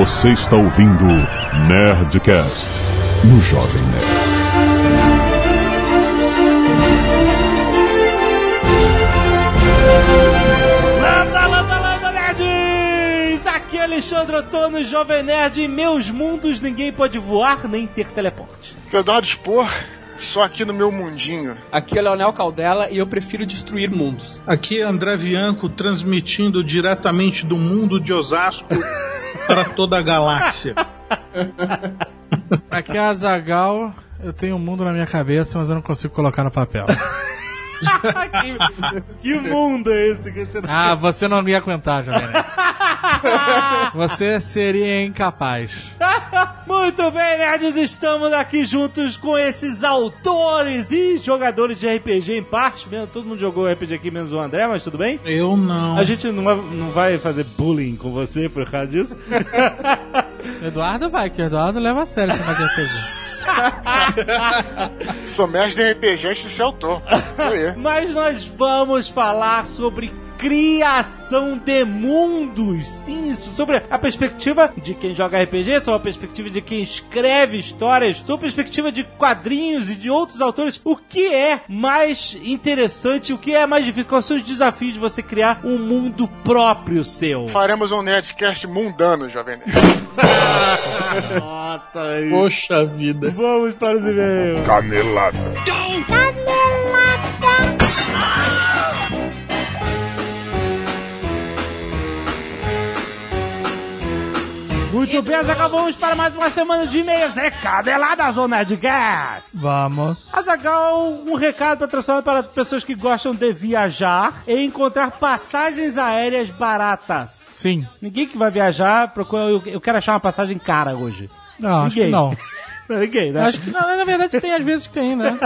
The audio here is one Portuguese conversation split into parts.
Você está ouvindo Nerdcast no Jovem Nerd. Lambda, lambda, lambda, nerds! Aqui é Alexandre Antônio, Jovem Nerd. Em meus mundos ninguém pode voar nem ter teleporte. Eduardo Spor, só aqui no meu mundinho. Aqui é Leonel Caldela e eu prefiro destruir mundos. Aqui é André Bianco transmitindo diretamente do mundo de Osasco para toda a galáxia. Aqui é a Zagal. Eu tenho um mundo na minha cabeça, mas eu não consigo colocar no papel. que, que mundo é esse que você Ah, você não ia aguentar, Jovem Nerd. Você seria incapaz. Muito bem, nerds, estamos aqui juntos com esses autores e jogadores de RPG em parte. Mesmo, todo mundo jogou RPG aqui, menos o André, mas tudo bem? Eu não. A gente não vai, não vai fazer bullying com você por causa disso. Eduardo vai, que o Eduardo leva a sério esse negócio de RPG. Sou mestre de RPG autor. Isso aí. Mas nós vamos falar sobre criação de mundos. Sim, isso sobre a perspectiva de quem joga RPG, sobre a perspectiva de quem escreve histórias, sobre a perspectiva de quadrinhos e de outros autores. O que é mais interessante, o que é mais difícil? Quais são os desafios de você criar um mundo próprio seu? Faremos um Nerdcast mundano, Jovem Nerd. Nossa, aí. Poxa vida. Vamos para os e-mails. Canelada. Muito bem, acabamos para mais uma semana de e-mails. É Cabelada Zona de Gás. Vamos. Azagal, um recado patrocinado para pessoas que gostam de viajar e encontrar passagens aéreas baratas. Sim. Ninguém que vai viajar procura. Eu, eu quero achar uma passagem cara hoje. Não, acho que Ninguém. Não. Ninguém, né? Acho que não, na verdade tem às vezes que tem, né?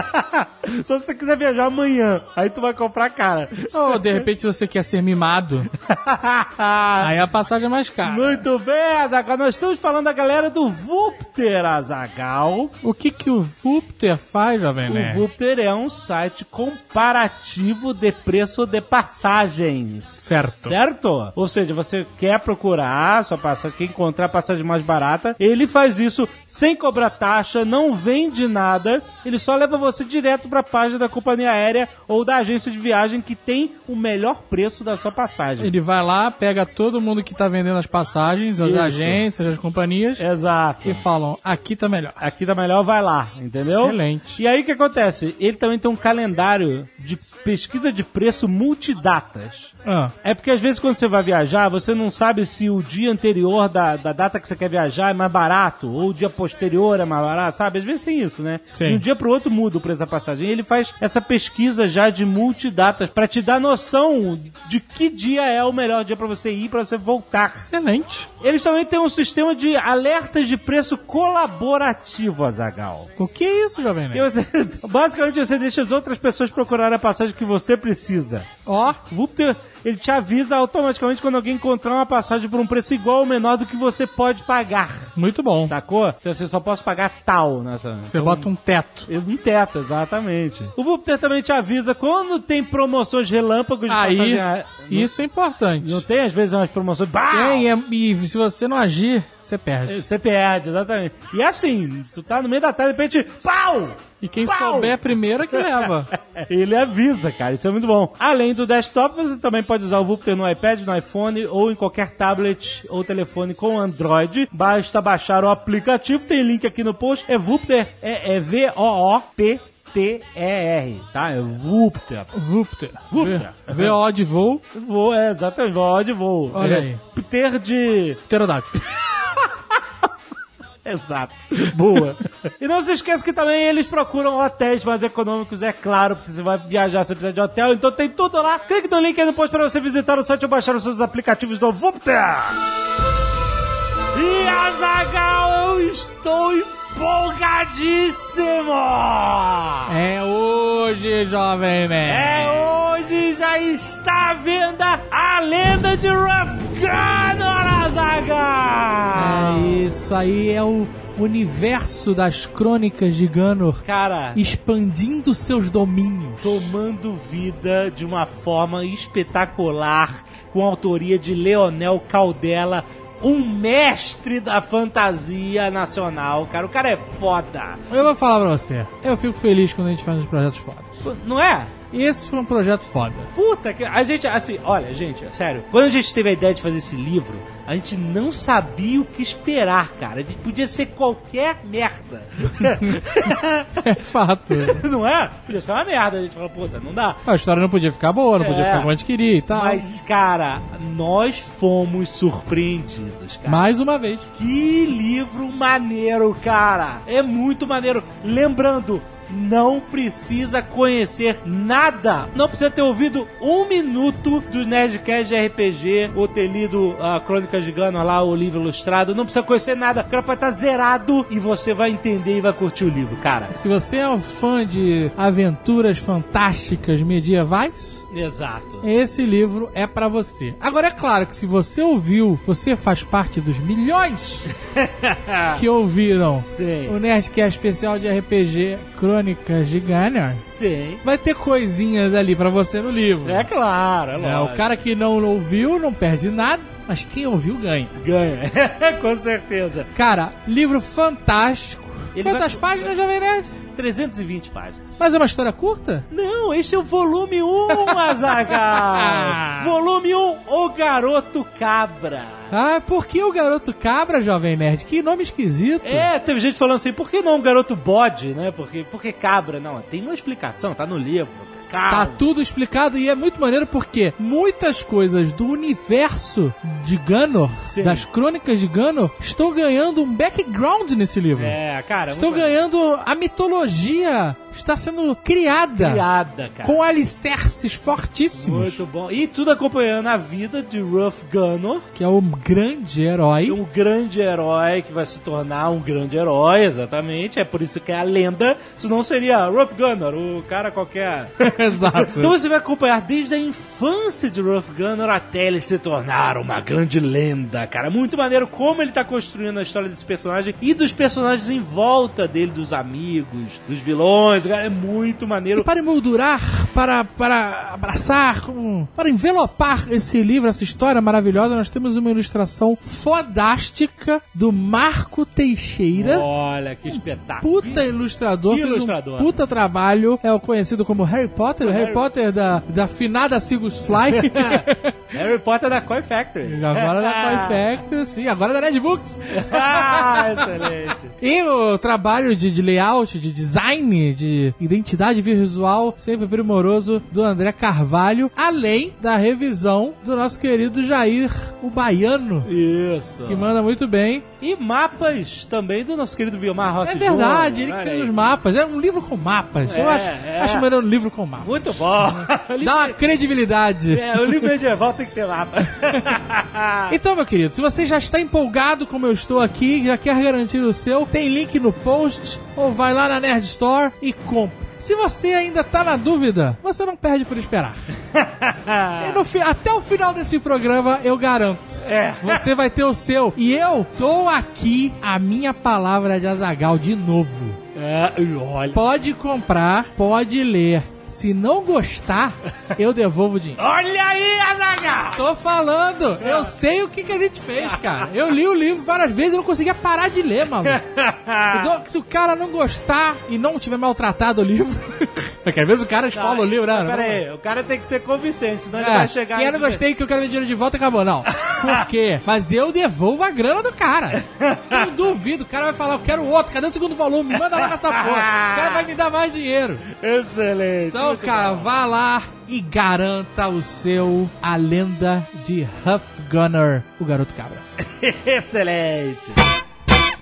Só se você quiser viajar amanhã, aí tu vai comprar cara. Ou de repente você quer ser mimado, aí a passagem é mais cara. Muito bem, Azagal. Nós estamos falando da galera do Vupter, Azagal. O que que o Vupter faz, Jovem O Nerd? Vupter é um site comparativo de preço de passagens. Certo. Certo? Ou seja, você quer procurar sua passagem, quer encontrar a passagem mais barata, ele faz isso sem cobrar taxa, não vende nada, ele só leva você direto para a página da companhia aérea ou da agência de viagem que tem o melhor preço da sua passagem. Ele vai lá, pega todo mundo que tá vendendo as passagens, as Isso. agências, as companhias, Exato. e falam, aqui tá melhor. Aqui tá melhor, vai lá, entendeu? Excelente. E aí o que acontece? Ele também tem um calendário de pesquisa de preço multidatas. Ah, É porque às vezes quando você vai viajar, você não sabe se o dia anterior da, da data que você quer viajar é mais barato, ou o dia posterior é mais barato, sabe? Às vezes tem isso, né? Sim. De um dia pro outro muda o preço da passagem. E ele faz essa pesquisa já de multidatas pra te dar noção de que dia é o melhor dia pra você ir, pra você voltar. excelente. Eles também têm um sistema de alertas de preço colaborativo, Azagal. O que é isso, Jovem Nerd? você, basicamente você deixa as outras pessoas procurarem a passagem que você precisa. Ó, O Vupter, ele te avisa automaticamente quando alguém encontrar uma passagem por um preço igual ou menor do que você pode pagar. muito bom. Sacou? Se você só posso pagar tal nessa. Você bota um teto. Um teto, exatamente. O Vupter também te avisa quando tem promoções relâmpagos de Aí, passagem. isso é importante. Não tem, às vezes, umas promoções. Bah! Tem, é- e se você não agir, você perde. Você perde, exatamente. E assim, tu tá no meio da tarde, de repente, pau! E quem Pau! souber primeiro é que leva. Ele avisa, cara, isso é muito bom. Além do desktop, você também pode usar o Vupter no iPad, no iPhone ou em qualquer tablet ou telefone com Android. Basta baixar o aplicativo, tem link aqui no post. É Vupter, é, é V-O-O-P-T-E-R, tá? É Vupter. Vupter. Vupter. VO de voo, Voo, é exatamente, voo de voo. Olha é, aí. Ter de pterodáctilo. Exato. Boa. e não se esqueça que também eles procuram hotéis mais econômicos, é claro, porque você vai viajar, você precisa de hotel, então tem tudo lá. Clique no link aí no post para você visitar o site ou baixar os seus aplicativos do Vupter. E Azagal, eu estou empolgadíssimo! É hoje, Jovem Nerd. É hoje já está à venda a lenda de Ravgranor, Azagal! É isso aí, é o universo das crônicas de Ganor Cara, expandindo seus domínios. tomando vida de uma forma espetacular, com a autoria de Leonel Caldela, um mestre da fantasia nacional, cara. O cara é foda. Eu vou falar pra você. Eu fico feliz quando a gente faz uns projetos fodas. Não é? E esse foi um projeto foda. Puta que. A gente, assim, olha, gente, sério. Quando a gente teve a ideia de fazer esse livro, a gente não sabia o que esperar, cara. A gente podia ser qualquer merda. É fato. não é? Podia ser uma merda. A gente falou, puta, não dá. A história não podia ficar boa, não podia É. ficar como a gente queria e tal. Mas, cara, nós fomos surpreendidos, cara. Mais uma vez. Que livro maneiro, cara! É muito maneiro. Lembrando, não precisa conhecer nada. Não precisa ter ouvido um minuto do Nerdcast de RPG ou ter lido a Crônica de Gano lá, o livro ilustrado. Não precisa conhecer nada. O cara pode estar zerado e você vai entender e vai curtir o livro, cara. Se você é um fã de aventuras fantásticas medievais, Exato. esse livro é pra você. Agora é claro que se você ouviu, você faz parte dos milhões que ouviram Sim. o Nerdcast especial de RPG Crônicas de Gunner. Sim. Vai ter coisinhas ali pra você no livro. É claro, é É, o cara que não ouviu não perde nada, mas quem ouviu ganha. ganha. Com certeza. Cara, livro fantástico. Ele Quantas vai- páginas, Jovem Nerd? 320 páginas. Mas é uma história curta? Não, esse é o volume 1, Azaghal. volume 1, O Garoto Cabra. Ah, por que o garoto cabra, Jovem Nerd? Que nome esquisito. É, teve gente falando assim, por que não o garoto bode, né? Porque, porque cabra? Não, tem uma explicação, tá no livro. Tá tudo explicado e é muito maneiro porque muitas coisas do universo de Gunor, Sim. das crônicas de Gunor, estão ganhando um background nesse livro. É, cara. Estão muito ganhando a mitologia, está sendo criada, criada, cara. com alicerces fortíssimos. Muito bom. E tudo acompanhando a vida de Ruff Gunner, Que é o grande herói. um grande herói que vai se tornar um grande herói, exatamente. É por isso que é a lenda. Senão seria Ruff Gunner, o cara qualquer. Exato. Então você vai acompanhar desde a infância de Ruff Gunner até ele se tornar uma grande lenda, cara. Muito maneiro como ele tá construindo a história desse personagem e dos personagens em volta dele, dos amigos, dos vilões, cara. É muito E maneiro. para emoldurar, para, para abraçar, como- para envelopar esse livro, essa história maravilhosa, nós temos uma ilustração fodástica do Marco Teixeira. Olha que espetáculo. Puta ilustrador, que ilustrador. um puta trabalho, é o conhecido como Harry Potter, o Harry Harry- Potter da, da finada Sigus Fly. Harry Potter da Koi Factory. agora da Toy Factory, sim, agora da Red Books. ah, excelente. E o trabalho de, de layout, de design, de identidade visual sempre primoroso do André Carvalho, além da revisão do nosso querido Jair, o baiano, Isso. que manda muito bem. E mapas também do nosso querido Vilmar Rossi É verdade, Júnior, ele que fez aí. os mapas. É um livro com mapas. Eu É, acho, é. acho maneiro um livro com mapas. Muito bom. Dá uma credibilidade. É, o livro medieval tem que ter mapa. Então, meu querido, se você já está empolgado como eu estou aqui, já quer garantir o seu, tem link no post ou vai lá na Nerd Store e compra. Se você ainda tá na dúvida, você não perde por esperar. Fi- até o final desse programa, eu garanto. É. Você vai ter o seu. E eu dou aqui a minha palavra de Azagal de novo. É, olha. Pode comprar, pode ler. Se não gostar, eu devolvo o dinheiro. Olha aí, Azaghal! Tô falando, eu sei o que, que a gente fez, cara. Eu li o livro várias vezes e não conseguia parar de ler, mano. Se o cara não gostar e não tiver maltratado o livro. Porque às vezes o cara escola o livro, né? Pera aí, o cara tem que ser convincente, senão ele É, vai chegar... e eu não gostei que eu quero meu dinheiro de volta e acabou. Não. Por quê? Mas eu devolvo a grana do cara. Eu duvido. O cara vai falar, eu quero outro. Cadê o segundo volume? Manda lá nessa porra. O cara vai me dar mais dinheiro. Excelente. Então, muito cara, vá lá e garanta o seu A Lenda de Huff Gunner, o Garoto Cabra. Excelente.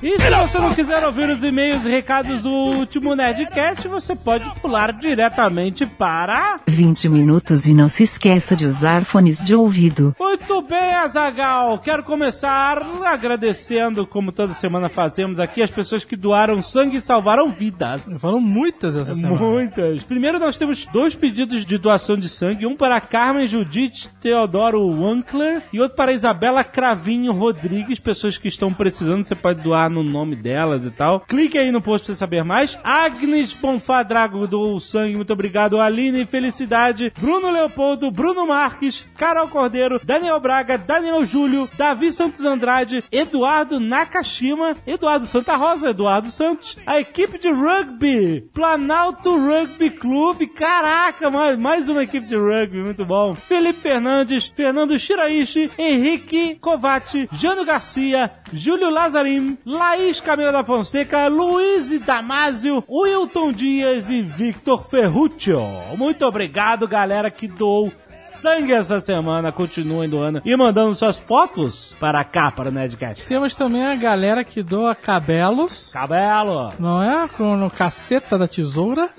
E se você não quiser ouvir os e-mails e recados do último Nerdcast, você pode pular diretamente para... 20 minutos e não se esqueça de usar fones de ouvido. Muito bem, Azagal. Quero começar agradecendo, como toda semana fazemos aqui, as pessoas que doaram sangue e salvaram vidas. Foram muitas essa semana. Muitas. Primeiro nós temos dois pedidos de doação de sangue, um para Carmen Judite Teodoro Wankler e outro para Isabela Cravinho Rodrigues, pessoas que estão precisando, você pode doar no nome delas e tal. Clique aí no post pra você saber mais. Agnes Bonfá Drago do Sangue, muito obrigado. Aline Felicidade, Bruno Leopoldo, Bruno Marques, Carol Cordeiro, Daniel Braga, Daniel Júlio, Davi Santos Andrade, Eduardo Nakashima, Eduardo Santa Rosa, Eduardo Santos, a equipe de rugby, Planalto Rugby Clube, caraca, mais, mais uma equipe de rugby, muito bom. Felipe Fernandes, Fernando Shiraishi, Henrique Covati, Jano Garcia, Júlio Lazarim, Laís Camila da Fonseca, Luiz Damásio, Wilton Dias e Victor Ferruccio. Muito obrigado, galera, que doou sangue essa semana. Continuem doando e mandando suas fotos para cá, para o Nedcast. Temos também a galera que doa cabelos. Cabelo! Não é? Com no caceta da tesoura.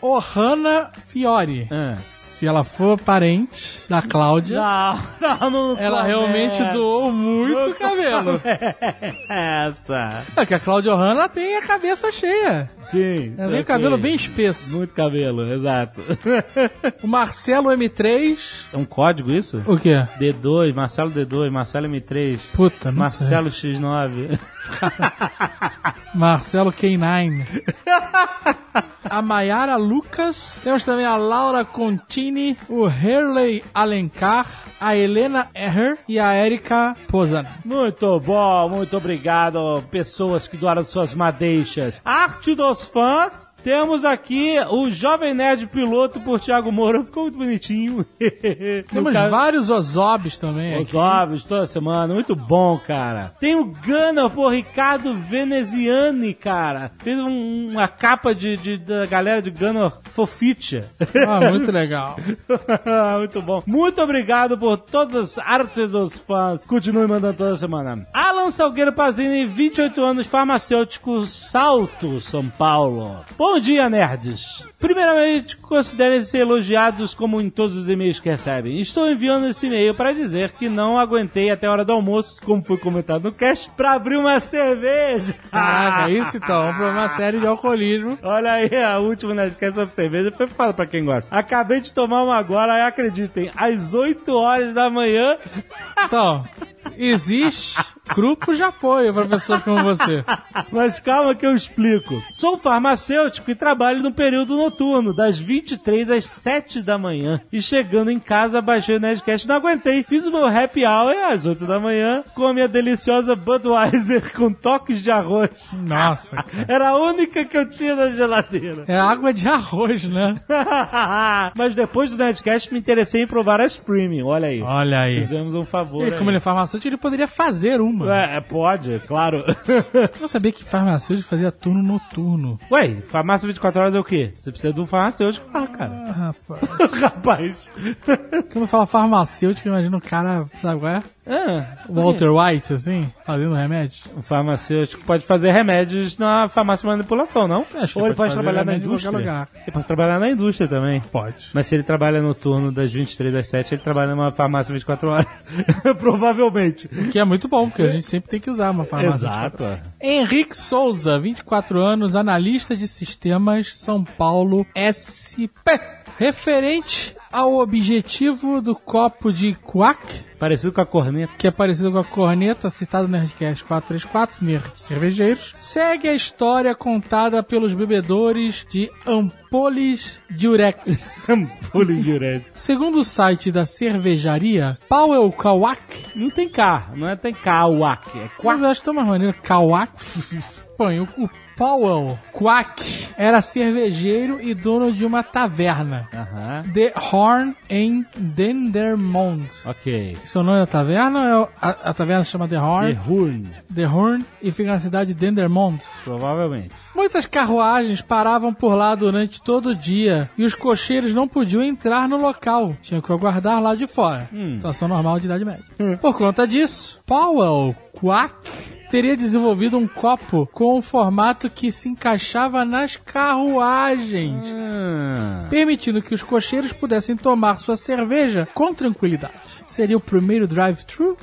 Ohana Fiore. Ah. Se ela for parente da Cláudia, Não, não, não ela realmente doou muito cabelo. Essa. É que a Cláudia Ohana tem a cabeça cheia. Sim. Ela tem o cabelo bem espesso. Muito cabelo, exato. O Marcelo M3. É um código isso? O quê? D2, Marcelo D2, Marcelo M3, Puta, não Marcelo X9. Marcelo K9. A Mayara Lucas. Temos também a Laura Contini, o Herley Alencar, a Helena Errer e a Erika Pozan. Muito bom, muito obrigado, pessoas que doaram suas madeixas. Arte dos fãs. Temos aqui o Jovem Nerd Piloto por Thiago Moura. Ficou muito bonitinho. Temos caso- vários Ozobs também. Ovos toda semana, muito bom, cara. Tem o Gunner por Ricardo Veneziani, cara. Fez um- uma capa de, de- da galera de Gunner Fofitia. Ah, muito legal. Muito bom. Muito obrigado por todas as artes dos fãs. Continue mandando toda semana. Alan Salgueiro Pazini, 28 anos, farmacêutico, Salto, São Paulo. Bom dia, nerds. Primeiramente, considerem-se elogiados como em todos os e-mails que recebem. Estou enviando esse e-mail para dizer que não aguentei até a hora do almoço, como foi comentado no cast, para abrir uma cerveja. Caraca, isso então, um problema sério de alcoolismo. Olha aí, a última Nerdcast sobre cerveja foi foda pra quem gosta. Acabei de tomar uma agora, acreditem, às 8 horas da manhã. Então, existe grupos de apoio para pessoas como você. Mas calma que eu explico. Sou farmacêutico e trabalho no período noturno, das 23 às 7 da manhã. E chegando em casa, baixei o Nerdcast, não aguentei. Fiz o meu happy hour às 8 da manhã com a minha deliciosa Budweiser com toques de arroz. Nossa, cara. Era a única que eu tinha na geladeira. É água de arroz, né? Mas depois do Nerdcast me interessei em provar as premium, olha aí. Olha aí. Fizemos um favor. E como ele é farmacêutico, ele poderia fazer uma. É, pode, claro. Eu sabia que farmacêutico fazia turno noturno. Ué, farmácia 24 horas é o quê? Você precisa de um farmacêutico lá, cara. Ah, rapaz. Rapaz. Quando fala farmacêutico, eu imagino o cara, sabe qual é? Ah, Walter White, assim, fazendo remédio. o farmacêutico pode fazer remédios na farmácia de manipulação, não? Acho Ou ele pode pode trabalhar na indústria. Ele pode trabalhar na indústria também. Pode. Mas se ele trabalha no turno das 23 às 7, ele trabalha numa farmácia 24 horas. Provavelmente. O que é muito bom, porque a gente sempre tem que usar uma farmácia. Exato. Henrique Souza, 24 anos, analista de sistemas, São Paulo, SP. Referente ao objetivo do copo de Quack, Parecido com a corneta. que é parecido com a corneta citado no Nerdcast 434, Nerds Cervejeiros, segue a história contada pelos bebedores de Ampolis Durex. Ampulho diurético. Segundo o site da cervejaria Powell Kawak, Não tem K, não é tem Kawak, é Quase acho tão mais maneiro. Kawak. O, o Powell Quack era cervejeiro e dono de uma taverna. Aham. The Horn em Dendermonde. Ok. É o nome da taverna? ou é o- a, a taverna se chama The Horn. The Horn, The Horn e fica na cidade de Dendermonde. provavelmente. Muitas carruagens paravam por lá durante todo o dia e os cocheiros não podiam entrar no local. Tinham que aguardar lá de fora. Situação normal de idade média. Por conta disso, Powell Quack teria desenvolvido um copo com um formato que se encaixava nas carruagens, Ah, permitindo que os cocheiros pudessem tomar sua cerveja com tranquilidade. Seria o primeiro drive-thru?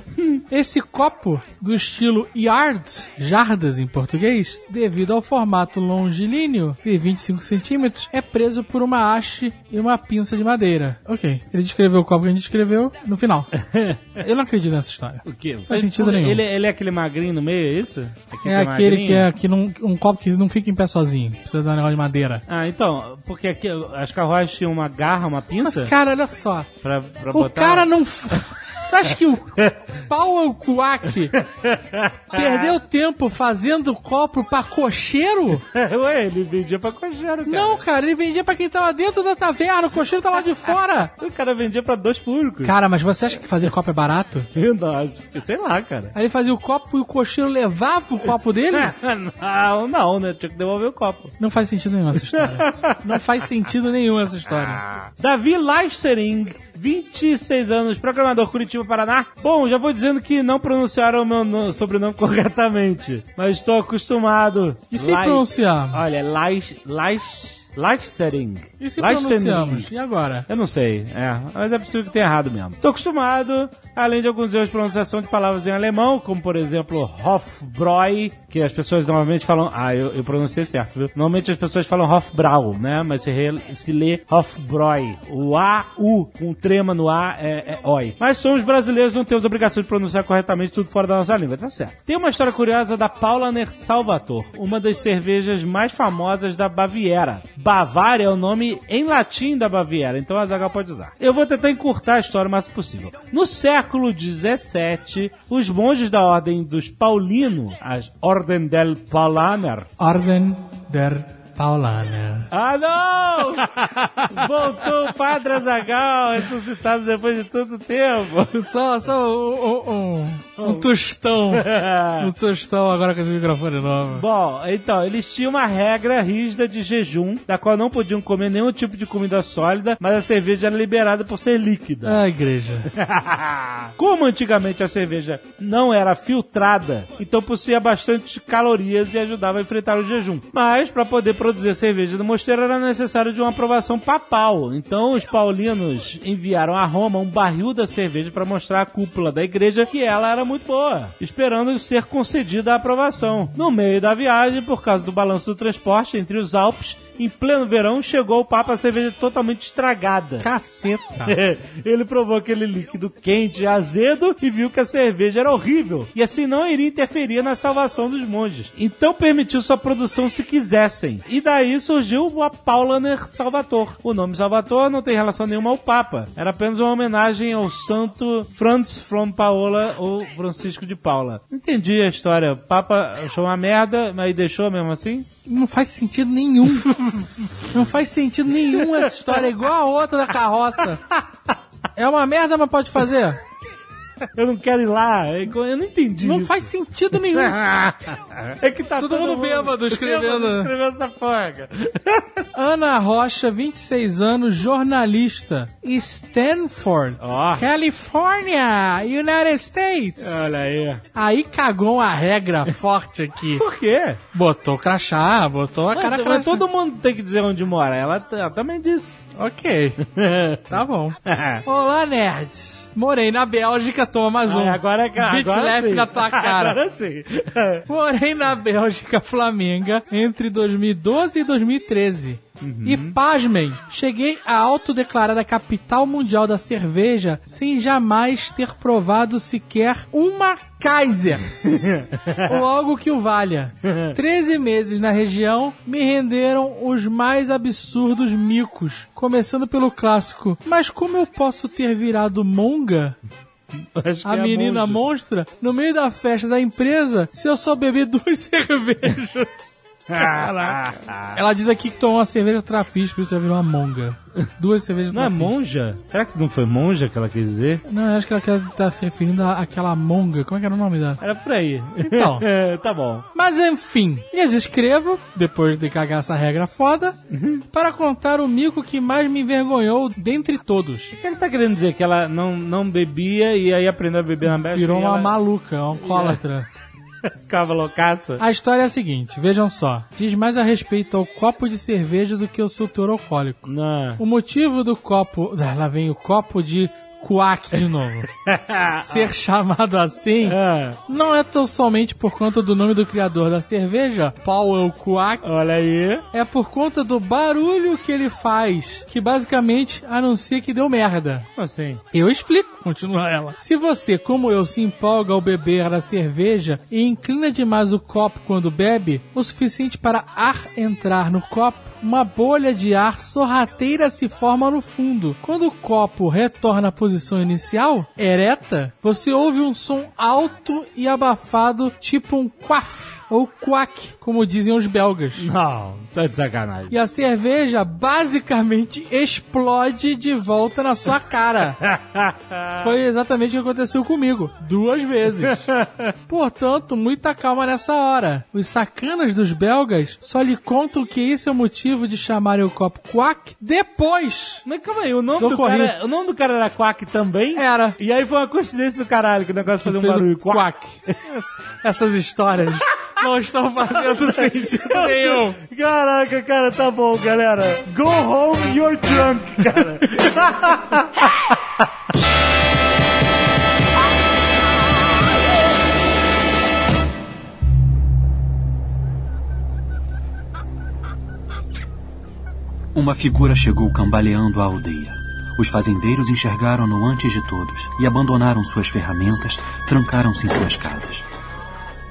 Esse copo, do estilo yards, jardas em português, devido ao formato longilíneo de 25 centímetros, é preso por uma haste e uma pinça de madeira. Ok, ele descreveu o copo que a gente descreveu no final. Eu não acredito nessa história. O quê? Faz sentido nenhum. Ele, ele é aquele magrinho no meio, é isso? Aquele É que aquele que é que não, um copo que não fica em pé sozinho. Precisa dar um negócio de madeira. Ah, então, porque aqui as carruagens tinham uma garra, uma pinça Cara, olha só. pra, pra O botar... cara não. Você acha que o pau é o cuaque perdeu tempo fazendo copo pra cocheiro? Ué, ele vendia pra cocheiro, cara. Não, cara, ele vendia pra quem tava dentro da taverna, o cocheiro tá lá de fora. O cara vendia pra dois públicos. Cara, mas você acha que fazer copo é barato? Não, sei lá, cara. Aí ele fazia o copo e o cocheiro levava o copo dele? não, não, né? Tinha que devolver o copo. Não faz sentido nenhum essa história. Não faz sentido nenhum essa história. Davi Leistering, 26 anos, programador Curitiba, Paraná. Bom, já vou dizendo que não pronunciaram o meu no- sobrenome corretamente, mas estou acostumado. E se Lai- pronunciar? Olha, Leis- Leis- Leistering. E se Leistering. pronunciamos? E agora? Eu não sei, é, mas é possível que tenha errado mesmo. Tô acostumado, além de alguns erros de pronunciação de palavras em alemão, como por exemplo Hofbräu, que as pessoas normalmente falam. Ah, eu, eu pronunciei certo, viu? Normalmente as pessoas falam Hofbrau, né? Mas se, re- se lê Hofbräu. O A, U, com trema no A é, é OI. Mas somos brasileiros, não temos obrigação de pronunciar corretamente tudo fora da nossa língua, tá certo. Tem uma história curiosa da Paulaner Salvator, uma das cervejas mais famosas da Baviera. Bavária é o nome em latim da Baviera, então a Zagal pode usar. Eu vou tentar encurtar a história o mais possível. No século XVII, os monges da ordem dos Paulino, as Orden del Paulaner, Orden der Paulaner. ah, não! Voltou o Padre Azagal, ressuscitado depois de tanto tempo. Só, só um, um, um tostão. Um tostão agora com esse microfone novo. Bom, então, eles tinham uma regra rígida de jejum, da qual não podiam comer nenhum tipo de comida sólida, mas a cerveja era liberada por ser líquida. Ah, igreja. Como antigamente a cerveja não era filtrada, então possuía bastante calorias e ajudava a enfrentar o jejum. Mas para poder produzir cerveja do mosteiro era necessário de uma aprovação papal. Então os paulinos enviaram a Roma um barril da cerveja para mostrar à cúpula da igreja que ela era muito boa, esperando ser concedida a aprovação. No meio da viagem, por causa do balanço do transporte entre os Alpes, em pleno verão, chegou o Papa a cerveja totalmente estragada. Caceta. Ele provou aquele líquido quente e azedo e viu que a cerveja era horrível. E assim não iria interferir na salvação dos monges. Então permitiu sua produção se quisessem. E daí surgiu a Paulaner Salvator. O nome Salvator não tem relação nenhuma ao Papa. Era apenas uma homenagem ao santo Franz from Paola ou Francisco de Paula. Entendi a história. O Papa achou uma merda, mas deixou mesmo assim? Não faz sentido nenhum. Não faz sentido nenhum essa história. É igual a outra da carroça. É uma merda, mas pode fazer? Eu não quero ir lá. Eu não entendi. Não isso. faz sentido nenhum. É que tá Todo mundo bêbado escrevendo. bêbado escrevendo essa porra. Ana Rocha, 26 anos, jornalista. Stanford, Ó. Califórnia, United States. Olha aí. Aí cagou a regra forte aqui. Por quê? Botou crachá, botou a cara Mas, crachá. mas todo mundo tem que dizer onde mora. Ela, ela também disse. Ok, tá bom. Olá, nerds. Morei na Bélgica, toma mais um. Ah, agora é agora sim. na tua cara. Agora sim. Morei na Bélgica Flamenga entre 2012 e 2013. E pasmem, cheguei à autodeclarada capital mundial da cerveja sem jamais ter provado sequer uma Kaiser ou algo que o valha. 13 meses na região me renderam os mais absurdos micos, começando pelo clássico. Mas como eu posso ter virado monga? A é menina monstra no meio da festa da empresa se eu só beber duas cervejas. Ela diz aqui que tomou uma cerveja trapiche, por isso ela virou uma monga. Duas cervejas Não é monja? Será que não foi monja que ela quis dizer? Não, eu acho que ela quer estar se referindo à- àquela monga. Como é que era o nome dela? Era por aí. Então. tá bom. Mas enfim, lhes escrevo, depois de cagar essa regra foda, para contar o mico que mais me envergonhou dentre todos. O que ele tá querendo dizer? Que ela não, não bebia e aí aprendeu a beber na Bélgica Virou e uma ela maluca, uma alcoólatra. ficava loucaça? A história é a seguinte, vejam só. Diz mais a respeito ao copo de cerveja do que ao seu teor alcoólico. Não. O motivo do copo. Ah, Lá vem o copo de Quack de novo. Ser chamado assim Ah, não é tão somente por conta do nome do criador da cerveja, Powell Quack, olha aí. é por conta do barulho que ele faz, que basicamente anuncia que deu merda. Assim? Eu explico, continua ela. Se você, como eu, se empolga ao beber a cerveja e inclina demais o copo quando bebe, o suficiente para ar entrar no copo, uma bolha de ar sorrateira se forma no fundo. Quando o copo retorna à posição inicial, ereta, você ouve um som alto e abafado, tipo um quaff ou quack, como dizem os belgas. Não, tá de sacanagem. E a cerveja basicamente explode de volta na sua cara. Foi exatamente o que aconteceu comigo. Duas vezes. Portanto, muita calma nessa hora. Os sacanas dos belgas só lhe contam que esse é o motivo de chamarem o copo quack depois. Mas calma aí, o nome, Do do cara, o nome do cara era Quack também? Era. E aí foi uma coincidência do caralho que o negócio fazia um barulho. quack. Essas histórias não estão fazendo sentido nenhum. Caraca, cara, tá bom, galera. Go home, you're drunk, cara. Uma figura chegou cambaleando à aldeia. Os fazendeiros enxergaram-no antes de todos e abandonaram suas ferramentas, trancaram-se em suas casas.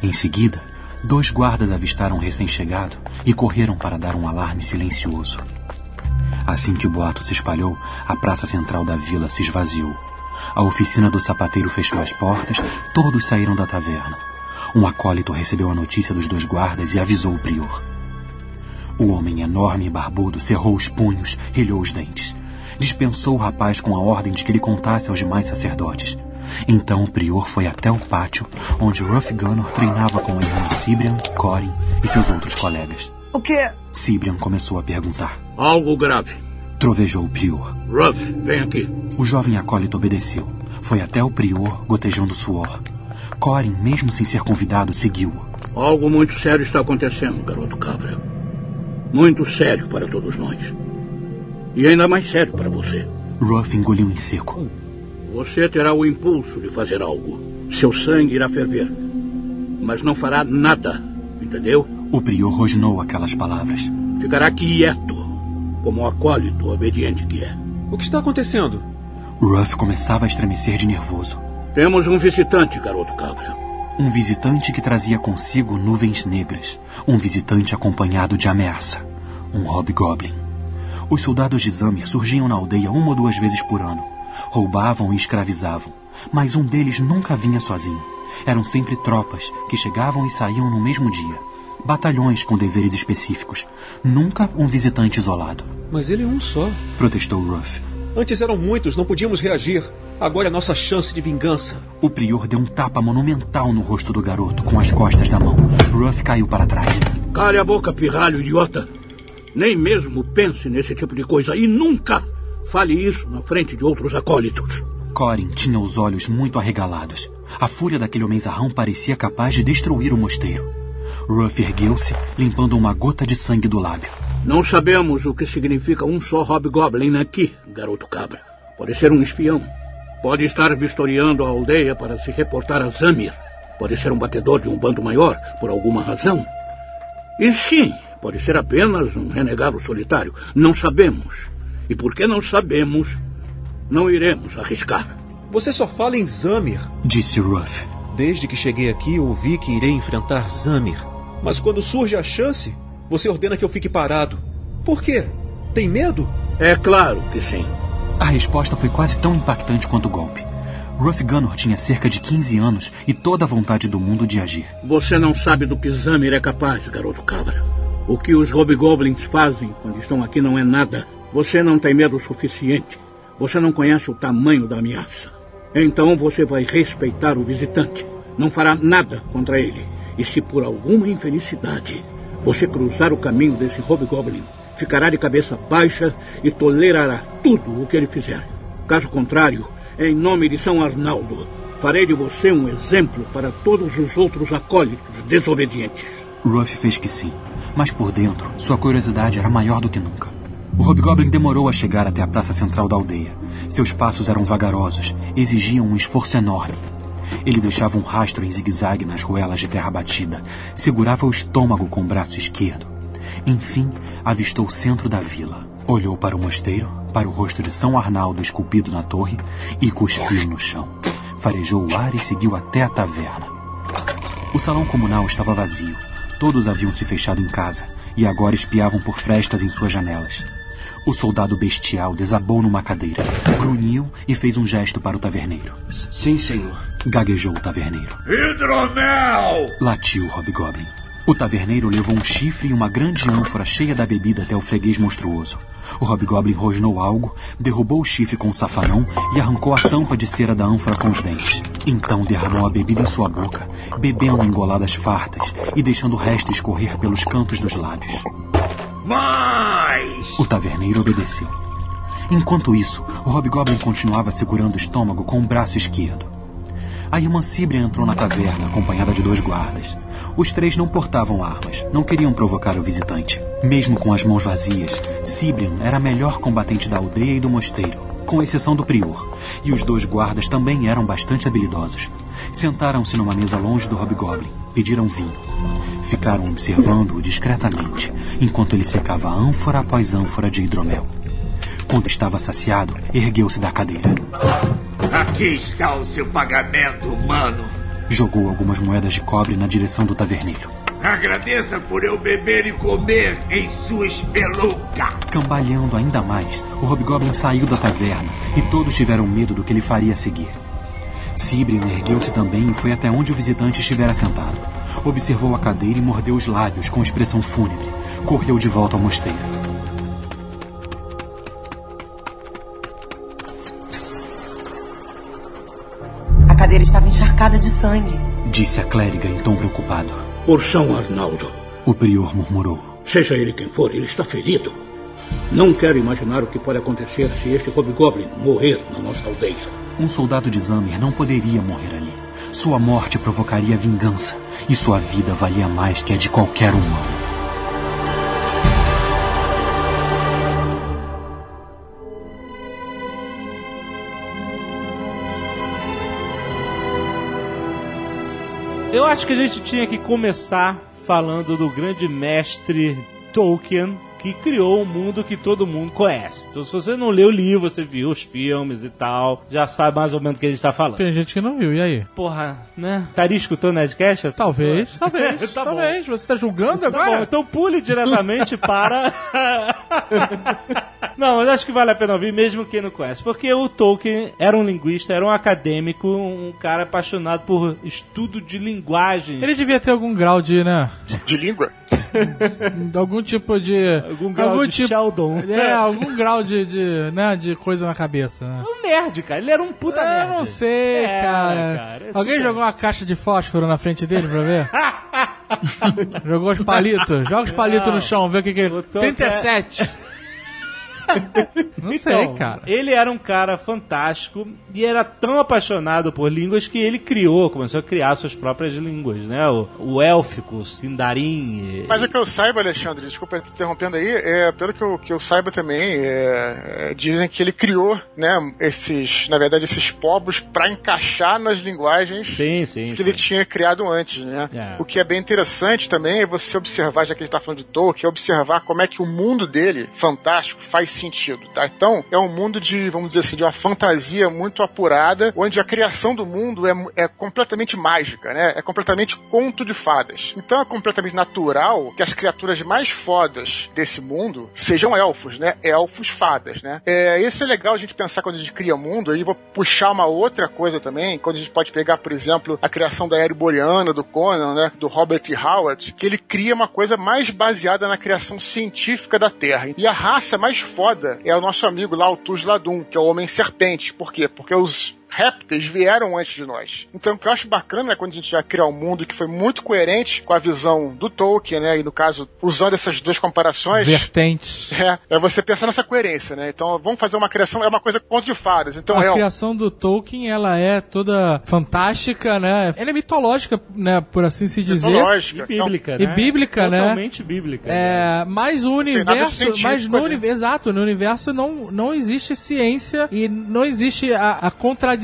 Em seguida, dois guardas avistaram o recém-chegado e correram para dar um alarme silencioso. Assim que o boato se espalhou, a praça central da vila se esvaziou. A oficina do sapateiro fechou as portas, todos saíram da taverna. Um acólito recebeu a notícia dos dois guardas e avisou o prior. O homem enorme e barbudo cerrou os punhos, rilhou os dentes. Dispensou o rapaz com a ordem de que lhe contasse aos demais sacerdotes. Então o prior foi até o pátio, onde Ruff Gunnar treinava com a irmã Sibrian, Corin e seus outros colegas. O quê? Sibrian começou a perguntar. Algo grave. Trovejou o prior. Ruff, vem aqui. O jovem acólito obedeceu. Foi até o prior, gotejando suor. Corin, mesmo sem ser convidado, seguiu-o. Algo muito sério está acontecendo, garoto cabra. Muito sério para todos nós. E ainda mais sério para você. Ruff engoliu em seco. Você terá o impulso de fazer algo. Seu sangue irá ferver. Mas não fará nada, entendeu? O prior rosnou aquelas palavras. Ficará quieto, como o acólito obediente que é. O que está acontecendo? Ruff começava a estremecer de nervoso. Temos um visitante, garoto cabra. Um visitante que trazia consigo nuvens negras. Um visitante acompanhado de ameaça. Um hobgoblin. Os soldados de Zamir surgiam na aldeia uma ou duas vezes por ano. Roubavam e escravizavam. Mas um deles nunca vinha sozinho. Eram sempre tropas que chegavam e saíam no mesmo dia. Batalhões com deveres específicos. Nunca um visitante isolado. Mas ele é um só. Protestou Ruff. Antes eram muitos, não podíamos reagir. Agora é nossa chance de vingança. O prior deu um tapa monumental no rosto do garoto com as costas da mão. Ruff caiu para trás. Cale a boca, pirralho idiota. Nem mesmo pense nesse tipo de coisa e nunca fale isso na frente de outros acólitos. Corin tinha os olhos muito arregalados. A fúria daquele homenzarrão parecia capaz de destruir o mosteiro. Ruff ergueu-se, limpando uma gota de sangue do lábio. Não sabemos o que significa um só hobgoblin aqui, garoto cabra. Pode ser um espião. Pode estar vistoriando a aldeia para se reportar a Zamir. Pode ser um batedor de um bando maior, por alguma razão. E sim, pode ser apenas um renegado solitário. Não sabemos. E porque não sabemos, não iremos arriscar. Você só fala em Zamir. Disse Ruff. Desde que cheguei aqui, ouvi que irei enfrentar Zamir. Mas quando surge a chance, você ordena que eu fique parado. Por quê? Tem medo? É claro que sim. A resposta foi quase tão impactante quanto o golpe. Ruff Gunnar tinha cerca de 15 anos e toda a vontade do mundo de agir. Você não sabe do que Zamir é capaz, garoto cabra. O que os hobgoblins fazem quando estão aqui não é nada. Você não tem medo o suficiente. Você não conhece o tamanho da ameaça. Então você vai respeitar o visitante. Não fará nada contra ele. E se por alguma infelicidade você cruzar o caminho desse hobgoblin, ficará de cabeça baixa e tolerará tudo o que ele fizer. Caso contrário, em nome de São Arnaldo, farei de você um exemplo para todos os outros acólitos desobedientes. Ruff fez que sim, mas por dentro sua curiosidade era maior do que nunca. O Hobgoblin demorou a chegar até a praça central da aldeia. Seus passos eram vagarosos, exigiam um esforço enorme. Ele deixava um rastro em zigue-zague nas ruelas de terra batida, segurava o estômago com o braço esquerdo. Enfim, avistou o centro da vila. Olhou para o mosteiro, para o rosto de São Arnaldo esculpido na torre e cuspiu no chão. Farejou o ar e seguiu até a taverna. O salão comunal estava vazio. Todos haviam se fechado em casa e agora espiavam por frestas em suas janelas. O soldado bestial desabou numa cadeira, grunhiu e fez um gesto para o taverneiro. Sim, senhor. Gaguejou o taverneiro. Hidromel! Latiu o Hobgoblin. O taverneiro levou um chifre e uma grande ânfora cheia da bebida até o freguês monstruoso. O Hobgoblin rosnou algo, derrubou o chifre com o safanão e arrancou a tampa de cera da ânfora com os dentes. Então derramou a bebida em sua boca, bebendo em goladas fartas e deixando o resto escorrer pelos cantos dos lábios. Mais! O taverneiro obedeceu. Enquanto isso, o Hobgoblin continuava segurando o estômago com o braço esquerdo. A irmã Cíbria entrou na taverna, acompanhada de dois guardas. Os três não portavam armas, não queriam provocar o visitante. Mesmo com as mãos vazias, Cibrian era a melhor combatente da aldeia e do mosteiro, com exceção do prior. E os dois guardas também eram bastante habilidosos. Sentaram-se numa mesa longe do Hobgoblin, pediram vinho. Ficaram observando-o discretamente, enquanto ele secava ânfora após ânfora de hidromel. Quando estava saciado, ergueu-se da cadeira. Aqui está o seu pagamento, humano. Jogou algumas moedas de cobre na direção do taverneiro. Agradeça por eu beber e comer em sua espelunca. Cambaleando ainda mais, o Hobgoblin saiu da taverna e todos tiveram medo do que ele faria a seguir. Cibrian ergueu-se também e foi até onde o visitante estivera sentado. Observou a cadeira e mordeu os lábios com expressão fúnebre. Correu de volta ao mosteiro. A cadeira estava encharcada de sangue. Disse a clériga em tom preocupado. Por São Arnaldo. O prior murmurou. Seja ele quem for, ele está ferido. Não quero imaginar o que pode acontecer se este Hobgoblin morrer na nossa aldeia. Um soldado de Zamir não poderia morrer ali. Sua morte provocaria vingança, e sua vida valia mais que a de qualquer humano. Eu acho que a gente tinha que começar falando do grande mestre Tolkien, que criou o mundo que todo mundo conhece. Então, se você não leu o livro, você viu os filmes e tal, já sabe mais ou menos do que a gente tá falando. Tem gente que não viu, e aí? Porra, né? Estaria escutando o Nerdcast? essa Talvez, pessoa? talvez, Tá bom. talvez. Você tá julgando Tá agora? bom, então pule diretamente para. não, mas acho que vale a pena ouvir, mesmo quem não conhece. Porque o Tolkien era um linguista, era um acadêmico, um cara apaixonado por estudo de linguagem. Ele devia ter algum grau de, né? De língua? Algum tipo de. Algum grau de Sheldon. É, algum grau de, de, né, de coisa na cabeça, né? Um nerd, cara. Ele era um puta Eu nerd. não sei, Era, cara. cara, é Alguém super- jogou uma caixa de fósforo na frente dele pra ver? jogou os palitos. Joga os palitos no chão, vê o que que é. Botou 37. Não sei, Então, cara. Ele era um cara fantástico e era tão apaixonado por línguas que ele criou, começou a criar suas próprias línguas, né? O, o élfico, o sindarim. e- Mas o que eu saiba, Alexandre, desculpa te interrompendo aí, é, pelo que eu, que eu saiba também, é, é, dizem que ele criou, né, esses, na verdade, esses povos para encaixar nas linguagens Sim, sim. que sim. ele tinha criado antes, né? É. O que é bem interessante também é você observar, já que a gente tá falando de Tolkien, é observar como é que o mundo dele, fantástico, faz sentido, tá? Então, é um mundo de, vamos dizer assim, de uma fantasia muito apurada, onde a criação do mundo é, é completamente mágica, né? É completamente conto de fadas. Então, é completamente natural que as criaturas mais fodas desse mundo sejam elfos, né? Elfos fadas, né? É, isso é legal a gente pensar quando a gente cria mundo, aí vou puxar uma outra coisa também, quando a gente pode pegar, por exemplo, a criação da Ereboriana, do Conan, né? Do Robert. Howard, que ele cria uma coisa mais baseada na criação científica da Terra. E a raça mais foda é o nosso amigo lá, o Tuz Ladum, que é o Homem-Serpente. Por quê? Porque os répteis vieram antes de nós. Então, o que eu acho bacana é quando a gente já cria um mundo que foi muito coerente com a visão do Tolkien, né? E no caso, usando essas duas comparações. Vertentes. É, é você pensar nessa coerência, né? Então, vamos fazer uma criação, é uma coisa conto de fadas. Então, a é. criação do Tolkien, ela é toda fantástica, né? Ela é mitológica, né? Por assim se dizer. Mitológica. E bíblica, E né? bíblica, né? Totalmente bíblica. É, mas o universo, mas no ali. uni- exato, no universo não, não existe ciência e não existe a, a contradição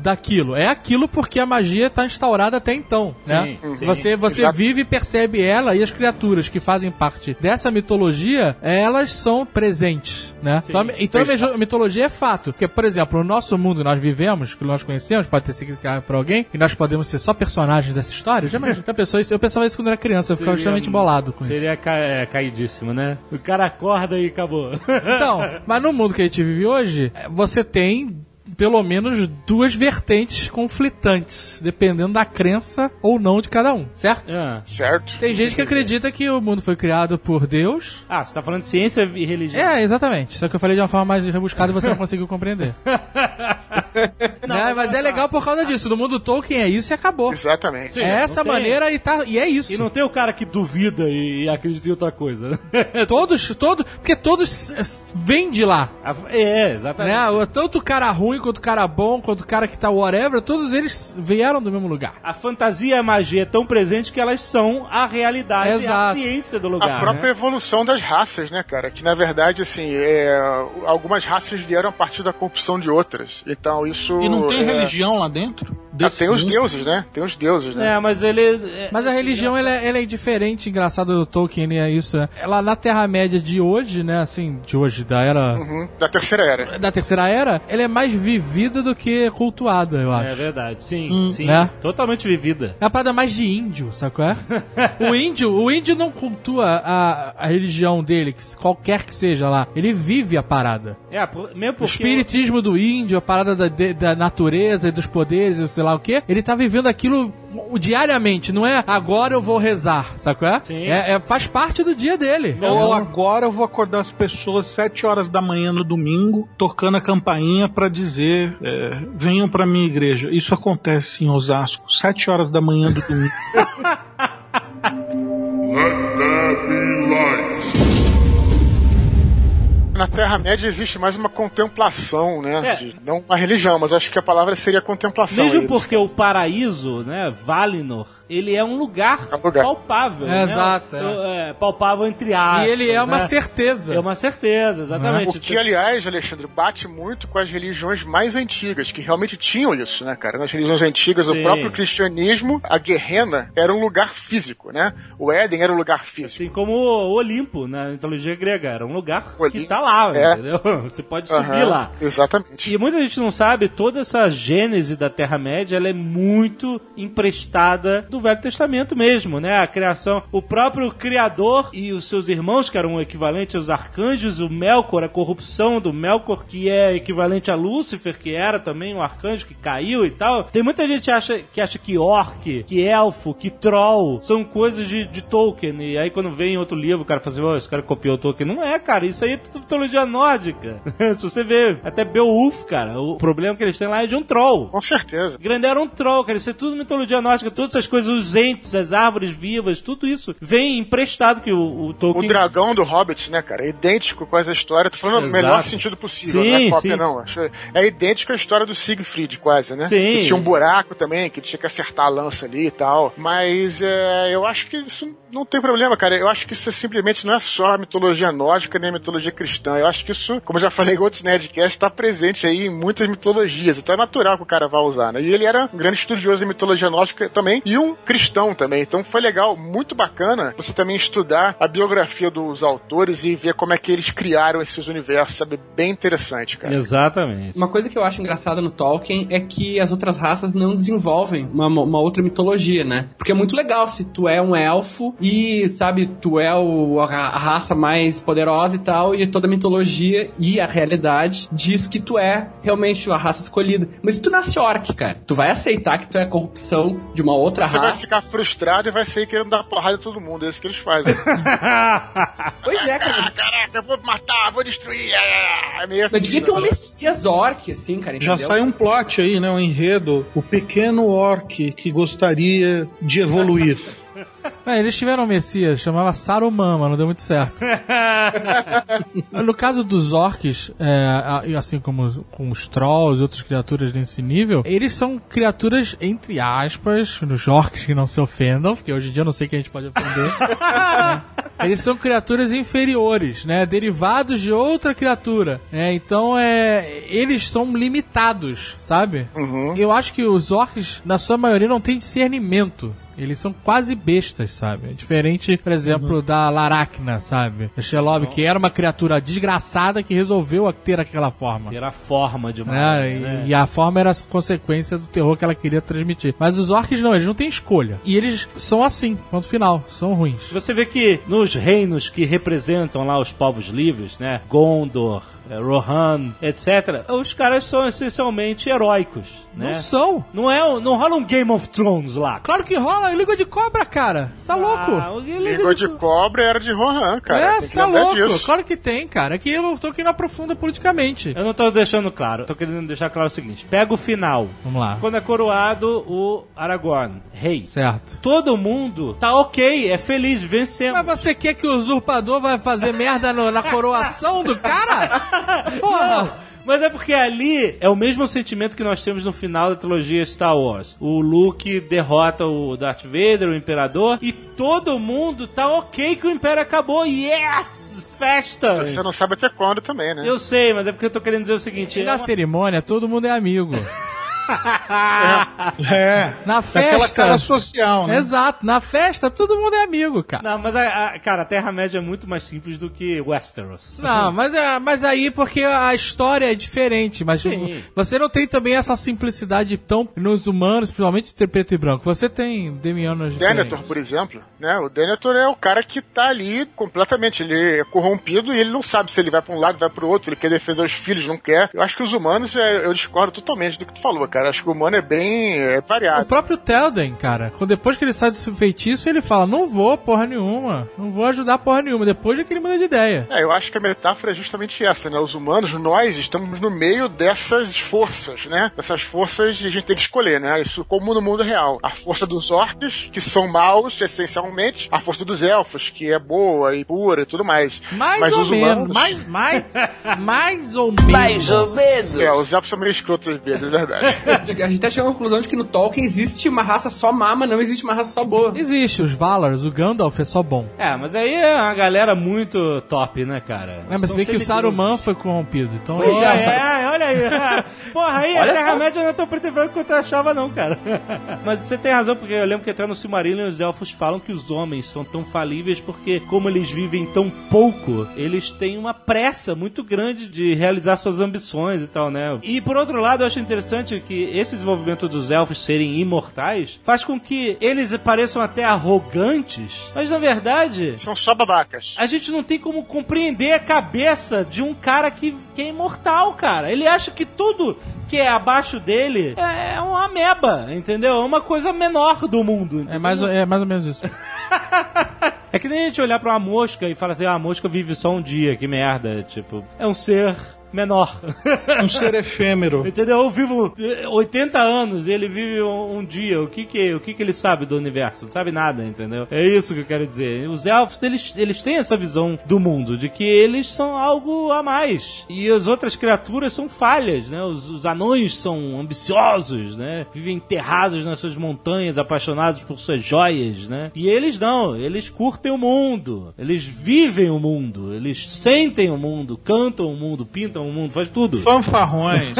daquilo. É aquilo porque a magia está instaurada até então, né? Sim, sim. Você, você Exato. vive e percebe ela e as criaturas que fazem parte dessa mitologia, elas são presentes, né? Então, a- então a mitologia é fato. Porque, por exemplo, o nosso mundo que nós vivemos, que nós conhecemos, pode ter sido criado por alguém, e nós podemos ser só personagens dessa história. Já, imagina- já pensou isso? Eu pensava isso quando era criança, eu ficava Seria- extremamente bolado com isso. Seria ca é, caidíssimo, né? O cara acorda e acabou. Então, mas no mundo que a gente vive hoje, você tem pelo menos duas vertentes conflitantes, dependendo da crença ou não de cada um, certo? Ah. Certo. Tem gente que acredita que o mundo foi criado por Deus. Ah, você tá falando de ciência e religião. É, exatamente. Só que eu falei de uma forma mais rebuscada e você não conseguiu compreender. Né? Mas é legal por causa disso. No mundo Tolkien é isso e acabou. Exatamente. é essa não tem- maneira e, tá, e é isso. E não tem o cara que duvida e, e acredita em outra coisa. Todos, todos, porque todos eh, vêm de lá. é, exatamente. Né? Tanto o cara ruim, quanto o cara bom, quanto o cara que tá whatever, todos eles vieram do mesmo lugar. A fantasia e a magia é tão presente que elas são a realidade e a Exato. ciência do lugar. A própria né? evolução das raças, né, cara? Que na verdade, assim, é, algumas raças vieram a partir da corrupção de outras. Então isso. E não tem é, religião lá dentro? ah, tem os deuses, né? Tem os deuses, né? É, mas ele. é- Mas a religião ela, é- ela é diferente, engraçado do Tolkien, é isso, né? Ela na Terra-média de hoje, né? Assim, de hoje, da era. Uhum, Da terceira era. Da terceira era, ela é mais vivida do que cultuada, eu acho. É verdade, sim, Hum, sim. né? Totalmente vivida. É uma parada mais de índio, sabe qual é? o índio, o índio não cultua a, a religião dele, que qualquer que seja lá. Ele vive a parada. É, mesmo O porque. espiritismo do índio, a parada da, de- da natureza e dos poderes e sei lá o que, ele tá vivendo aquilo diariamente, não é agora eu vou rezar, sabe qual é? Sim. É, é- faz parte do dia dele. Ou agora eu vou acordar as pessoas sete horas da manhã no domingo, tocando a campainha pra dizer: é, venham pra minha igreja. Isso acontece em Osasco, sete horas da manhã do domingo. Let there be light. Na Terra-média existe mais uma contemplação, né? É. de- não uma religião, mas acho que a palavra seria contemplação. Mesmo aí. porque o paraíso, né, Valinor, ele é um lugar, É um lugar. palpável. É, né? exato, é. É, palpável entre aspas. E ele é uma né? certeza. É uma certeza, exatamente. O que, aliás, Alexandre, bate muito com as religiões mais antigas, que realmente tinham isso, né, cara? Nas religiões antigas, Sim. o próprio cristianismo, a Guerrena era um lugar físico, né? O Éden era um lugar físico. Assim como o Olimpo, na mitologia grega, era um lugar que Olimpo, tá lá, é. entendeu? Você pode subir Aham, lá. Exatamente. E muita gente não sabe, toda essa gênese da Terra-média, ela é muito emprestada do Velho Testamento mesmo, né? A criação, o próprio Criador e os seus irmãos, que eram o equivalente aos arcanjos, o Melkor, a corrupção do Melkor, que é equivalente a Lúcifer, que era também um arcanjo que caiu e tal. Tem muita gente que acha que, acha que orc, que elfo, que troll, são coisas de, de Tolkien. E aí quando vem outro livro, o cara fala assim, "Ô, esse cara copiou o Tolkien. Não é, cara, isso aí é tudo mitologia nórdica. Se você vê, até Beowulf, cara, o problema que eles têm lá é de um troll. Com certeza. Grande era um troll, cara. Isso é tudo mitologia nórdica. Todas essas coisas, os entes, as árvores vivas, tudo isso vem emprestado que o, o O Tolkien. dragão do Hobbit, né, cara? É idêntico com essa história. Tô falando no melhor sentido possível, Sim, não é cópia, sim. não. É idêntico à história do Siegfried, quase, né? Sim. Que tinha um buraco também, que tinha que acertar a lança ali e tal. Mas é, eu acho que isso não tem problema, cara. Eu acho que isso é simplesmente não é só a mitologia nórdica nem a mitologia cristã. Eu acho que isso, como eu já falei em outros Nerdcasts, está presente aí em muitas mitologias. Então é natural que o cara vá usar, né? E ele era um grande estudioso em mitologia nórdica também e um cristão também. Então foi legal, muito bacana você também estudar a biografia dos autores e ver como é que eles criaram esses universos, sabe? Bem interessante, cara. Exatamente. Uma coisa que eu acho engraçada no Tolkien é que as outras raças não desenvolvem uma, uma outra mitologia, né? Porque é muito legal se tu é um elfo e, sabe, tu é o, a, a raça mais poderosa e tal, e toda a mitologia e a realidade diz que tu é realmente a raça escolhida. Mas se tu nasce orc, cara, tu vai aceitar que tu é a corrupção de uma outra Você raça. vai ficar frustrado e vai sair querendo dar porrada em todo mundo. É isso que eles fazem. Pois é, cara. Ah, caraca, eu vou matar, vou destruir. ah, É meio assim. Mas devia ter um messias orc, assim, cara, Já entendeu? sai um plot aí, né? Um enredo. O pequeno orc que gostaria de evoluir. É, eles tiveram um Messias, chamava Saruman, mas não deu muito certo. no caso dos orcs, é, assim como com os trolls e outras criaturas nesse nível, eles são criaturas, entre aspas, nos orcs que não se ofendam, porque hoje em dia eu não sei quem a gente pode ofender. né? Eles são criaturas inferiores, né? Derivados de outra criatura. né? então, é, eles são limitados, sabe? Eu acho que os orcs, na sua maioria, não têm discernimento. Eles são quase bestas, sabe? É diferente, por exemplo, da Laracna, sabe? Da Shelob, que era uma criatura desgraçada que resolveu ter aquela forma. Ter a forma de uma. né? E, né? e a forma era a consequência do terror que ela queria transmitir. Mas os orcs não, eles não têm escolha. E eles são assim, ponto final, são ruins. Você vê que nos reinos que representam lá os povos livres, né? Gondor, Rohan, etc. Os caras são essencialmente heróicos, né? Não são. Não é, não rola um Game of Thrones lá. Claro que rola, língua de cobra, cara. Você tá louco? Ah, o Língua de cobra era de Rohan, cara. é, tá louco. disso. Claro que tem, cara. É que eu tô aqui não aprofunda politicamente. Eu não tô deixando claro. Tô querendo deixar claro o seguinte: pega o final. Vamos lá. Quando é coroado o Aragorn, rei. Certo. Todo mundo tá ok, é feliz, vencemos. Mas você quer que o usurpador vai fazer merda no- na coroação do cara? Porra! Não, mas é porque ali é o mesmo sentimento que nós temos no final da trilogia Star Wars. O Luke derrota o Darth Vader, o Imperador, e todo mundo tá ok que o Império acabou. Yes! Festa! Você não sabe até quando também, né? Eu sei, mas é porque eu tô querendo dizer o seguinte. E na é uma- cerimônia, todo mundo é amigo. É. Na Aquela festa. cara social, né? Exato, na festa todo mundo é amigo, cara. Não, mas a, a- cara, a Terra-média é muito mais simples do que Westeros. Não, mas, é, mas aí porque a história é diferente, mas Sim. você não tem também essa simplicidade tão nos humanos, principalmente de preto e branco. Você tem demianos Denethor, diferentes. por exemplo, né? O Denethor é o cara que tá ali completamente, ele é corrompido e ele não sabe se ele vai pra um lado, vai pro outro, ele quer defender os filhos, não quer. Eu acho que os humanos, é, eu discordo totalmente do que tu falou, cara. Acho que o humano é bem é, O variado. próprio Telden, cara, quando depois que ele sai do seu feitiço, ele fala: Não vou porra nenhuma, não vou ajudar porra nenhuma. Depois é que ele muda de ideia. É, eu acho que a metáfora é justamente essa, né? Os humanos, nós estamos no meio dessas forças, né? Dessas forças a gente tem que escolher, né? Isso como no mundo real. A força dos orcs, que são maus, essencialmente. A força dos elfos, que é boa e pura e tudo mais. Mais Mas ou os menos. humanos... Mais, mais, mais ou menos. Mais ou menos. É, os elfos são meio escrotos às vezes, é verdade. A gente até chegou à conclusão de que no Tolkien existe uma raça só má, mas não existe uma raça só boa. Existe, os Valars, o Gandalf é só bom. É, mas aí é uma galera muito top, né, cara? É, mas você vê que o. Saruman foi corrompido. Então, Pois Pô, é, é, Saruman. olha aí. Porra, aí Olha a. Terra-média não é tão preto e branco quanto eu achava, não, cara. Mas você tem razão, porque eu lembro que até no Silmarillion os elfos falam que os homens são tão falíveis porque, como eles vivem tão pouco, eles têm uma pressa muito grande de realizar suas ambições e tal, né? E por outro lado, eu acho interessante que esse desenvolvimento dos elfos serem imortais faz com que eles pareçam até arrogantes, mas na verdade. São só babacas. A gente não tem como compreender a cabeça de um cara que, que é imortal, cara. Ele acha que tudo que é abaixo dele é uma ameba, entendeu? É uma coisa menor do mundo. é mais, é mais ou menos isso. É que nem a gente olhar pra uma mosca e falar assim, ah, a mosca vive só um dia, que merda. Tipo, é um ser menor. Um ser efêmero. Entendeu? Eu vivo eh, 80 anos e ele vive um, um dia. O que que, o que que ele sabe do universo? Não sabe nada, entendeu? É isso que eu quero dizer. Os elfos, eles, eles têm essa visão do mundo, de que eles são algo a mais. E as outras criaturas são falhas, né? Os, os anões são ambiciosos, né? Vivem enterrados nas suas montanhas, apaixonados por suas joias, né? E eles não, eles curtem o mundo. Eles vivem o mundo. Eles sentem o mundo, cantam o mundo, pintam o mundo, faz tudo. Fanfarrões.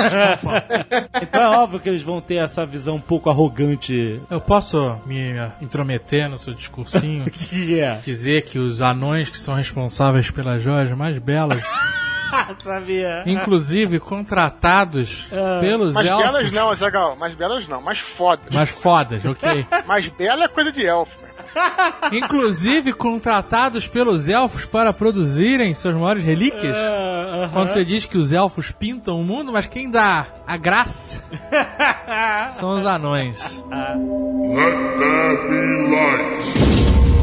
Então é óbvio que eles vão ter essa visão um pouco arrogante. Eu posso me intrometer no seu discursinho? Que é. Dizer que os anões que são responsáveis pelas joias mais belas, Sabia. inclusive contratados pelos Mas elfos belas não, Azagal. Mais belas não, mais fodas. mais fodas, ok? Mais bela é coisa de elfo. Inclusive contratados pelos elfos para produzirem suas maiores relíquias. É, aham. Quando você diz que os elfos pintam o mundo, mas quem dá a graça são os anões. Let there be light.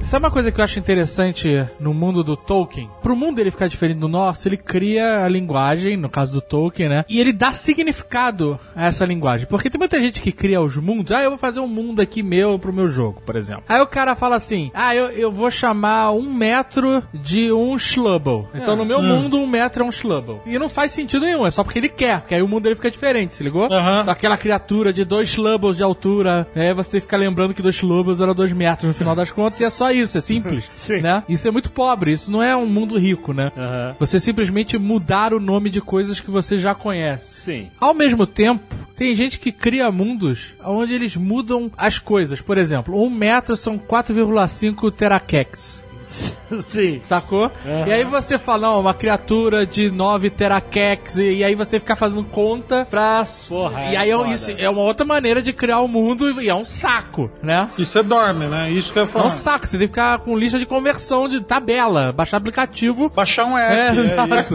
Sabe uma coisa que eu acho interessante no mundo do Tolkien? Pro mundo ele ficar diferente do nosso, ele cria a linguagem, no caso do Tolkien, né? E ele dá significado a essa linguagem. Porque tem muita gente que cria os mundos. Ah, eu vou fazer um mundo aqui meu pro meu jogo, por exemplo. Aí o cara fala assim: Ah, eu, eu vou chamar um metro de um Schlubble. Então no meu mundo, um metro é um Schlubble. E não faz sentido nenhum, é só porque ele quer, porque aí o mundo dele fica diferente, se ligou? Aham. Então, aquela criatura de dois Schlubbles de altura, aí você tem que ficar lembrando que dois Schlubbles eram dois metros no final das contas, e é só isso, é simples. né? Isso é muito pobre, isso não é um mundo rico, né? Aham. Você simplesmente mudar o nome de coisas que você já conhece. Sim. Ao mesmo tempo, tem gente que cria mundos onde eles mudam as coisas. Por exemplo, um metro são 4,5 teraquex. Sim. Sacou? E aí você fala, não, uma criatura de 9 teraquex, e, e aí você tem que ficar fazendo conta pra. Porra, e é aí é, foda. isso, é uma outra maneira de criar o mundo e é um saco, né? E você dorme, né? Isso que eu ia É um saco, você tem que ficar com lista de conversão de tabela, baixar aplicativo. Baixar um É, app. É, exato. isso.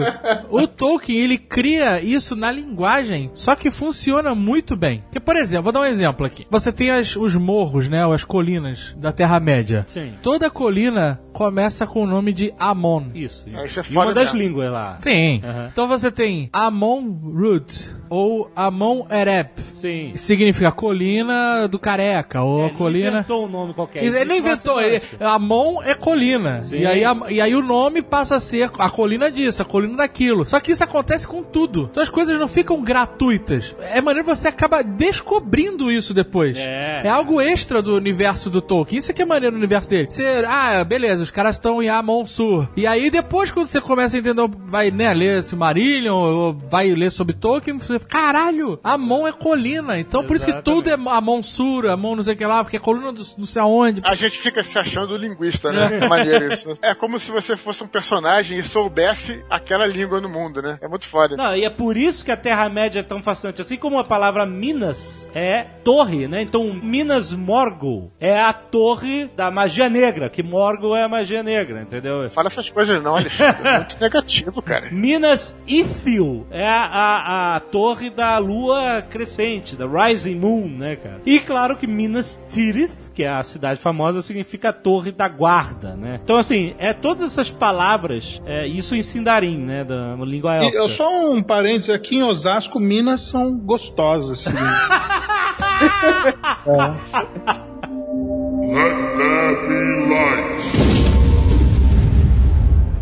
O Tolkien, ele cria isso na linguagem, só que funciona muito bem. Porque, por exemplo, vou dar um exemplo aqui. Você tem as- os morros, né, ou as colinas da Terra-média. Sim. Toda colina começa com o nome de Amon. Isso. É, isso é E uma das mesmo. línguas lá. Sim. Aham. Então você tem Amon Root ou Amon Ereb. Sim. que Significa colina do careca, ou É, a Ele colina. inventou um nome qualquer. Ele não Existe uma inventou, ele. Amon é colina. Sim. E aí, a- e aí o nome passa a ser a colina disso, a colina daquilo. Só que isso acontece com tudo. Então as coisas não ficam gratuitas. É maneiro você acaba descobrindo isso depois. É. algo extra do universo do Tolkien. Isso é que é maneiro no universo dele. Você, ah, beleza, os caras estão em Amon Sur. E aí depois, quando você começa a entender, vai né, ler Silmarillion, ou vai ler sobre Tolkien, você caralho, Amon é colina. Então por isso que tudo é Amon Sur, Amon não sei o que lá, porque é coluna do não sei aonde. A gente fica se achando linguista, né? É maneiro isso. É como se você fosse um personagem e soubesse aquela língua no mundo, né? É muito foda. Não, e é por isso que a Terra-média é tão fascinante. Assim como a palavra Minas é torre, né? Então, Minas Morgul é a torre da magia negra, que Morgul é a magia negra, entendeu? Fala essas coisas não, Alexandre. É muito negativo, cara. Minas Ithil é a, a, a torre da lua crescente, da Rising Moon, né, cara? E claro que Minas Tirith, que é a cidade famosa, significa a torre da guarda, né? Então, assim, é todas essas palavras, é, isso em Sindarin, né, da língua E élfica. eu só um parênteses aqui em Osasco, Minas são gostosas. assim. Let there be light.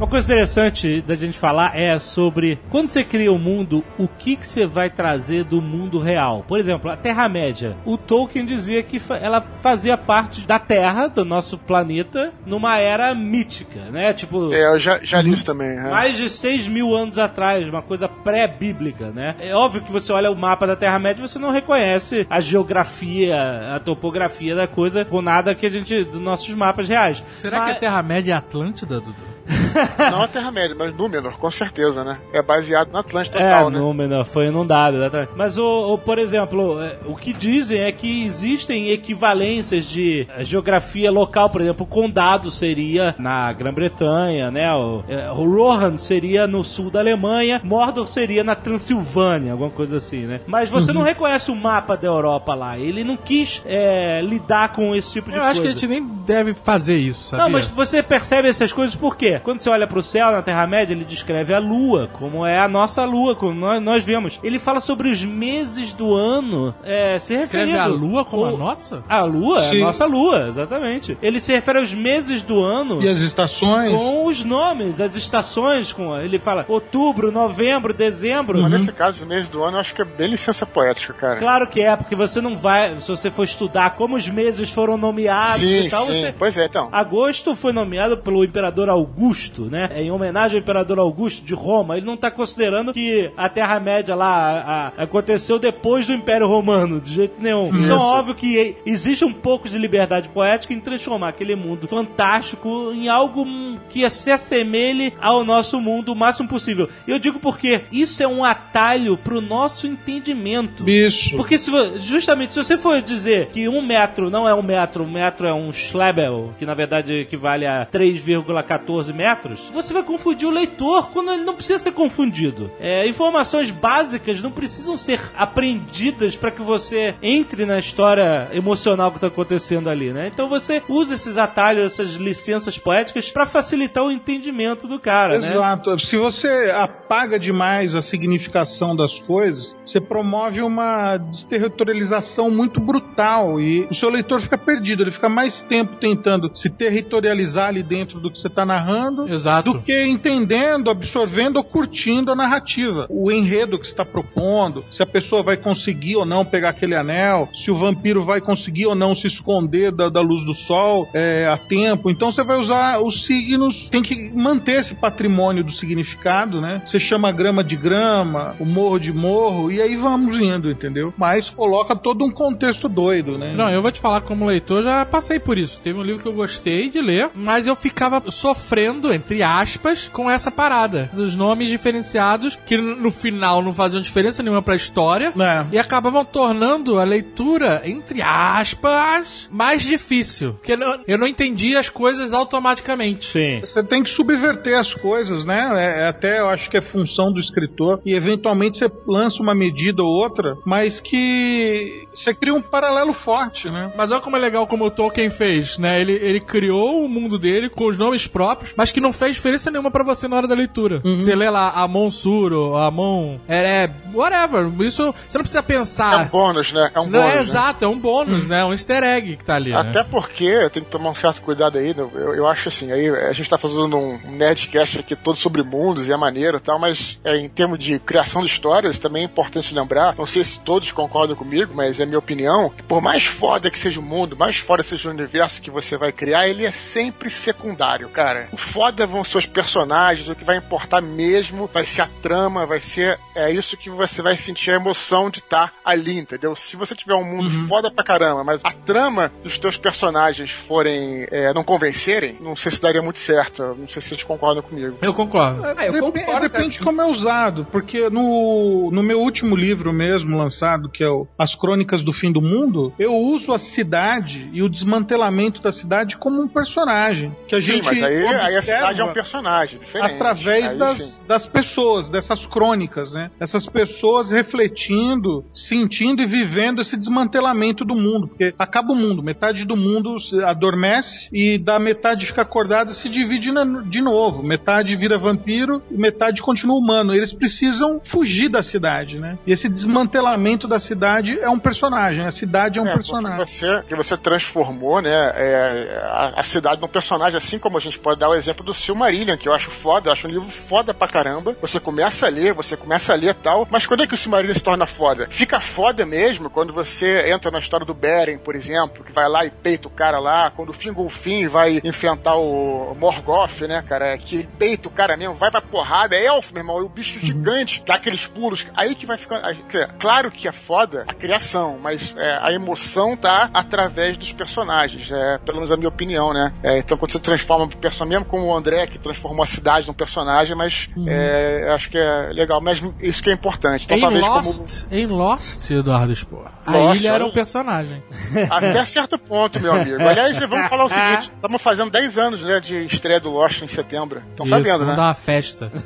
Uma coisa interessante da gente falar é sobre quando você cria um mundo, o que, que você vai trazer do mundo real. Por exemplo, a Terra-média. O Tolkien dizia que fa- ela fazia parte da Terra, do nosso planeta, numa era mítica, né? Tipo. É, eu já, já li isso também. é. Mais de 6 mil anos atrás, uma coisa pré-bíblica, né? É óbvio que você olha o mapa da Terra-média e você não reconhece a geografia, a topografia da coisa com nada que a gente. dos nossos mapas reais. Será que Mas- a Terra-média é Atlântida, Dudu? Não a Terra-média, mas Númenor, com certeza, né? É baseado na Atlântida É, total, né? Númenor, foi inundado, exatamente. Mas, o, o- por exemplo, é, o que dizem é que existem equivalências de eh, geografia local. Por exemplo, o condado seria na Grã-Bretanha, né? O, é, o Rohan seria no sul da Alemanha, Mordor seria na Transilvânia, alguma coisa assim, né? Mas você não reconhece o mapa da Europa lá. Ele não quis é, lidar com esse tipo de Eu coisa. acho que a gente nem deve fazer isso, sabia? Não, mas você percebe essas coisas por quê? Quando você olha pro céu na Terra-média, ele descreve a Lua, como é a nossa Lua, como nós, nós vemos. Ele fala sobre os meses do ano, é, se referindo... Escreve a Lua como a o- nossa? A Lua, é a Sim. nossa Lua, exatamente. Ele se refere aos meses do ano... E as estações? Com os nomes, as estações, com ele fala outubro, novembro, dezembro. Mas nesse caso, os meses do ano, eu acho que é bem licença poética, cara. Claro que é, porque você não vai, se você for estudar como os meses foram nomeados Sim, e tal, sim. você Pois é, então. Agosto foi nomeado pelo imperador Augusto. Augusto, né? Em homenagem ao Imperador Augusto de Roma. Ele não tá considerando que a Terra-média lá a- a- aconteceu depois do Império Romano, de jeito nenhum. Então, Isso. óbvio que existe um pouco de liberdade poética em transformar aquele mundo fantástico em algo hum, que se assemelhe ao nosso mundo o máximo possível. E eu digo porque isso é um atalho pro nosso entendimento. Isso. Porque se, justamente se você for dizer que um metro não é um metro, um metro é um Schlebel, que na verdade equivale a 3,14 metros, você vai confundir o leitor quando ele não precisa ser confundido. É, informações básicas não precisam ser aprendidas para que você entre na história emocional que está acontecendo ali, né? Então você usa esses atalhos, essas licenças poéticas para facilitar o entendimento do cara, né? Exato. Se você apaga demais a significação das coisas, você promove uma desterritorialização muito brutal e o seu leitor fica perdido. Ele fica mais tempo tentando se territorializar ali dentro do que você está narrando Exato. do que entendendo, absorvendo ou curtindo a narrativa. O enredo que você está propondo, se a pessoa vai conseguir ou não pegar aquele anel, se o vampiro vai conseguir ou não se esconder da, da luz do sol é, a tempo. Então você vai usar os signos, tem que manter esse patrimônio do significado, né? Você chama grama de grama, o morro de morro, e aí vamos indo, entendeu? Mas coloca todo um contexto doido, né? Não, eu vou te falar como leitor, já passei por isso. Teve um livro que eu gostei de ler, mas eu ficava sofrendo, entre aspas, com essa parada dos nomes diferenciados que no final não faziam diferença nenhuma pra história É. e acabavam tornando a leitura, entre aspas, mais difícil. Porque eu não- entendia as coisas automaticamente. Sim. Você tem que subverter as coisas, né? É, é até eu acho que é função do escritor. E eventualmente você lança uma medida ou outra, mas que você cria um paralelo forte, né? Mas olha como é legal como o Tolkien fez, né? Ele, ele criou o mundo dele com os nomes próprios, mas que não fez diferença nenhuma pra você na hora da leitura. Você lê lá Amon Suro, Amon Ereb, whatever. Isso você não precisa É um pensar. bônus, né? É um não bônus. é né? exato, é um bônus, né? Um easter egg que tá ali. né? Até porque tem que tomar um certo cuidado aí. né? Eu, eu acho assim, aí a gente tá fazendo um Nerdcast aqui todo sobre mundos e é maneiro e tal, mas é, em termos de criação de histórias também é importante lembrar, não sei se todos concordam comigo, mas é minha opinião, que por mais foda que seja o mundo, mais foda seja o universo que você vai criar, ele é sempre secundário, cara. O foda vão ser os personagens, o que vai importar mesmo vai ser a trama, vai ser é isso que você vai sentir a emoção de estar ali, entendeu? Se você tiver um mundo foda pra caramba, mas a trama dos teus personagens forem é, não convencerem, não sei se daria muito certo. Não sei se vocês concordam comigo. Eu concordo. Ah, eu Dep- concordo, Depende de como é usado, porque no, no meu último livro mesmo lançado, que é o As Crônicas do Fim do Mundo, eu uso a cidade e o desmantelamento da cidade como um personagem. Que a Sim, gente mas aí, aí cidade é um personagem diferente. através Aí das, sim. das pessoas, dessas crônicas, né? Essas pessoas refletindo, sentindo e vivendo esse desmantelamento do mundo, porque acaba o mundo, metade do mundo se adormece e da metade fica acordada se divide na- de novo, metade vira vampiro e metade continua humano. Eles precisam fugir da cidade, né? E esse desmantelamento da cidade é um personagem, a cidade é um É, personagem. você, que você transformou, né, é, a, a cidade num personagem, assim como a gente pode dar o exemplo do Silmarillion, que eu acho foda, eu acho um livro foda pra caramba. Você começa a ler, você começa a ler e tal, mas quando é que o Silmarillion se torna foda? Fica foda mesmo quando você entra na história do Beren, por exemplo, que vai lá e peita o cara lá, quando o Fingolfin vai enfrentar o Morgoth, né, cara, que peita o cara mesmo, vai pra porrada, é elfo, meu irmão, é o bicho gigante, dá aqueles pulos, aí que vai dizer, Claro que é foda a criação, mas é, a emoção tá através dos personagens, é, pelo menos a minha opinião, né? É, então quando você transforma um personagem, mesmo como o André, que transformou a cidade num personagem, mas é, eu acho que é legal, mas isso que é importante. Então em talvez Lost, em Lost, Eduardo Spor, a Lost, ilha era um personagem. como... Até certo ponto, meu amigo. Aliás, vamos falar o seguinte, estamos fazendo 10 anos, né, de estreia do Lost em setembro. Estão sabendo, vamos né? dar uma festa.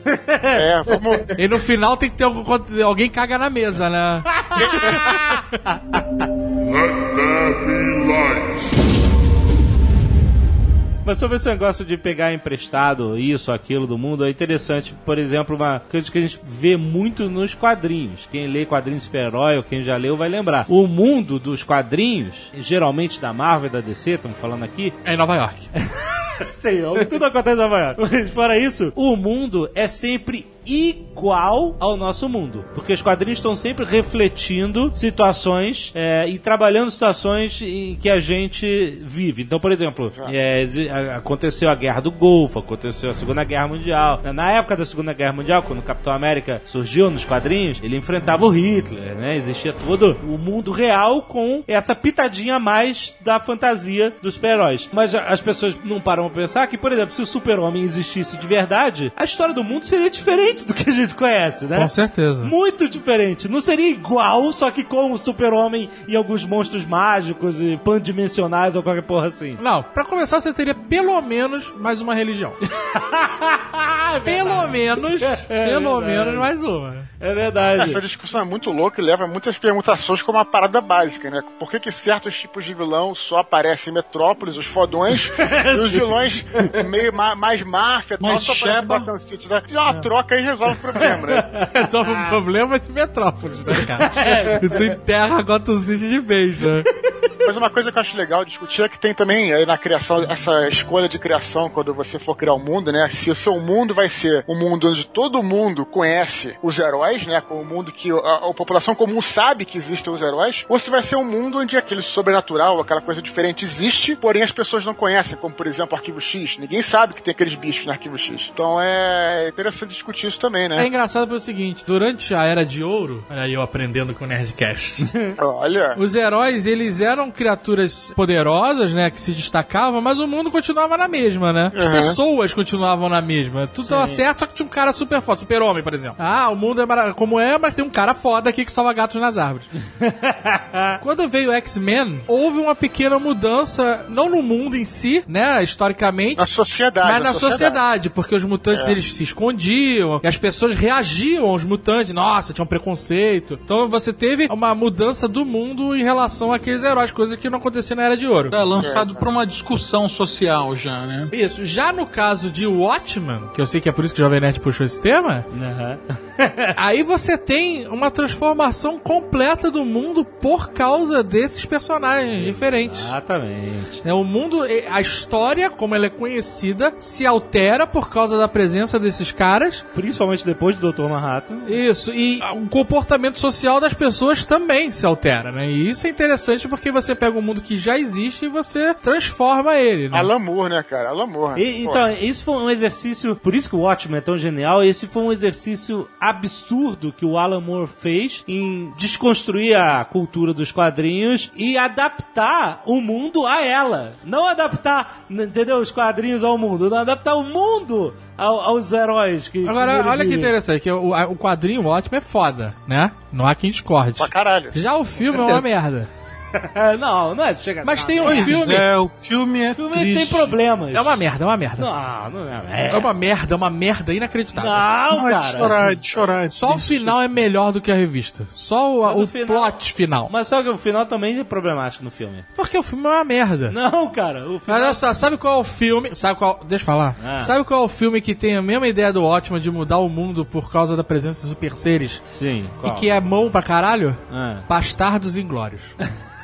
É, vamos... E no final tem que ter algum, alguém caga na mesa, né? Let there be light. Mas sobre esse negócio de pegar emprestado isso, aquilo do mundo, é interessante. Por exemplo, uma coisa que a gente vê muito nos quadrinhos. Quem lê quadrinhos de super-herói ou quem já leu vai lembrar. O mundo dos quadrinhos, geralmente da Marvel e da DC, estamos falando aqui, É em Nova York. Sei, tudo acontece em Nova. Mas fora isso, o mundo é sempre igual ao nosso mundo. Porque os quadrinhos estão sempre refletindo situações é, e trabalhando situações em que a gente vive. Então, por exemplo, é, aconteceu a Guerra do Golfo, aconteceu a Segunda Guerra Mundial. Na- Na época da Segunda Guerra Mundial, quando o Capitão América surgiu nos quadrinhos, ele enfrentava o Hitler, né? Existia todo o mundo real com essa pitadinha a mais da fantasia dos super-heróis. Mas as pessoas não param pra pensar que, por exemplo, se o super-homem existisse de verdade, a história do mundo seria diferente do que a gente conhece, né? Com certeza. Muito diferente. Não seria igual, só que com o super-homem e alguns monstros mágicos e pandimensionais ou qualquer porra assim. Não, pra começar você teria pelo menos mais uma religião. pelo menos, pelo verdade. menos mais uma. É verdade. Essa discussão é muito louca e leva a muitas permutações como uma parada básica, né? Por que, que certos tipos de vilão só aparecem em Metrópolis, os fodões, e os vilões meio ma- mais máfia, tal, Mais só Sheba. Gotham City. Né? Fiz uma troca e resolve o problema, né? Resolve o problema de Metrópolis, né, cara? E tu enterra Gotham City de vez, né? Mas uma coisa que eu acho legal discutir é que tem também aí na criação, essa escolha de criação, quando você for criar o um mundo, né? Se o seu mundo vai ser um mundo onde todo mundo conhece os heróis, né? Com um mundo que a, a população comum sabe que existem os heróis, ou se vai ser um mundo onde aquele sobrenatural, aquela coisa diferente existe, porém as pessoas não conhecem, como por exemplo Arquivo X. Ninguém sabe que tem aqueles bichos no Arquivo X. Então é interessante discutir isso também, É né? engraçado pelo seguinte, durante a Era de Ouro, olha aí eu aprendendo com o Nerdcast, Olha. os heróis, eles eram criaturas poderosas, né, que se destacavam, mas o mundo continuava na mesma, né? As Uhum. pessoas continuavam na mesma. Tudo tava certo, só que tinha um cara super forte, super-homem, por exemplo. Ah, o mundo é mara- como é, mas tem um cara foda aqui que salva gatos nas árvores. Quando veio o X-Men, houve uma pequena mudança, não no mundo em si, né, historicamente, Na sociedade. mas na sociedade, porque os mutantes É. eles se escondiam, e as pessoas reagiam aos mutantes, nossa, tinha um preconceito. Então você teve uma mudança do mundo em relação àqueles heróis, coisa que não acontecia na Era de Ouro. É lançado por uma discussão social já, né? Isso, já no caso de Watchmen, que eu sei que é por isso que o Jovem Nerd puxou esse tema, aí você tem uma transformação completa do mundo por causa desses personagens diferentes. Exatamente. É, o mundo, a história, como ela é conhecida, se altera por causa da presença desses caras. Principalmente depois do Dr. Manhattan. Isso, e o comportamento social das pessoas também se altera, né? E isso é interessante porque você pega um mundo que já existe e você transforma ele, né? Alan Moore, né, cara? Alan Moore. E- então, isso foi um exercício, por isso que o Watchmen é tão genial, esse foi um exercício absurdo que o Alan Moore fez em desconstruir a cultura dos quadrinhos e adaptar o mundo a ela. Não adaptar, entendeu, os quadrinhos ao mundo, não adaptar o mundo ao- aos heróis. Que, Agora, que olha que interessante, que o, o quadrinho ótimo é foda, né? Não há quem discorde. Pra caralho. Já o filme é uma merda. não, não é chega Mas tem um Pois filme. É, o filme é O filme triste. tem problemas. É uma merda, é uma merda. Não, não é. É uma merda, é uma merda inacreditável. Não, Não, é de cara. chorar, é de chorar. é Só o final é melhor do que a revista. Só o, Mas o final- plot final. Mas só que o final também é problemático no filme. Porque o filme é uma merda. Não, cara, o Mas final... olha só, sabe qual é o filme? Sabe qual. Deixa eu falar. Ah. Sabe qual é o filme que tem a mesma ideia do ótimo de mudar o mundo por causa da presença de super seres? Sim, E qual? que é mão pra caralho? Ah. Bastardos Inglórios.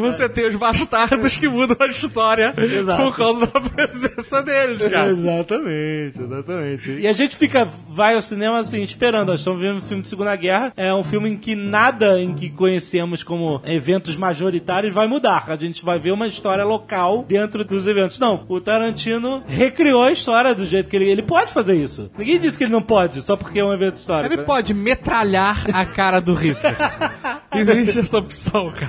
Você tem os bastardos que mudam a história Exato. por causa da presença deles, cara. Exatamente, exatamente. E a gente fica, vai ao cinema assim, esperando. Nós estamos vendo um filme de Segunda Guerra. É um filme em que nada em que conhecemos como eventos majoritários vai mudar. A gente vai ver uma história local dentro dos eventos. Não, o Tarantino recriou a história do jeito que ele. Ele pode fazer isso. Ninguém disse que ele não pode, só porque é um evento histórico. Ele pode metralhar a cara do Hitler. Existe essa opção, cara.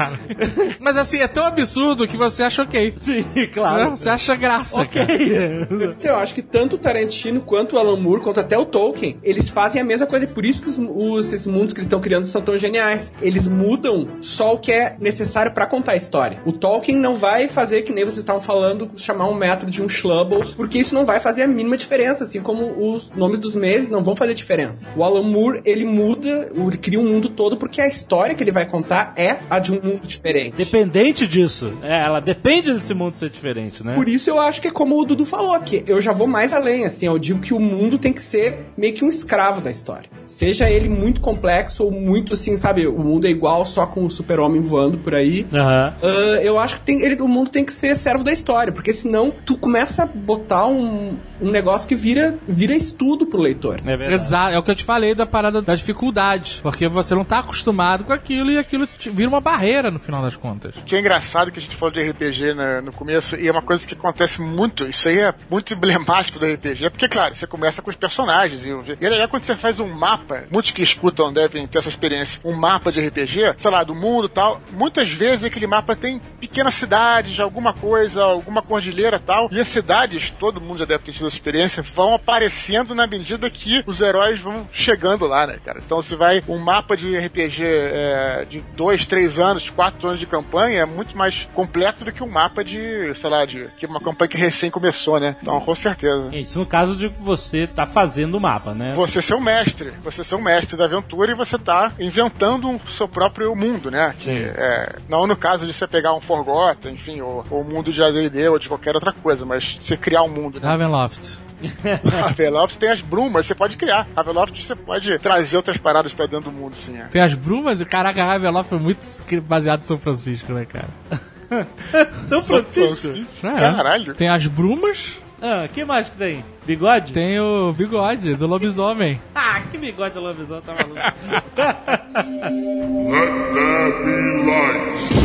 Mas assim, é tão absurdo que você acha ok. Sim, Né? claro. Você acha graça, Ok. cara. Então, eu acho que tanto o Tarantino quanto o Alan Moore, quanto até o Tolkien, eles fazem a mesma coisa. E por isso que os, os- esses mundos que eles estão criando são tão geniais. Eles mudam só o que é necessário pra contar a história. O Tolkien não vai fazer, que nem vocês estavam falando, chamar um metro de um Schlubble, porque isso não vai fazer a mínima diferença, assim como os nomes dos meses não vão fazer diferença. O Alan Moore, ele muda, ele cria um mundo todo porque a história que ele vai vai contar é a de um mundo diferente. Dependente disso. É, ela depende desse mundo ser diferente, né? Por isso eu acho que é como o Dudu falou aqui. Eu já vou mais além, assim. Eu digo que o mundo tem que ser meio que um escravo da história. Seja ele muito complexo ou muito assim, sabe? O mundo é igual só com o super-homem voando por aí. Aham. Ah, eu acho que tem, ele- o mundo tem que ser servo da história, porque senão tu começa a botar um, um negócio que vira, vira estudo pro leitor. É verdade. Exato, é o que eu te falei da parada da dificuldade. Porque você não tá acostumado com aquilo e aquilo te vira uma barreira no final das contas. O que é engraçado que a gente falou de RPG né, no começo, e é uma coisa que acontece muito, isso aí é muito emblemático do RPG, porque, claro, você começa com os personagens, e, e é quando você faz um mapa, muitos que escutam devem ter essa experiência, um mapa de RPG, sei lá, do mundo tal, muitas vezes aquele mapa tem pequenas cidades, alguma coisa, alguma cordilheira tal, e as cidades, todo mundo já deve ter tido essa experiência, vão aparecendo na medida que os heróis vão chegando lá, né, cara? Então você vai, um mapa de RPG é, de dois, três anos, quatro anos de campanha é muito mais completo do que um mapa de, sei lá, de que uma campanha que recém começou, né? Então, com certeza. Isso no caso de que você tá fazendo o mapa, né? Você ser um mestre, você ser um mestre da aventura e você tá inventando o seu próprio mundo, né? Que Sim. é, não no caso de você pegar um Forgotten, enfim, ou, um mundo de AD&D ou de qualquer outra coisa, mas você criar um mundo, né? Ravenloft. Ravenloft tem as brumas, você pode criar. Ravenloft você pode trazer outras paradas pra dentro do mundo, sim. É. Tem as brumas caraca, Ravenloft foi muito baseado em São Francisco, né, cara? São Francisco? É. Caralho. Tem as brumas, Ah, que mais que tem? Bigode? tem o bigode do lobisomem. Ah, que bigode do lobisomem, tá maluco? Let there be light.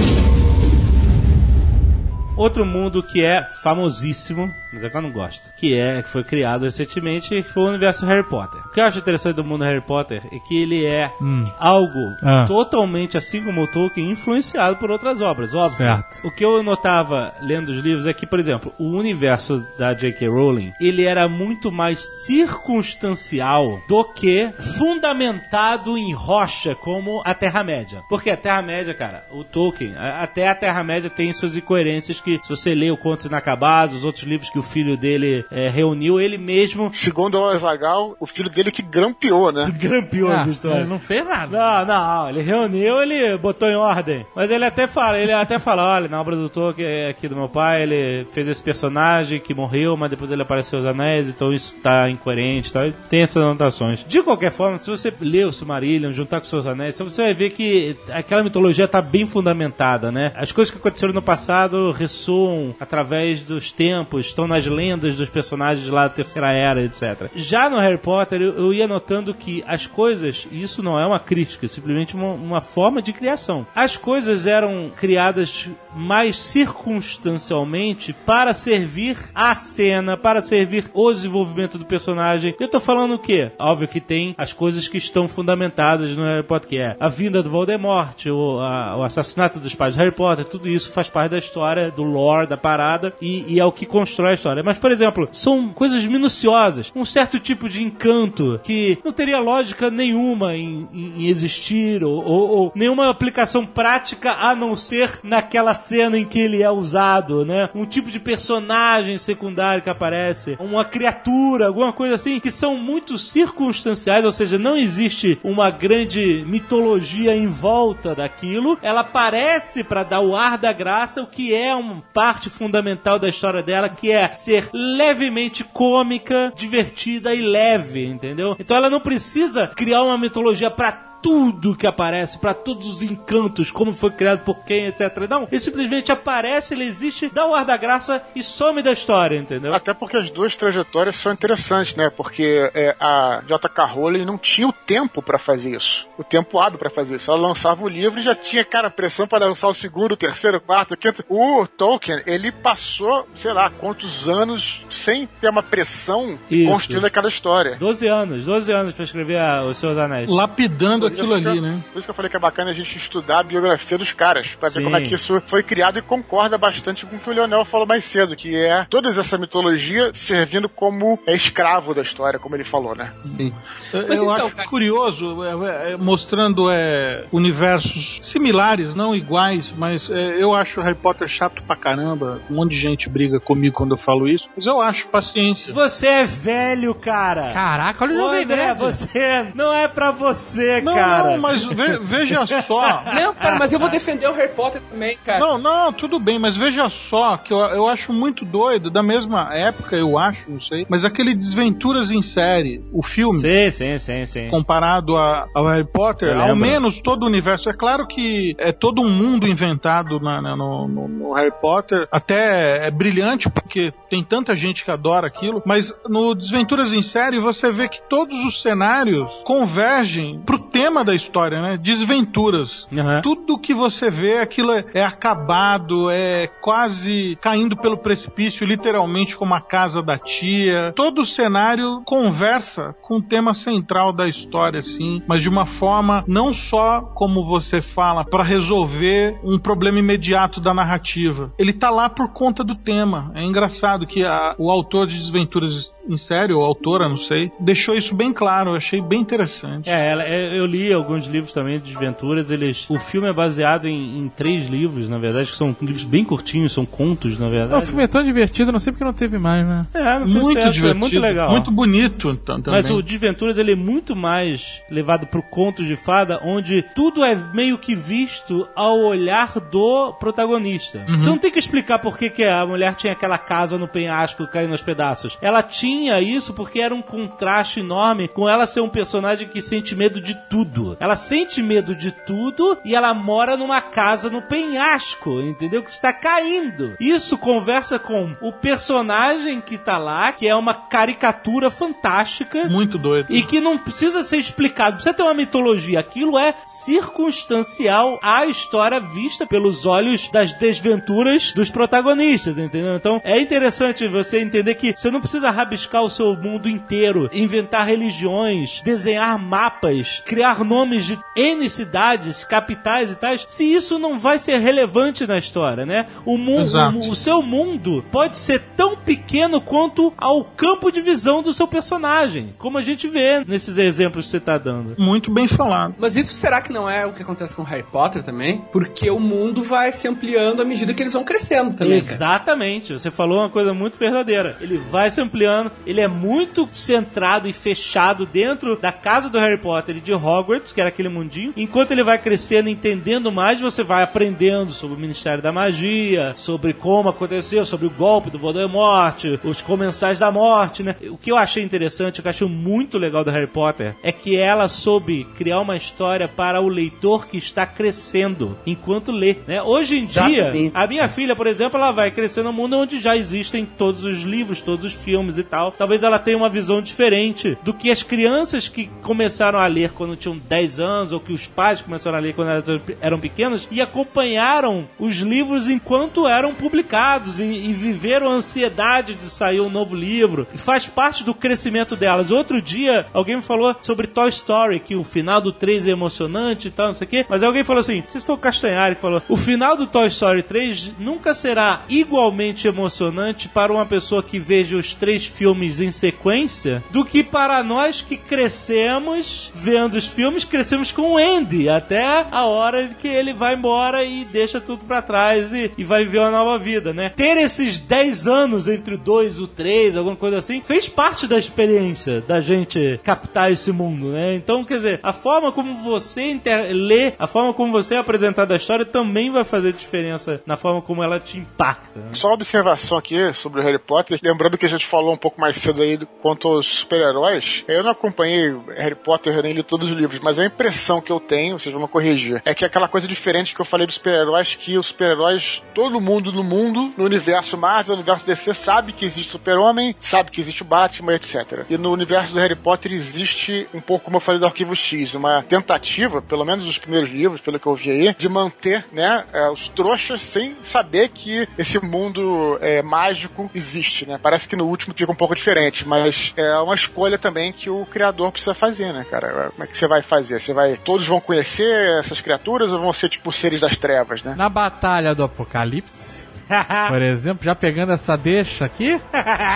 Outro mundo que é famosíssimo, mas é que eu não gosto, que é que foi criado recentemente, que foi o universo Harry Potter. O que eu acho interessante do mundo Harry Potter é que ele é algo Ah. totalmente, assim como o Tolkien, influenciado por outras obras, óbvio. Certo. O que eu notava lendo os livros é que, por exemplo, o universo da J.K. Rowling, ele era muito mais circunstancial do que fundamentado em rocha, como a Terra-média. Porque a Terra-média, cara, o Tolkien, até a Terra-média tem suas incoerências que, se você lê o Contos Inacabados, os outros livros que o filho dele eh, reuniu, ele mesmo Segundo o Azagal, o filho dele que grampeou, né? grampeou Ah, as histórias. ele não fez nada. Não, não, ele reuniu, ele botou em ordem. Mas ele até fala, ele até fala, olha, na obra do Tolkien aqui do meu pai, ele fez esse personagem que morreu, mas depois ele apareceu os anéis, então isso tá incoerente e tal. Ele Tem essas anotações. De qualquer forma, se você ler o Silmarillion, juntar com seus anéis, você vai ver que aquela mitologia tá bem fundamentada, né? As coisas que aconteceram no passado ressoam através dos tempos, estão nas lendas dos personagens lá da Terceira Era, etc. Já no Harry Potter, eu, eu ia notando que as coisas, e isso não é uma crítica, é simplesmente uma, uma forma de criação. As coisas eram criadas mais circunstancialmente para servir a cena, para servir o desenvolvimento do personagem. Eu tô falando o quê? Óbvio que tem as coisas que estão fundamentadas no Harry Potter, que é a vinda do Voldemort, o, a- o assassinato dos pais do Harry Potter, tudo isso faz parte da história, do lore, da parada, e, e é o que constrói história. Mas, por exemplo, são coisas minuciosas, um certo tipo de encanto que não teria lógica nenhuma em, em- existir, ou, ou- ou nenhuma aplicação prática a não ser naquela cena em que ele é usado, né? Um tipo de personagem secundário que aparece, uma criatura, alguma coisa assim, que são muito circunstanciais, ou seja, não existe uma grande mitologia em volta daquilo. Ela aparece para dar o ar da graça, o que é uma parte fundamental da história dela, que é ser levemente cômica, divertida e leve, entendeu? Então ela não precisa criar uma mitologia pra tudo que aparece, pra todos os encantos, como foi criado por quem, etc. Não, ele simplesmente aparece, ele existe, dá o ar da graça e some da história, entendeu? Até porque as duas trajetórias são interessantes, né? Porque é, a J.K. Rowling não tinha o tempo pra fazer isso. O tempo hábil pra fazer isso. Ela lançava o livro e já tinha, cara, pressão pra lançar o segundo, o terceiro, o quarto, o quinto. O Tolkien, ele passou, sei lá, quantos anos sem ter uma pressão Isso. construindo aquela história. 12 anos, 12 anos pra escrever a- Os Seus Anéis. Lapidando aquilo ali, eu- né? Por isso que eu falei que é bacana a gente estudar a biografia dos caras, pra ver Sim. como é que isso foi criado e concorda bastante com o que o Leonel falou mais cedo, que é toda essa mitologia servindo como é, escravo da história, como ele falou, né? Sim. Eu, Mas eu então, acho cara- curioso, é, é, mostrando é, universos similares, não iguais, mas é, eu acho Harry Potter chato pra caramba. Um monte de gente briga comigo quando eu falo isso, mas eu acho paciência. Você é velho, cara. Caraca, olha o André, você não é pra você, Não, cara. Não, mas ve- veja só. Não, cara, mas eu vou defender o Harry Potter também, cara. Não, não, tudo bem, mas veja só que eu, eu acho muito doido, da mesma época, eu acho, não sei, mas aquele Desventuras em série, o filme. Sim, sim, sim, sim. Comparado a- ao Harry Potter, ao menos todo o universo. É claro que é todo um mundo inventado na- na- no, no- no Harry Potter. Até é brilhante, porque tem tanta gente que adora aquilo. Mas no Desventuras em série, você vê que todos os cenários convergem pro tema da história, né? Desventuras. Tudo que você vê, aquilo é, é acabado, é quase caindo pelo precipício, literalmente como a casa da tia. Todo o cenário conversa com o tema central da história, assim, mas de uma forma não só como você fala para resolver um problema imediato da narrativa. Ele tá lá por conta do tema. É engraçado que a- o autor de Desventuras em série, ou autora, não sei, deixou isso bem claro. Eu achei bem interessante. É, ela- é, eu li alguns livros também de desventuras. Eles, o filme é baseado em, em três livros, na verdade, que são livros bem curtinhos, são contos, na O verdade. filme é tão divertido, não sei porque não teve mais, né? É, não fez muito sucesso, divertido, é muito legal. muito bonito então, também. Mas o Desventuras ele é muito mais levado pro conto de fada, onde tudo é meio que visto ao olhar do protagonista. Uhum. Você não tem que explicar por que, que a mulher tinha aquela casa no penhasco caindo aos pedaços. Ela tinha isso porque era um contraste enorme com ela ser um personagem que sente medo de tudo. Ela sente medo de tudo e ela mora numa casa no penhasco, entendeu? Que está caindo. Isso conversa com o personagem que tá lá, que é uma caricatura fantástica. Muito doido. E que não precisa ser explicado, precisa ter uma mitologia. Aquilo é circunstancial à história vista pelos olhos das desventuras dos protagonistas, entendeu? Então é interessante você entender que você não precisa rabiscar o seu mundo inteiro, inventar religiões, desenhar mapas, criar nomes de N cidades, capitais e tais, se isso não vai ser relevante na história, né? O mundo, Exato. o seu mundo pode ser tão pequeno quanto ao campo de visão do seu personagem, como a gente vê nesses exemplos que você tá dando. Muito bem falado. Mas isso será que não é o que acontece com Harry Potter também? Porque o mundo vai se ampliando à medida que eles vão crescendo também, cara. Exatamente, você falou uma coisa muito verdadeira. Ele vai se ampliando, ele é muito centrado e fechado dentro da casa do Harry Potter e de Hogwarts, que era aquele mundinho. Enquanto ele vai crescendo, entendendo mais, você vai aprendendo sobre o Ministério da Magia, sobre como aconteceu, sobre o golpe do Voldemort, os comensais da morte, né? O que eu achei interessante, o que eu achei muito legal do Harry Potter, é que ela soube criar uma história para o leitor que está crescendo enquanto lê, né? Hoje em dia, a minha filha, por exemplo, ela vai crescer num mundo onde já existem todos os livros, todos os filmes e tal. Talvez ela tenha uma visão diferente do que as crianças que começaram a ler quando tinham 10 anos, ou que os pais começaram a ler quando eram- eram pequenos, e acompanharam os livros enquanto eram publicados e, e viveram a ansiedade de sair um novo livro. E faz parte do crescimento delas. Outro dia, alguém me falou sobre Toy Story, que o final do 3 é emocionante e tal, não sei o quê. Mas alguém falou assim, se foi o Castanhari que falou, o final do Toy Story 3 nunca será igualmente emocionante para uma pessoa que veja os três filmes em sequência do que para nós que crescemos vendo os filmes, crescemos com o Andy até a hora que ele vai embora e deixa tudo pra trás e, e vai viver uma nova vida, né? Ter esses 10 anos entre o 2 e o 3, alguma coisa assim, fez parte da experiência da gente captar esse mundo, né? Então, quer dizer, a forma como você inter- lê, a forma como você é apresentado a história também vai fazer diferença na forma como ela te impacta. né? Só uma observação aqui sobre o Harry Potter, lembrando que a gente falou um pouco mais cedo aí quanto aos super-heróis. Eu não acompanhei Harry Potter, eu nem li todos os livros, mas a impressão que eu tenho, vocês vão me corrigir, é que é aquela coisa diferente que eu falei dos super-heróis, que os super-heróis, todo mundo no mundo, no universo Marvel, no universo DC, sabe que existe super-homem, sabe que existe o Batman, etc. E no universo do Harry Potter existe um pouco, como eu falei do Arquivo X, uma tentativa, pelo menos nos primeiros livros, pelo que eu vi aí, de manter, né, é, os trouxas sem saber que esse mundo é, mágico existe, né? Parece que no último fica um pouco diferente, mas é uma escolha também que o criador precisa fazer, né, cara? Como é que você vai fazer? Você vai. Todos vão conhecer essas criaturas ou vão ser tipo seres das trevas, né? Na batalha do apocalipse, Por exemplo, já pegando essa deixa aqui,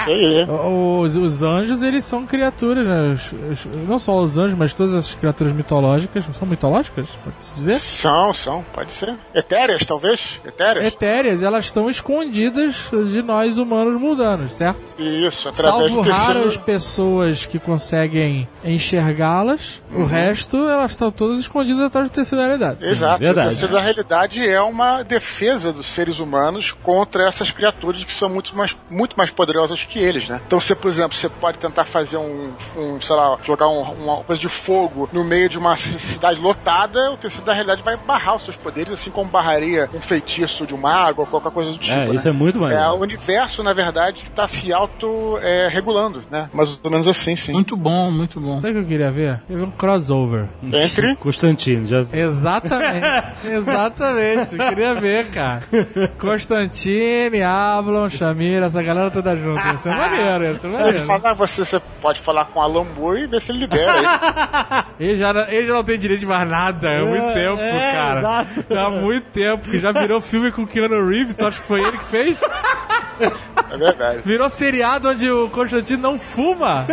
Sei. os, os anjos, eles são criaturas, né? Os- os- não só os anjos, mas todas as criaturas mitológicas. São mitológicas, pode-se dizer? São, são, pode ser. Etéreas, talvez? Etéreas? Etéreas, elas estão escondidas de nós humanos mundanos, certo? Isso, através Salvo raras pessoas que conseguem enxergá-las, o resto elas estão todas escondidas atrás do terceiro da realidade. Exato. verdade. O terceiro da realidade é uma defesa dos seres humanos contra essas criaturas que são muito mais, muito mais poderosas que eles, né? Então, você, por exemplo, você pode tentar fazer um, um sei lá, jogar um- uma coisa de fogo no meio de uma cidade lotada, o terceiro da realidade vai barrar os seus poderes, assim como barraria um feitiço de um mago ou qualquer coisa do tipo. É, né? isso é muito maneiro. É, o universo, na verdade, está se auto-regulando, né? Mais ou menos assim, sim. Muito bom, muito bom. Sabe o que eu queria ver? Eu queria ver um crossover. Entre Constantino, já. Exatamente, exatamente. Eu queria ver, cara. Constantine, Ablon, Shamira, essa galera toda junto. Ia ser maneiro, ser ele maneiro. fala, você, você pode falar com Alan Moore e ver se ele libera aí. Ele já, não- ele já não tem direito de mais nada há muito É, tempo, é, cara. exato. Há muito tempo, que já virou filme com Keanu Reeves, tu acha que foi ele que fez? É verdade. Virou seriado onde o Constantino não fuma.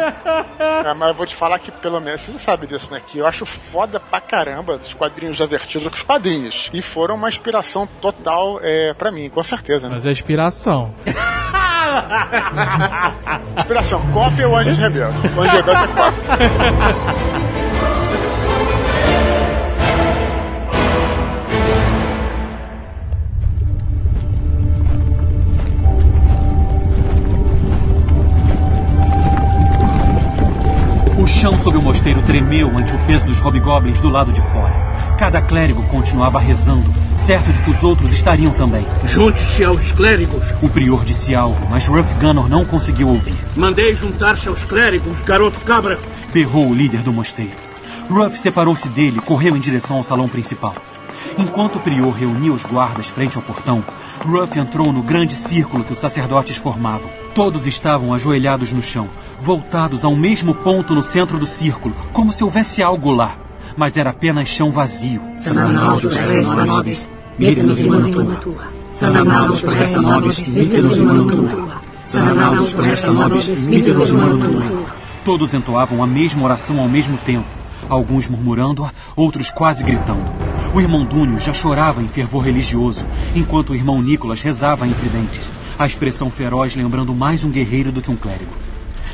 É, mas eu vou te falar que, pelo menos, você sabe disso, né? Que eu acho foda pra caramba os quadrinhos da Vertigo com os quadrinhos. E foram uma inspiração total é, pra mim, com certeza, né? Mas é inspiração. Inspiração, cópia ou Anjos Rebeldes? O Anjos Rebeldes é cópia. Chão sob o mosteiro tremeu ante o peso dos hobgoblins do lado de fora. Cada clérigo continuava rezando, certo de que os outros estariam também. Junte-se aos clérigos. O prior disse algo, mas Ruff Gunnar não conseguiu ouvir. Mandei juntar-se aos clérigos, garoto cabra. Berrou o líder do mosteiro. Ruff separou-se dele e correu em direção ao salão principal. Enquanto o prior reunia os guardas frente ao portão, Ruff entrou no grande círculo que os sacerdotes formavam. Todos estavam ajoelhados no chão, voltados ao mesmo ponto no centro do círculo, como se houvesse algo lá. Mas era apenas chão vazio. Sanamados presta nobis, mite-nos in mano tua. Sanamados presta nobis, mite-nos in mano tua. Nobis, in mano tua. Todos entoavam a mesma oração ao mesmo tempo, alguns murmurando-a, outros quase gritando. O irmão Dúnio já chorava em fervor religioso, enquanto o irmão Nicolas rezava entre dentes, a expressão feroz lembrando mais um guerreiro do que um clérigo.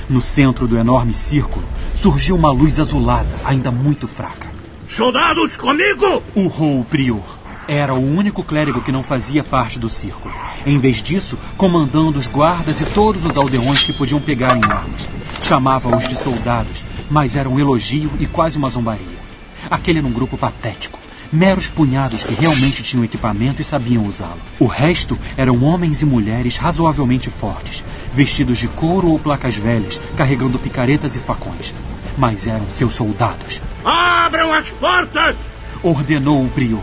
No centro do enorme círculo surgiu uma luz azulada, ainda muito fraca. Soldados, comigo! Urrou o prior. Era o único clérigo que não fazia parte do círculo. Em vez disso, comandando os guardas e todos os aldeões que podiam pegar em armas. Chamava-os de soldados, mas era um elogio e quase uma zombaria. Aquele era um grupo patético. Meros punhados que realmente tinham equipamento e sabiam usá-lo. O resto eram homens e mulheres razoavelmente fortes, vestidos de couro ou placas velhas, carregando picaretas e facões. Mas eram seus soldados. Abram as portas! Ordenou o prior.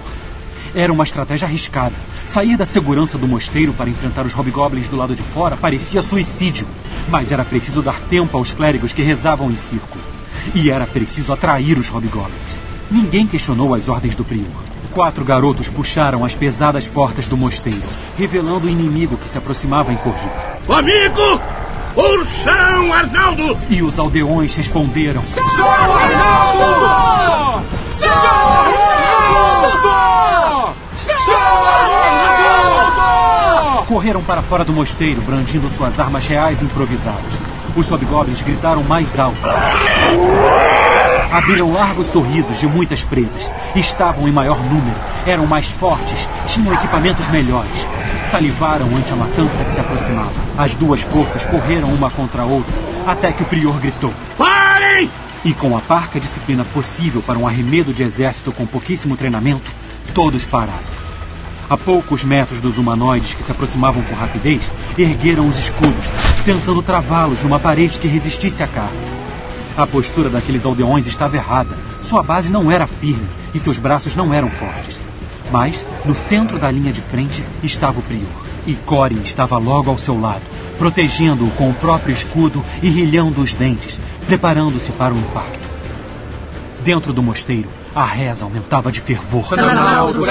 Era uma estratégia arriscada. Sair da segurança do mosteiro para enfrentar os hobgoblins do lado de fora parecia suicídio. Mas era preciso dar tempo aos clérigos que rezavam em círculo. E era preciso atrair os hobgoblins. Ninguém questionou as ordens do prior. Quatro garotos puxaram as pesadas portas do mosteiro, revelando o inimigo que se aproximava em corrida. Comigo! Ursão Arnaldo! E os aldeões responderam: São Arnaldo! São Arnaldo! São Arnaldo! Correram para fora do mosteiro, brandindo suas armas reais improvisadas. Os hobgoblins gritaram mais alto. Abriram largos sorrisos de muitas presas. Estavam em maior número, eram mais fortes, tinham equipamentos melhores. Salivaram ante a matança que se aproximava. As duas forças correram uma contra a outra, até que o prior gritou: Parem! E com a parca disciplina possível para um arremedo de exército com pouquíssimo treinamento, todos pararam. A poucos metros dos humanoides que se aproximavam com rapidez, ergueram os escudos, tentando travá-los numa parede que resistisse à carga. A postura daqueles aldeões estava errada. Sua base não era firme e seus braços não eram fortes. Mas, no centro da linha de frente, estava o prior. E Corin estava logo ao seu lado, protegendo-o com o próprio escudo e rilhando os dentes, preparando-se para o impacto. Dentro do mosteiro, a reza aumentava de fervor. Sanamados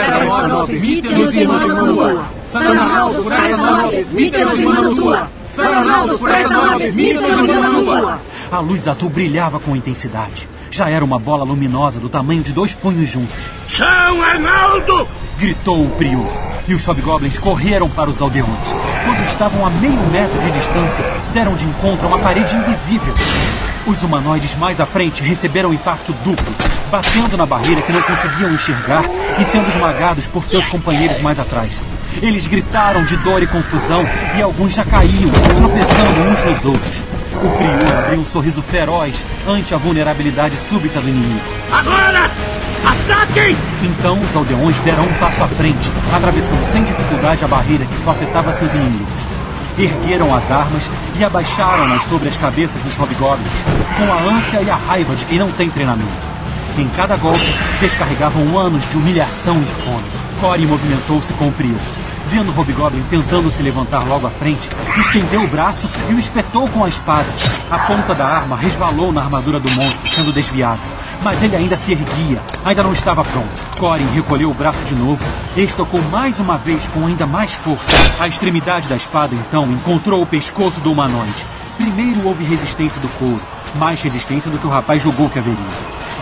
Nobres, Mítelos e Manutua. A luz azul brilhava com intensidade. Já era uma bola luminosa do tamanho de dois punhos juntos. São Arnaldo! Gritou o prior. E os hobgoblins correram para os aldeões. Quando estavam a meio metro de distância, deram de encontro a uma parede invisível. Os humanoides mais à frente receberam impacto duplo, batendo na barreira que não conseguiam enxergar e sendo esmagados por seus companheiros mais atrás. Eles gritaram de dor e confusão e alguns já caíam, tropeçando uns nos outros. O prior abriu um sorriso feroz ante a vulnerabilidade súbita do inimigo. Agora! Ataquem! Então os aldeões deram um passo à frente, atravessando sem dificuldade a barreira que só afetava seus inimigos. Ergueram as armas e abaixaram-nas sobre as cabeças dos hobgoblins, com a ânsia e a raiva de quem não tem treinamento. Em cada golpe, descarregavam anos de humilhação e fome. Cory movimentou-se com o prior. Vendo o Hobgoblin tentando se levantar logo à frente, estendeu o braço e o espetou com a espada. A ponta da arma resvalou na armadura do monstro, sendo desviada. Mas ele ainda se erguia, ainda não estava pronto. Corin recolheu o braço de novo estocou mais uma vez com ainda mais força. A extremidade da espada, então, encontrou o pescoço do humanoide. Primeiro houve resistência do couro, mais resistência do que o rapaz julgou que haveria.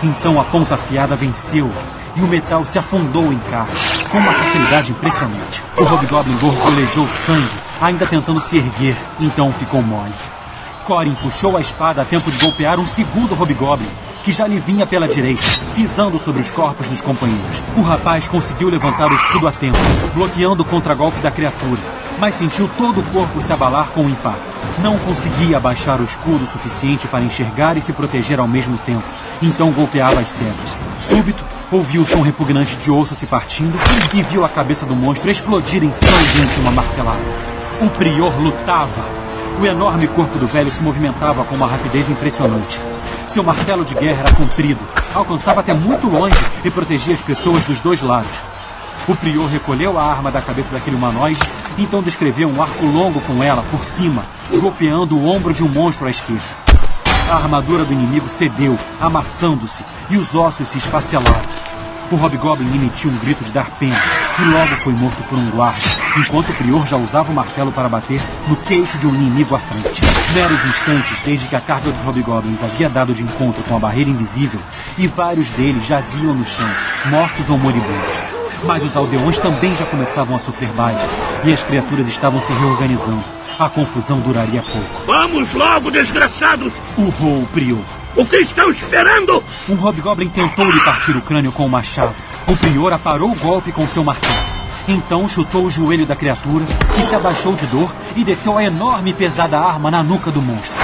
Então a ponta afiada venceu e o metal se afundou em carne, com uma facilidade impressionante. O Hobgoblin gorgolejou sangue, ainda tentando se erguer, então ficou mole. Corin puxou a espada a tempo de golpear um segundo Hobgoblin, que já lhe vinha pela direita, pisando sobre os corpos dos companheiros. O rapaz conseguiu levantar o escudo a tempo, bloqueando o contragolpe da criatura, mas sentiu todo o corpo se abalar com o impacto. Não conseguia abaixar o escudo o suficiente para enxergar e se proteger ao mesmo tempo, então golpeava as cegas. Súbito, ouviu o som repugnante de osso se partindo e viu a cabeça do monstro explodir em sangue uma martelada. O prior lutava. O enorme corpo do velho se movimentava com uma rapidez impressionante. Seu martelo de guerra era comprido, alcançava até muito longe e protegia as pessoas dos dois lados. O prior recolheu a arma da cabeça daquele humanoide, então descreveu um arco longo com ela por cima, golpeando o ombro de um monstro à esquerda. A armadura do inimigo cedeu, amassando-se, e os ossos se esfacelaram. O Hobgoblin emitiu um grito de dar pena e logo foi morto por um guarda, enquanto o prior já usava o martelo para bater no queixo de um inimigo à frente. Meros instantes desde que a carga dos Hobgoblins havia dado de encontro com a barreira invisível e vários deles jaziam no chão, mortos ou moribundos. Mas os aldeões também já começavam a sofrer baixas e as criaturas estavam se reorganizando. A confusão duraria pouco. Vamos logo, desgraçados! Urrou o prior. O que estão esperando? Um hobgoblin tentou lhe partir o crânio com o machado. O prior aparou o golpe com seu martelo. Então chutou o joelho da criatura, que se abaixou de dor e desceu a enorme e pesada arma na nuca do monstro.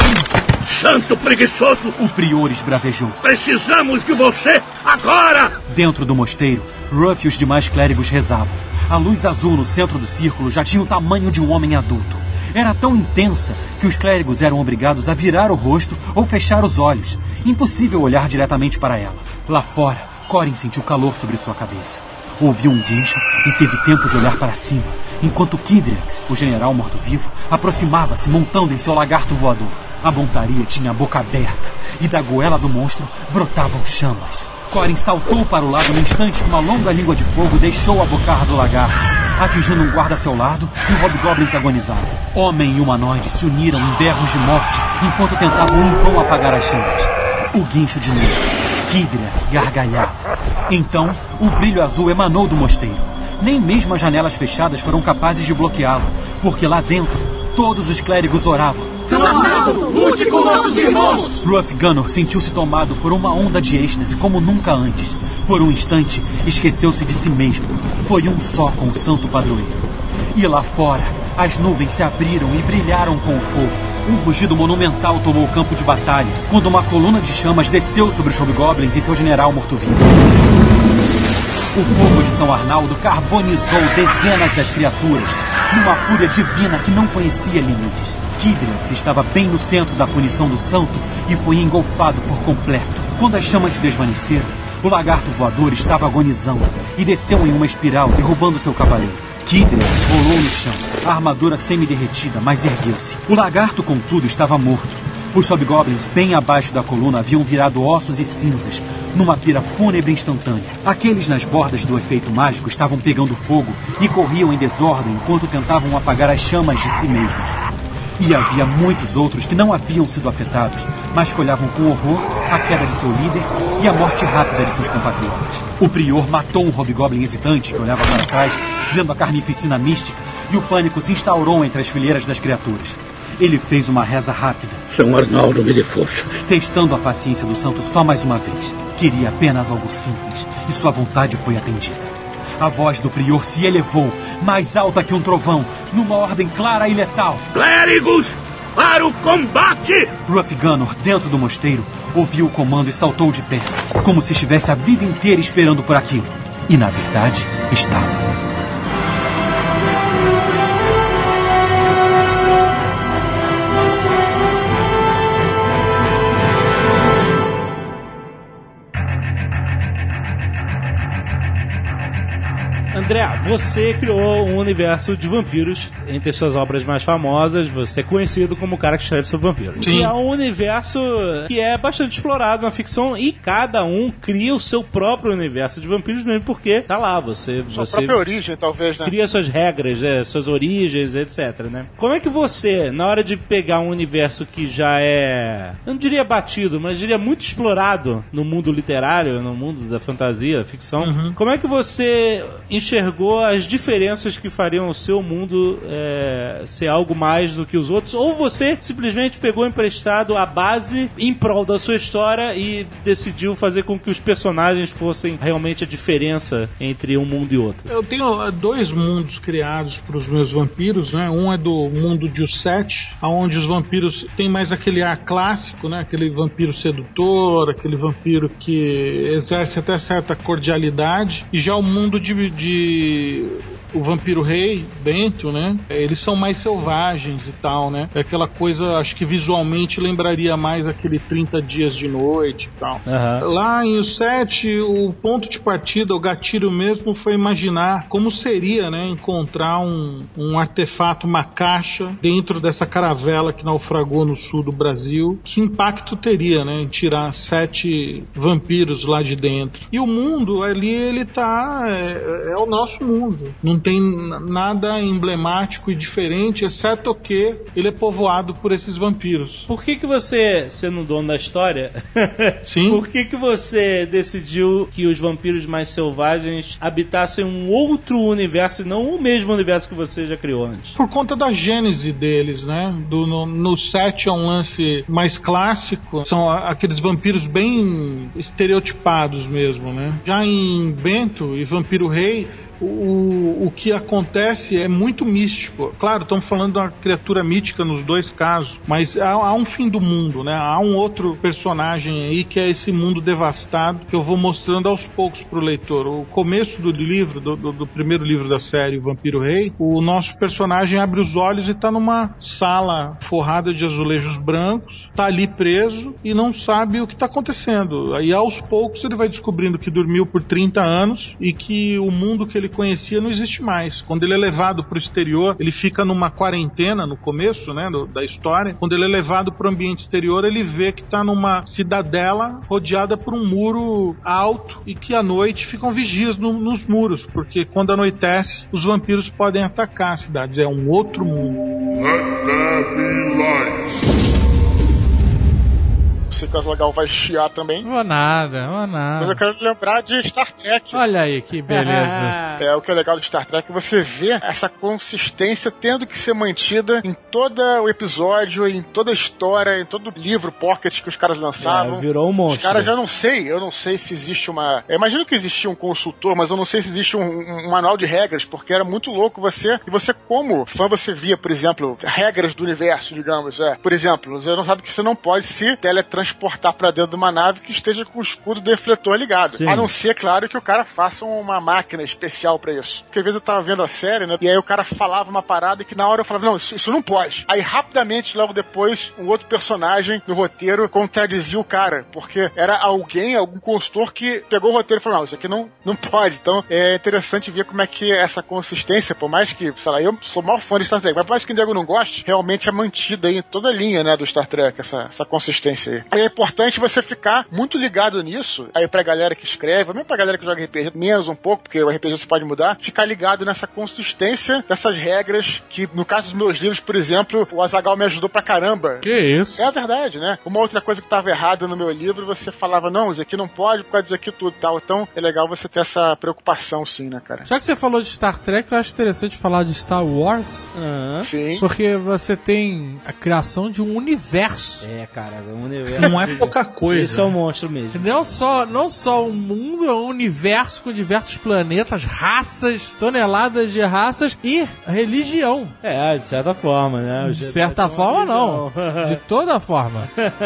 Santo preguiçoso! O prior esbravejou. Precisamos de você agora! Dentro do mosteiro, Ruff e os demais clérigos rezavam. A luz azul no centro do círculo já tinha o tamanho de um homem adulto. Era tão intensa que os clérigos eram obrigados a virar o rosto ou fechar os olhos. Impossível olhar diretamente para ela. Lá fora, Corin sentiu calor sobre sua cabeça. Ouviu um guincho e teve tempo de olhar para cima, enquanto Kidriax, o general morto-vivo, aproximava-se montando em seu lagarto voador. A montaria tinha a boca aberta e da goela do monstro brotavam chamas. Corin saltou para o lado no instante que uma longa língua de fogo deixou a bocarra do lagarto, atingindo um guarda a seu lado e um hobgoblin que agonizava. Homem e humanoide se uniram em berros de morte enquanto tentavam em vão apagar as chamas. O guincho de novo. Kidrias gargalhava. Então, o brilho azul emanou do mosteiro. Nem mesmo as janelas fechadas foram capazes de bloqueá-lo, porque lá dentro todos os clérigos oravam. Sanarnaldo, lute com nossos irmãos! Ruff Gunnar sentiu-se tomado por uma onda de êxtase como nunca antes. Por um instante, esqueceu-se de si mesmo. Foi um só com o santo padroeiro. E lá fora, as nuvens se abriram e brilharam com o fogo. Um rugido monumental tomou o campo de batalha, quando uma coluna de chamas desceu sobre os hobgoblins e seu general morto-vivo. O fogo de São Arnaldo carbonizou dezenas das criaturas, numa fúria divina que não conhecia limites. Kidriax estava bem no centro da punição do santo e foi engolfado por completo. Quando as chamas se desvaneceram, o lagarto voador estava agonizando e desceu em uma espiral, derrubando seu cavaleiro. Kidriax rolou no chão, a armadura semi-derretida, mas ergueu-se. O lagarto, contudo, estava morto. Os hobgoblins, bem abaixo da coluna, haviam virado ossos e cinzas, numa pira fúnebre instantânea. Aqueles nas bordas do efeito mágico estavam pegando fogo e corriam em desordem enquanto tentavam apagar as chamas de si mesmos. E havia muitos outros que não haviam sido afetados, mas que olhavam com horror a queda de seu líder e a morte rápida de seus compatriotas. O prior matou um hobgoblin hesitante que olhava para trás, vendo a carnificina mística, e o pânico se instaurou entre as fileiras das criaturas. Ele fez uma reza rápida. São Arnaldo me dê forças. Testando a paciência do santo só mais uma vez. Queria apenas algo simples, e sua vontade foi atendida. A voz do prior se elevou, mais alta que um trovão, numa ordem clara e letal. Clérigos, para o combate! Ruff Gunnar, dentro do mosteiro, ouviu o comando e saltou de pé, como se estivesse a vida inteira esperando por aquilo. E, na verdade, estava. André, você criou um universo de vampiros. Entre suas obras mais famosas, você é conhecido como o cara que escreve sobre vampiros. Sim. E é um universo que é bastante explorado na ficção e cada um cria o seu próprio universo de vampiros mesmo porque tá lá, você... Sua você própria origem, talvez, né? cria suas regras, é, suas origens, etc, né? Como é que você, na hora de pegar um universo que já é, eu não diria batido, mas diria muito explorado no mundo literário, no mundo da fantasia, da ficção, como é que você enxergou as diferenças que fariam o seu mundo é, ser algo mais do que os outros? Ou você simplesmente pegou emprestado a base em prol da sua história e decidiu fazer com que os personagens fossem realmente a diferença entre um mundo e outro? Eu tenho eh, dois mundos criados para os meus vampiros, né? Um é do mundo de Sete, onde os vampiros têm mais aquele ar clássico, né? Aquele vampiro sedutor, aquele vampiro que exerce até certa cordialidade. E já o mundo de, de que o vampiro rei, Bento, né? Eles são mais selvagens e tal, né? É aquela coisa, acho que visualmente lembraria mais aquele 30 dias de noite e tal. Lá em o 7, o ponto de partida, o gatilho mesmo foi imaginar como seria, né, encontrar um, um artefato, uma caixa dentro dessa caravela que naufragou no sul do Brasil. Que impacto teria, né, em tirar sete vampiros lá de dentro? E o mundo ali, ele tá é, é o nosso mundo. Não tem n- nada emblemático e diferente, exceto que ele é povoado por esses vampiros. Por que que você, sendo dono da história, Sim. por que que você decidiu que os vampiros mais selvagens habitassem um outro universo e não o mesmo universo que você já criou antes? Por conta da gênese deles, né? Do, no, no 7 é um lance mais clássico, são aqueles vampiros bem estereotipados mesmo, né? Já em Bento e Vampiro Rei, o, o que acontece é muito místico. Claro, estamos falando de uma criatura mítica nos dois casos, mas há, há um fim do mundo, né? Há um outro personagem aí que é esse mundo devastado que eu vou mostrando aos poucos pro leitor. O começo do livro, do, do- do primeiro livro da série, O Vampiro Rei, o nosso personagem abre os olhos e tá numa sala forrada de azulejos brancos, tá ali preso e não sabe o que tá acontecendo. Aí aos poucos ele vai descobrindo que dormiu por 30 anos e que o mundo que ele conhecia não existe mais. Quando ele é levado pro exterior, ele fica numa quarentena no começo, né, do- da história. Quando ele é levado pro ambiente exterior, ele vê que tá numa cidadela rodeada por um muro alto e que à noite ficam vigias no- nos muros, porque quando anoitece, os vampiros podem atacar as cidades. É um outro mundo. Let there be light. Você, caso legal, vai chiar também. Vou nada, vou Mas nada. eu quero lembrar de Star Trek. Olha aí que beleza. É, o que é legal de Star Trek é você ver essa consistência tendo que ser mantida em todo o episódio, em toda a história, em todo o livro pocket que os caras lançavam. É, virou um monstro. Os caras, eu não sei, eu não sei se existe uma. Eu imagino que existia um consultor, mas eu não sei se existe um, um manual de regras, porque era muito louco você. E você, como fã, você via, por exemplo, regras do universo, digamos. É. Por exemplo, você não sabe que você não pode se teletransportar pra dentro de uma nave que esteja com o escudo defletor ligado. Sim. A não ser, claro, que o cara faça uma máquina especial pra isso. Porque às vezes eu tava vendo a série, né? E aí o cara falava uma parada que na hora eu falava, não, isso, isso não pode. Aí rapidamente, logo depois, um outro personagem no roteiro contradizia o cara. Porque era alguém, algum consultor que pegou o roteiro e falou, não, isso aqui não, não pode. Então é interessante ver como é que essa consistência, por mais que, sei lá, eu sou maior fã de Star Trek, mas por mais que o Diego não goste, realmente é mantida aí em toda a linha, né, do Star Trek, essa, essa consistência aí. E é importante você ficar muito ligado nisso, aí pra galera que escreve, mesmo pra galera que joga RPG, menos um pouco, porque o RPG você pode mudar, ficar ligado nessa consistência dessas regras que, no caso dos meus livros, por exemplo, o Azagal me ajudou pra caramba. Que isso? É a verdade, né? Uma outra coisa que estava errada no meu livro, você falava, não, isso aqui não pode por causa disso aqui tudo e tal. Então é legal você ter essa preocupação, sim, né, cara? Já que você falou de Star Trek, eu acho interessante falar de Star Wars. Sim. Porque você tem a criação de um universo. É, cara, é um universo. Não é pouca coisa. Isso é um monstro mesmo. Não só, não só um mundo, é um universo com diversos planetas, raças, toneladas de raças e religião. É, de certa forma, né? De certa forma, não. De toda forma.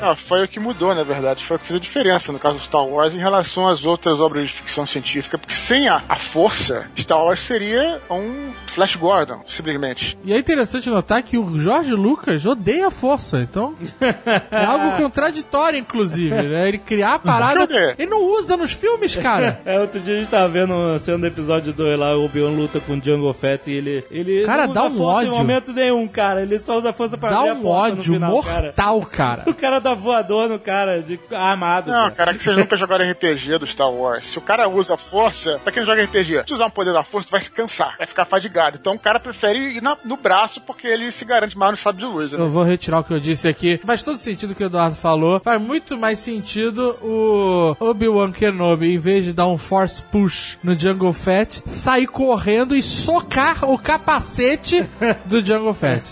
Ah, foi o que mudou, na verdade. Foi o que fez a diferença no caso do Star Wars em relação às outras obras de ficção científica. Porque sem a, a força, Star Wars seria um Flash Gordon, simplesmente. E é interessante notar que o Jorge Lucas odeia a força, então é algo contraditório, inclusive, né? Ele criar a parada. Ele não usa nos filmes, cara. É, outro dia a gente tava vendo uma cena do episódio 2 lá, o Obi-Wan luta com o Django Fett e ele. ele Cara, não dá usa um força ódio. em momento nenhum, cara. Ele só usa força pra Dá abrir a um porta no ódio final, cara. mortal, cara. O cara dá voador no cara, de armado. Não, cara, que vocês nunca jogaram RPG do Star Wars. Se o cara usa força, pra quem não joga RPG, se usar um poder da força, tu vai se cansar, vai ficar fadigado. Então o cara prefere ir na- no braço porque ele se garante mais no sábio de luz. Né? Eu vou retirar o que eu disse aqui. Faz todo sentido que o Eduardo falou. Faz muito mais sentido o Obi-Wan Kenobi, em vez de dar um force push no Jungle Fett, sair correndo e socar o capacete do Jungle Fett.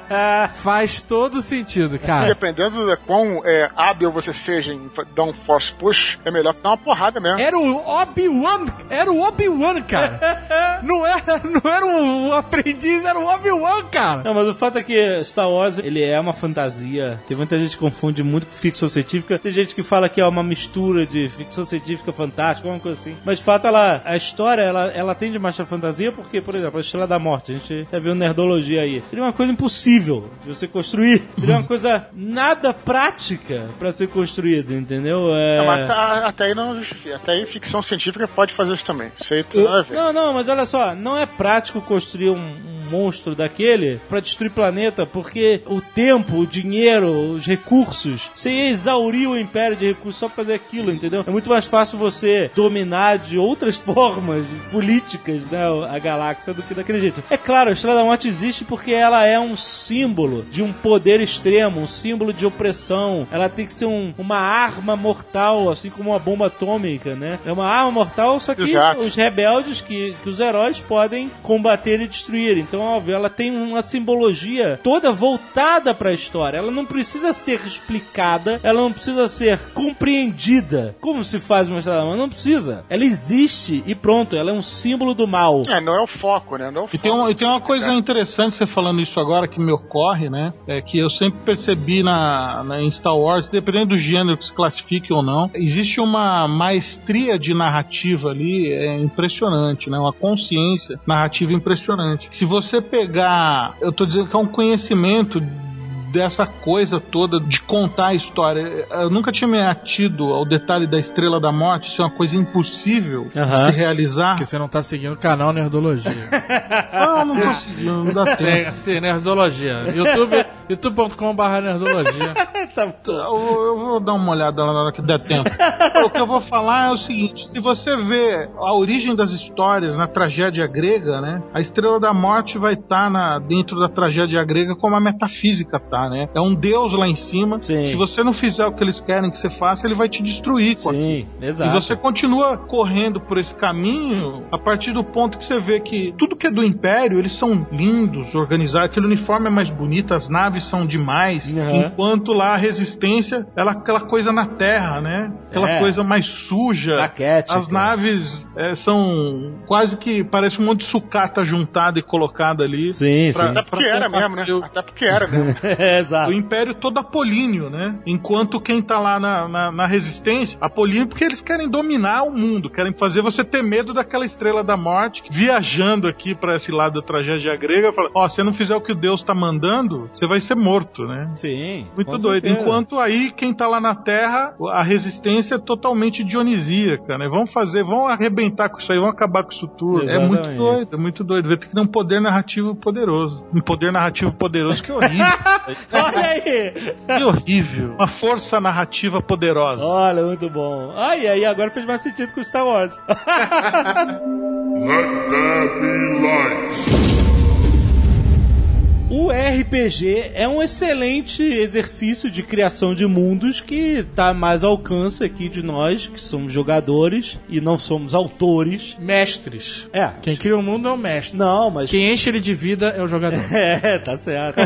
Faz todo sentido, cara. Dependendo de quão é, hábil você seja em dar um force push, é melhor você dar uma porrada mesmo. Era o Obi-Wan, era o Obi-Wan, cara. Não era, não era o aprendiz, era o Obi-Wan, cara. Não, mas o fato é que Star Wars, ele é uma fantasia. Tem muita gente que confunde muito com ficção científica. Tem gente que fala que é uma mistura de ficção científica fantástica, alguma coisa assim. Mas de fato, ela, a história, ela, ela tende mais a fantasia porque, por exemplo, a Estrela da Morte, a gente já viu nerdologia aí. Seria uma coisa impossível de você construir. Seria uma coisa nada prática pra ser construída, entendeu? É... É, mas tá- até aí não. Até aí ficção científica pode fazer isso também. Isso aí ver. Não, não, mas olha só, não é prático construir um, um monstro daquele pra destruir planeta, porque o tempo, o dinheiro, os recursos, você ia exaurir o império de recursos só pra fazer aquilo, entendeu? É muito mais fácil você dominar de outras formas políticas, né, a galáxia do que daquele jeito. É claro, a Estrela da Morte existe porque ela é um símbolo de um poder extremo, um símbolo de opressão. Ela tem que ser um- uma arma mortal, assim como uma bomba atômica, né? É uma arma mortal, só que os rebeldes que, que os heróis podem combater e destruir. Então, óbvio, ela tem uma simbologia toda voltada pra história. Ela não precisa ser explicada, ela não precisa ser compreendida. Como se faz uma estrela da Morte? Não precisa. Ela existe e pronto, ela é um símbolo do mal. É, não é o foco, né? Não é o E tem, uma, e tem uma coisa foco. interessante você falando isso agora que me ocorre, né? É que eu sempre percebi na, na- em Star Wars, dependendo do gênero que se classifique ou não, existe uma maestria de narrativa ali é impressionante, né? Uma consciência narrativa impressionante. Se você pegar, eu tô dizendo que é um conhecimento dessa coisa toda de contar a história. Eu nunca tinha me atido ao detalhe da Estrela da Morte, isso é uma coisa impossível de Aham. se realizar. Porque você não tá seguindo o canal Nerdologia. Não, não tô seguindo, não dá tempo. Sim, sim, Nerdologia. YouTube, youtube.com.br Nerdologia. Eu, eu vou dar uma olhada lá na hora que der tempo. o que eu vou falar é o seguinte: se você vê a origem das histórias na tragédia grega, né? A Estrela da Morte vai estar na dentro da tragédia grega como a metafísica tá, né? É um deus lá em cima. Sim. Se você não fizer o que eles querem que você faça, ele vai te destruir. Sim, E exato. você continua correndo por esse caminho a partir do ponto que você vê que tudo que é do Império, eles são lindos, organizados, aquele uniforme é mais bonito, as naves são demais, Uhum. enquanto lá a resistência, ela é aquela coisa na terra, né? Aquela É. coisa mais suja. Raquética. As naves é, são quase que parece um monte de sucata juntada e colocada ali. Sim, pra- sim. Até porque pra era mesmo, né? Até porque era mesmo. É, exato. o Império todo apolíneo, né? Enquanto quem tá lá na, na, na resistência, apolíneo porque eles querem dominar o mundo, querem fazer você ter medo daquela estrela da morte, viajando aqui pra esse lado da tragédia grega, fala, ó, se você não fizer o que Deus tá mandando, você vai ser morto, né? Sim. Muito doido. certeza. Enquanto aí, quem tá lá na Terra, a resistência é totalmente dionisíaca, né? Vamos fazer, vamos arrebentar com isso aí, vamos acabar com isso tudo. É muito Exatamente. doido, é muito doido. Vai ter que ter um poder narrativo poderoso. Um poder narrativo poderoso que é horrível. Olha aí! Que horrível. Uma força narrativa poderosa. Olha, muito bom. E aí agora fez mais sentido com o Star Wars. Let there be light. O RPG é um excelente exercício de criação de mundos que está mais ao alcance aqui de nós, que somos jogadores e não somos autores. Mestres. É. Quem cria o mundo é o mestre. Não, mas. Quem enche ele de vida é o jogador. É, tá certo.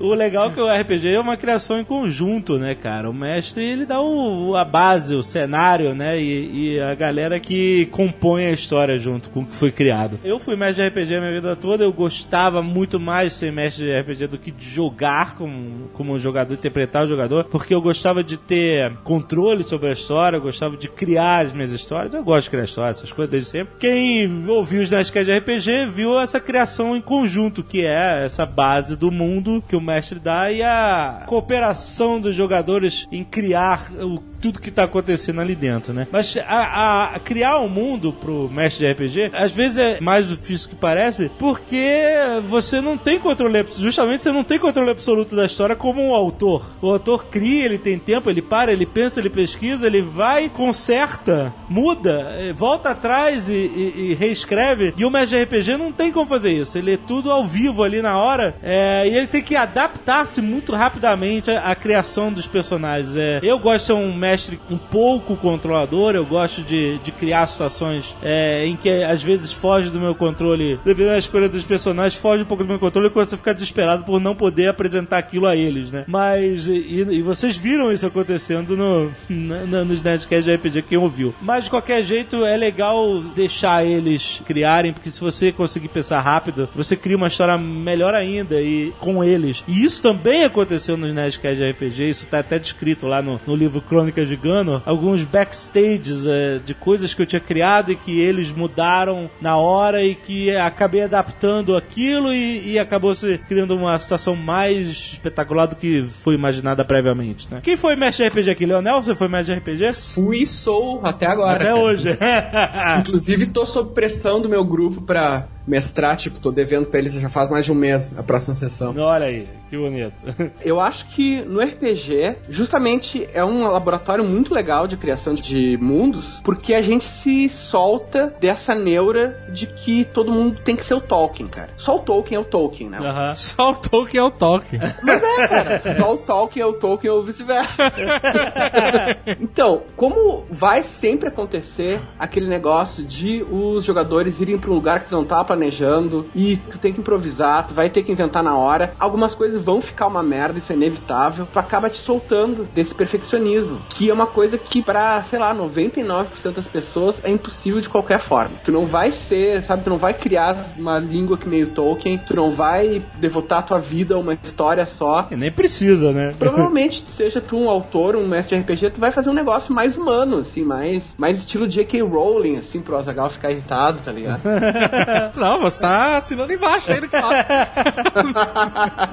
o legal é que o RPG é uma criação em conjunto, né, cara? O mestre, ele dá o, a base, o cenário, né? E, e a galera que compõe a história junto com o que foi criado. Eu fui mestre de RPG a minha vida toda, eu gostava muito mais de ser mestre de RPG do que de jogar como, como um jogador, interpretar o jogador, porque eu gostava de ter controle sobre a história, eu gostava de criar as minhas histórias. Eu gosto de criar histórias, essas coisas desde sempre. Quem ouviu os Nerdcast de RPG viu essa criação em conjunto, que é essa base do mundo que o mestre dá e a cooperação dos jogadores em criar o tudo que tá acontecendo ali dentro, né? Mas a, a- criar um mundo pro mestre de RPG, às vezes é mais difícil que parece, porque você não tem controle, justamente você não tem controle absoluto da história como um autor. O autor cria, ele tem tempo, ele para, ele pensa, ele pesquisa, ele vai, conserta, muda, eh, volta atrás e, e- e reescreve. E o mestre de RPG não tem como fazer isso. Ele é tudo ao vivo ali na hora, é, e ele tem que adaptar-se muito rapidamente à, à criação dos personagens. É, eu gosto de ser um mestre um pouco controlador, eu gosto de, de criar situações é, em que às vezes foge do meu controle, dependendo da escolha dos personagens, foge um pouco do meu controle e você fica desesperado por não poder apresentar aquilo a eles, né? Mas, e, e vocês viram isso acontecendo no, na- nos Nerdcasts de RPG, quem ouviu. Mas de qualquer jeito, é legal deixar eles criarem, porque se você conseguir pensar rápido, você cria uma história melhor ainda e com eles. E isso também aconteceu nos Nerdcasts de RPG, isso tá até descrito lá no, no livro Crônicas de Gano, alguns backstages é, de coisas que eu tinha criado e que eles mudaram na hora e que acabei adaptando aquilo e, e acabou se criando uma situação mais espetacular do que foi imaginada previamente, né? Quem foi mestre de RPG aqui? Leonel, você foi mestre de RPG? Fui e sou até agora. Até cara. hoje. Inclusive, tô sob pressão do meu grupo pra mestrar, tipo, tô devendo pra eles já faz mais de um mês a próxima sessão. Olha aí, que bonito. Eu acho que no RPG, justamente é um laboratório muito legal de criação de mundos, porque a gente se solta dessa neura de que todo mundo tem que ser o Tolkien, cara. Só o Tolkien é o Tolkien, né? Só o Tolkien é o Tolkien. Mas é, cara. Só o Tolkien é o Tolkien ou vice-versa. então, como vai sempre acontecer aquele negócio de os jogadores irem pra um lugar que não tava planejando e tu tem que improvisar, tu vai ter que inventar na hora, algumas coisas vão ficar uma merda, isso é inevitável. Tu acaba te soltando desse perfeccionismo, que é uma coisa que pra, sei lá, 99% das pessoas é impossível de qualquer forma. Tu não vai ser, sabe, tu não vai criar uma língua que meio Tolkien, tu não vai devotar tua vida a uma história só. E nem precisa, né? Provavelmente, seja tu um autor, um mestre de RPG, tu vai fazer um negócio mais humano, assim, mais, mais estilo J.K. Rowling, assim, pro Azagal ficar irritado, tá ligado? Não, você tá assinando embaixo aí no.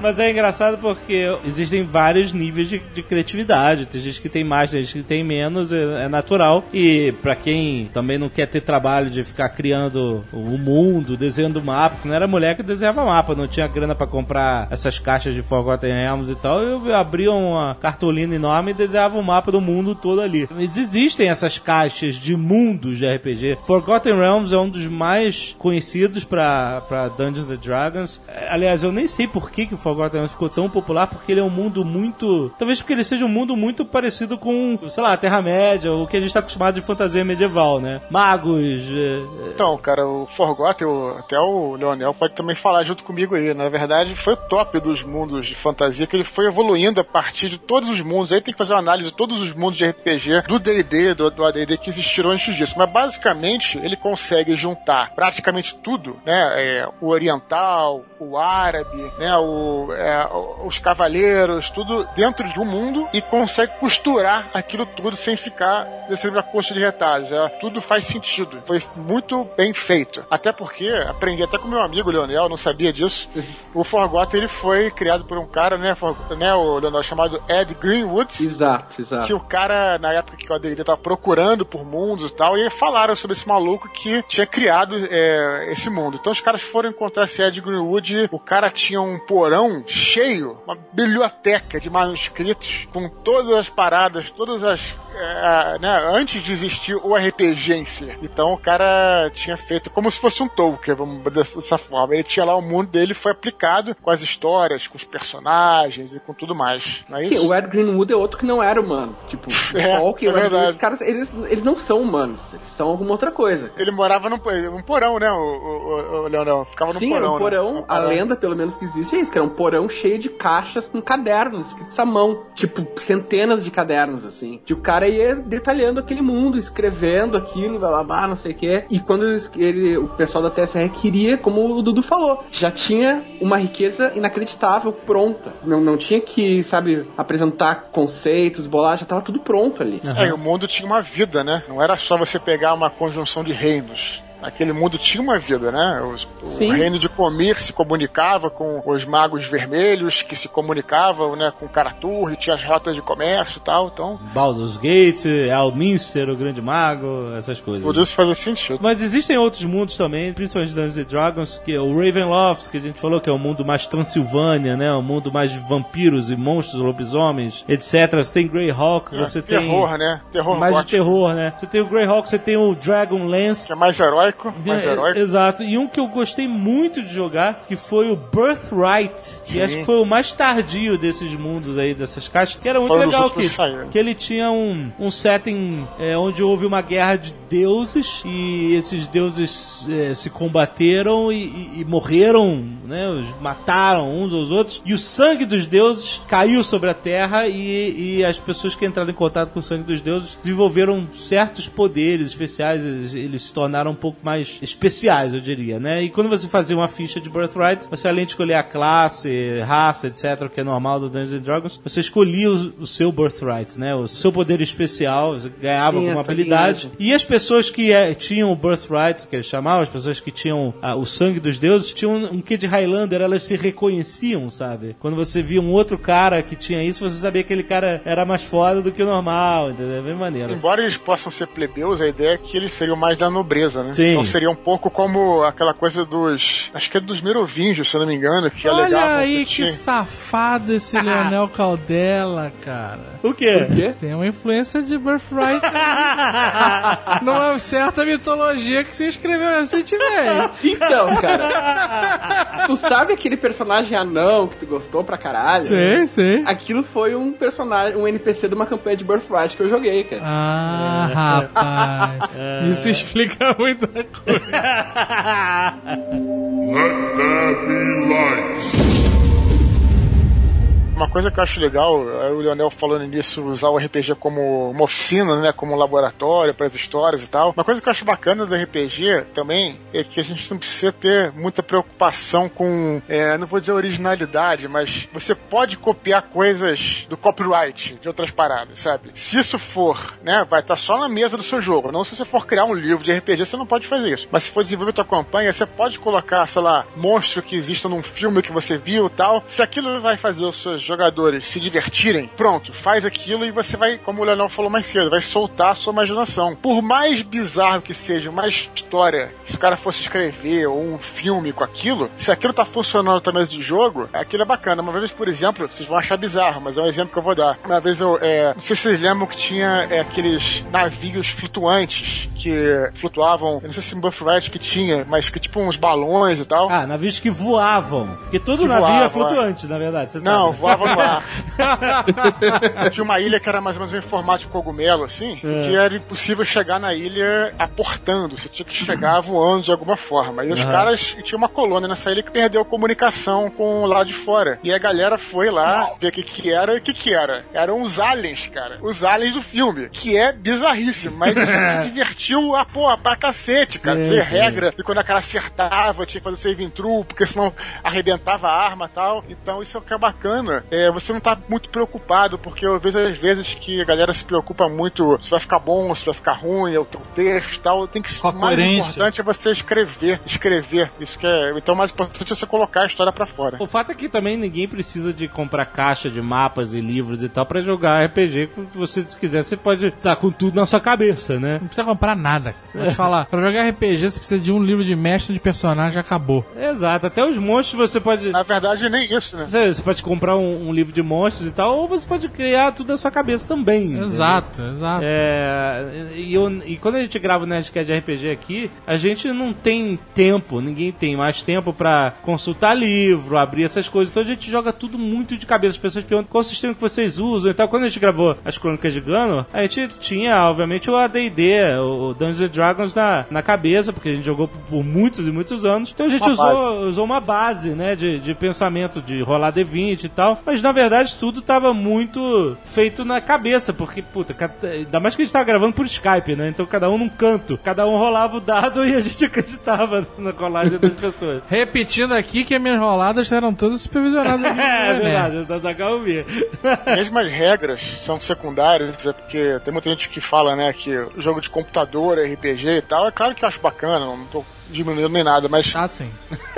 Mas é engraçado porque existem vários níveis de, de criatividade. Tem gente que tem mais, tem gente que tem menos, é, é natural. E pra quem também não quer ter trabalho de ficar criando o mundo, desenhando mapa, porque não era mulher que desenhava mapa, não tinha grana pra comprar essas caixas de Forgotten Realms e tal, eu abria uma cartolina enorme e desenhava o mapa do mundo todo ali. Mas existem essas caixas de mundos de RPG. Forgotten Realms é um dos mais conhecidos pra pra Dungeons and Dragons. Aliás, eu nem sei por que, que o Forgotten Realms ficou tão popular, porque ele é um mundo muito. Talvez porque ele seja um mundo muito parecido com, sei lá, a Terra-média, o que a gente tá acostumado de fantasia medieval, né? Magos. é, Então, cara, o Forgotten, até o Leonel pode também falar junto comigo aí. Na verdade, foi o top dos mundos de fantasia, que ele foi evoluindo a partir de todos os mundos. Aí tem que fazer uma análise de todos os mundos de RPG, do D&D, do, do AD&D que existiram antes disso. Mas basicamente, ele consegue juntar praticamente tudo, né? É, o oriental, o árabe, né? O, é, os cavaleiros, tudo dentro de um mundo e consegue costurar aquilo tudo sem ficar descendo a coxa de retalhos. É, tudo faz sentido. Foi muito bem feito. Até porque, aprendi até com meu amigo Leonel, não sabia disso. O Forgotten ele foi criado por um cara, né, For- né o Leonel, chamado Ed Greenwood. Exato, exato. Que o cara, na época que o AD&D tava procurando por mundos e tal, e falaram sobre esse maluco que tinha criado é, esse mundo. Mundo. Então os caras foram encontrar esse Ed Greenwood, o cara tinha um porão cheio, uma biblioteca de manuscritos, com todas as paradas, todas as é, né, antes de existir o RPG em si. Então o cara tinha feito como se fosse um Tolkien, vamos dizer dessa forma. Ele tinha lá o mundo dele, foi aplicado com as histórias, com os personagens e com tudo mais. Não é Sim, isso? o Ed Greenwood é outro que não era humano. Tipo, É, o Tolkien, é verdade. os caras, eles, eles não são humanos, eles são alguma outra coisa. Ele morava num, num porão, né, o, o, o Leonel? Ficava num Sim, porão. era um né? porão, Uma a lenda pelo menos que existe é isso, que era um porão cheio de caixas com cadernos escritos à mão. Tipo, centenas de cadernos, assim. Que o cara ia detalhando aquele mundo, escrevendo aquilo, blá blá blá, não sei o quê. E quando ele, o pessoal da TSR queria, como o Dudu falou, já tinha uma riqueza inacreditável pronta. Não, não tinha que, sabe, apresentar conceitos, bolar, já tava tudo pronto ali. É, e o mundo tinha uma vida, né? Não era só você pegar uma conjunção de reinos. Aquele mundo tinha uma vida, né? Os- o reino de Comir se comunicava com os magos vermelhos, que se comunicavam né, com Caratur, e tinha as rotas de comércio e tal. Então, Baldur's Gate, Alminster, o Grande Mago, essas coisas. tudo isso fazia sentido. Mas existem outros mundos também, principalmente Dungeons and Dragons, que é o Ravenloft, que a gente falou que é o mundo mais Transilvânia, né? O mundo mais de vampiros e monstros, lobisomens, etc. Você tem Greyhawk, você tem... terror, né? Terror mais de gótico. terror, né? Você tem o Greyhawk, você tem o Dragonlance. Que é mais heróico, mais heróico. Exato. E um que eu gostei muito de jogar, que foi o Birthright, que Sim. acho que foi o mais tardio desses mundos aí, dessas caixas, que era muito Foi legal, que, que ele tinha um, um setting é, onde houve uma guerra de deuses, e esses deuses é, se combateram e, e- e morreram, né, os mataram uns aos outros, e o sangue dos deuses caiu sobre a terra, e, e as pessoas que entraram em contato com o sangue dos deuses desenvolveram certos poderes especiais, eles, eles se tornaram um pouco mais especiais, eu diria, né? E quando você fazia uma ficha de Birthright, você além de escolher a classe, raça, etc., que é normal do Dungeons and Dragons, você escolhia o, o seu Birthright, né? O seu poder especial, você ganhava Sim, alguma habilidade. E as pessoas que eh, tinham o Birthright, que eles chamavam, as pessoas que tinham ah, o sangue dos deuses, tinham um, um quê de Highlander, elas se reconheciam, sabe? Quando você via um outro cara que tinha isso, você sabia que aquele cara era mais foda do que o normal, entendeu? É bem maneiro. Embora eles possam ser plebeus, a ideia é que eles seriam mais da nobreza, né? Sim. Então seria um pouco como aquela coisa dos. Acho que é dos merovingios, se eu não me engano, que Olha alegavam aí que que safado esse Leonel Caldela, cara. O quê? Tem uma influência de Birthright aí. numa certa mitologia que se escreveu recentemente. Então, cara. tu sabe aquele personagem anão que tu gostou pra caralho? Sei, sei. Aquilo foi um personagem, um NPC de uma campanha de Birthright que eu joguei, cara. Ah, rapaz. Isso explica muita coisa. Let there be light. Uma coisa que eu acho legal, é o Leonel falando nisso, usar o RPG como uma oficina, né? Como um laboratório para as histórias e tal. Uma coisa que eu acho bacana do RPG também é que a gente não precisa ter muita preocupação com, é, não vou dizer originalidade, mas você pode copiar coisas do copyright de outras paradas, sabe? Se isso for, né? Vai estar só na mesa do seu jogo. Não se você for criar um livro de RPG, você não pode fazer isso. Mas se for desenvolver tua campanha, você pode colocar, sei lá, monstro que exista num filme que você viu e tal. Se aquilo vai fazer os seus jogadores se divertirem, pronto, faz aquilo e você vai, como o Leonel falou mais cedo, vai soltar a sua imaginação. Por mais bizarro que seja, mais história, se o cara fosse escrever ou um filme com aquilo, se aquilo tá funcionando na mesa de jogo, aquilo é bacana. Uma vez, por exemplo, vocês vão achar bizarro, mas é um exemplo que eu vou dar. Uma vez eu, é, não sei se vocês lembram que tinha é, aqueles navios flutuantes que flutuavam, eu não sei se em Birthright que tinha, mas que tipo uns balões e tal. Ah, navios que voavam. Porque todo Que navio é voavam, flutuante, na verdade. Você Não, sabe. voava no ar. Tinha uma ilha que era mais ou menos em formato de cogumelo, assim, É. que era impossível chegar na ilha aportando. Você tinha que chegar voando de alguma forma. E os Aham. caras tinha uma colônia nessa ilha que perdeu a comunicação com o lado de fora. E a galera foi lá ver o que, que era. E o que, que era? Eram os aliens, cara. Os aliens do filme. Que é bizarríssimo. Mas a gente se divertiu a porra pra cacete, cara. Sim, Tinha sim. regra e quando a cara acertava, tinha que fazer save intro, porque senão arrebentava a arma e tal. Então isso é o que é bacana. É, você não tá muito preocupado, porque eu vejo às vezes que a galera se preocupa muito se vai ficar bom, se vai ficar ruim, é o teu texto e tal. Tem que o mais coerência. importante é você escrever, escrever. Isso que é. Então o mais importante é você colocar a história pra fora. O fato é que também ninguém precisa de comprar caixa de mapas e livros e tal pra jogar RPG. Se você se quiser, você pode estar com tudo na sua cabeça, né? Não precisa comprar nada. Você pode falar, pra jogar RPG você precisa de um livro de mestre de personagem, acabou. Exato, até os monstros você pode. Na verdade, nem isso, né? Você, você pode comprar um, um livro de monstros e tal, ou você pode criar tudo na sua cabeça também. entendeu? Exato, exato. É, e, eu- e quando a gente grava o Nerdcast de RPG aqui, a gente não tem tempo, ninguém tem mais tempo pra consultar livro, abrir essas coisas. Então a gente joga tudo muito de cabeça. As pessoas perguntam qual sistema que vocês usam. Então quando a gente gravou as Crônicas de Gano, a gente tinha, obviamente, o AD&D, o Dungeons and Dragons na, na cabeça, porque a gente jogou por, por muitos e muitos anos. Então a gente Uma usou, base. usou uma base, né, de, de pensamento, de rolar D20 e tal. Mas na verdade tudo tava muito feito na cabeça, porque, puta, ainda mais que a gente tava gravando por Skype, né? Então cada um num canto, cada um rolava o dado e a gente acreditava na colagem das pessoas. Repetindo aqui que as minhas roladas eram todas supervisionadas. É Jovem verdade, Nerd. eu tô só ouvir. Mesmo as regras são secundárias, é porque tem muita gente que fala, né, que o jogo de computador, RPG e tal, é claro que eu acho bacana, não tô diminuindo nem nada, mas. Ah, sim.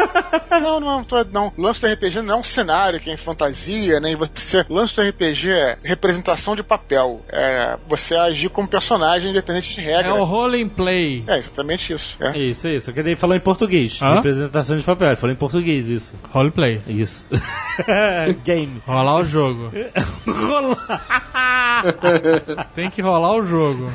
não, não, tô, não. O lance do RPG não é um cenário que é em fantasia, nem você. O lance do RPG é representação de papel. É você agir como personagem independente de É regras. o role and play. É exatamente isso. É. Isso, isso. Que daí falou em português. Hã? Representação de papel. Ele falou em português, isso. Role play. Isso. Game. Rolar o jogo. Tem que rolar o jogo.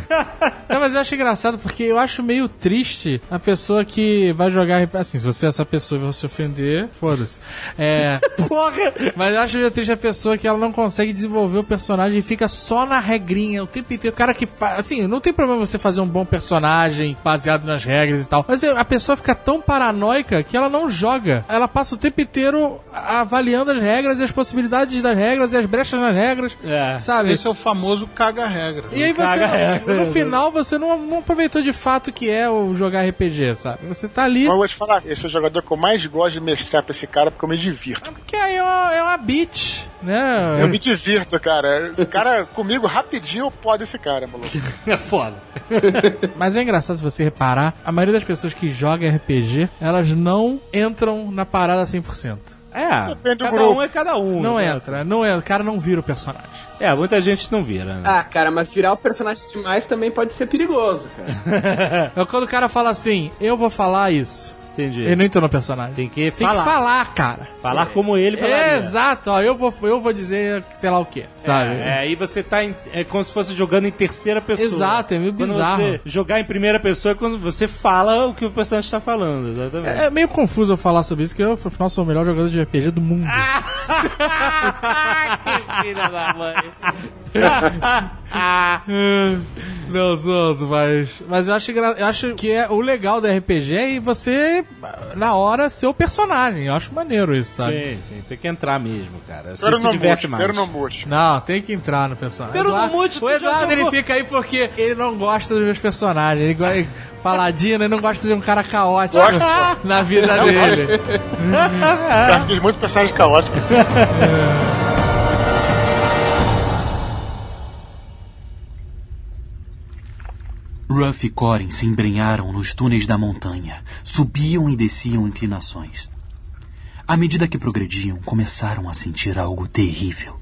Não, mas eu acho engraçado porque eu acho meio triste a pessoa que vai jogar. Assim, se você é essa pessoa e se ofender, foda-se. É. Porra! Mas eu acho meio triste a pessoa que ela não consegue desenvolver o personagem e fica só na regrinha o tempo inteiro. O cara que faz. Assim, não tem problema você fazer um bom personagem baseado nas regras e tal. Mas a pessoa fica tão paranoica que ela não joga. Ela passa o tempo inteiro avaliando as regras e as possibilidades das regras e as brechas nas regras. É. Sabe? Esse é o famoso caga-regra. E aí você, regra. no final, você não, não aproveitou de fato que é o jogar RPG, sabe? Você tá ali. Mas eu vou te falar, esse é o jogador que eu mais gosto de mestrar pra esse cara porque eu me divirto. Que aí é uma, é uma bitch, né? Eu me divirto, cara. Esse cara, comigo, rapidinho eu podo esse cara, maluco. É foda. Mas é engraçado se você reparar, a maioria das pessoas que jogam RPG, elas não entram na parada 100%. É, Depende do cada grupo. um é cada um. Não né? entra, não entra. O cara não vira o personagem. É, muita gente não vira, né? Ah, cara, mas virar o personagem demais também pode ser perigoso, cara. É quando o cara fala assim, eu vou falar isso. Entendi. Ele não entrou no personagem. Tem que Tem falar. que falar, cara. Falar como ele É, falaria. exato, ó, eu vou, eu vou dizer sei lá o que, sabe? É, é, aí você tá em- é como se fosse jogando em terceira pessoa. Exato, é meio quando bizarro. você jogar em primeira pessoa é quando você fala o que o personagem está falando, exatamente. É meio confuso eu falar sobre isso, que eu, afinal, sou o melhor jogador de RPG do mundo. que filha da mãe. Não, sou, mas. Mas eu acho, eu acho que é, o legal do RPG é você, na hora, ser o personagem. Eu acho maneiro isso, sabe? Sim, sim, tem que entrar mesmo, cara. Você Pero se não diverte mute, mais. pero não mute. Não, tem que entrar no personagem. Pero Eduardo- no mute, o Eduardo ele fica aí porque ele não gosta dos meus personagens. Ele gosta de paladino, ele não gosta de ser um cara caótico Gosto. na vida dele. Já fiz muito personagem caótico. Ruff e Corin se embrenharam nos túneis da montanha, subiam e desciam inclinações. À medida que progrediam, começaram a sentir algo terrível.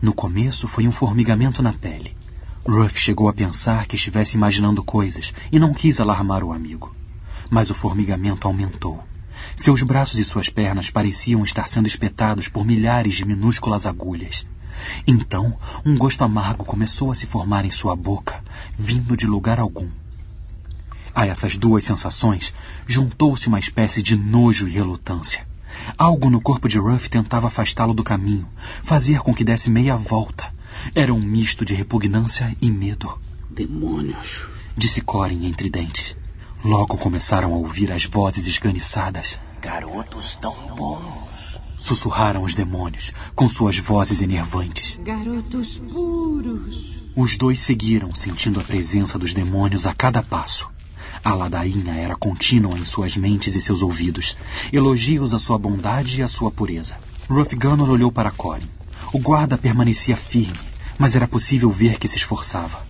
No começo foi um formigamento na pele. Ruff chegou a pensar que estivesse imaginando coisas e não quis alarmar o amigo. Mas o formigamento aumentou. Seus braços e suas pernas pareciam estar sendo espetados por milhares de minúsculas agulhas. Então, um gosto amargo começou a se formar em sua boca, vindo de lugar algum. A essas duas sensações juntou-se uma espécie de nojo e relutância. Algo no corpo de Ruff tentava afastá-lo do caminho, fazer com que desse meia volta. Era um misto de repugnância e medo. Demônios. Disse Corin entre dentes. Logo começaram a ouvir as vozes esganiçadas. Garotos tão bons. Sussurraram os demônios, com suas vozes enervantes. Garotos puros. Os dois seguiram, sentindo a presença dos demônios a cada passo. A ladainha era contínua em suas mentes e seus ouvidos, elogios à sua bondade e à sua pureza. Ruff Gunnar olhou para Corin. O guarda permanecia firme, mas era possível ver que se esforçava.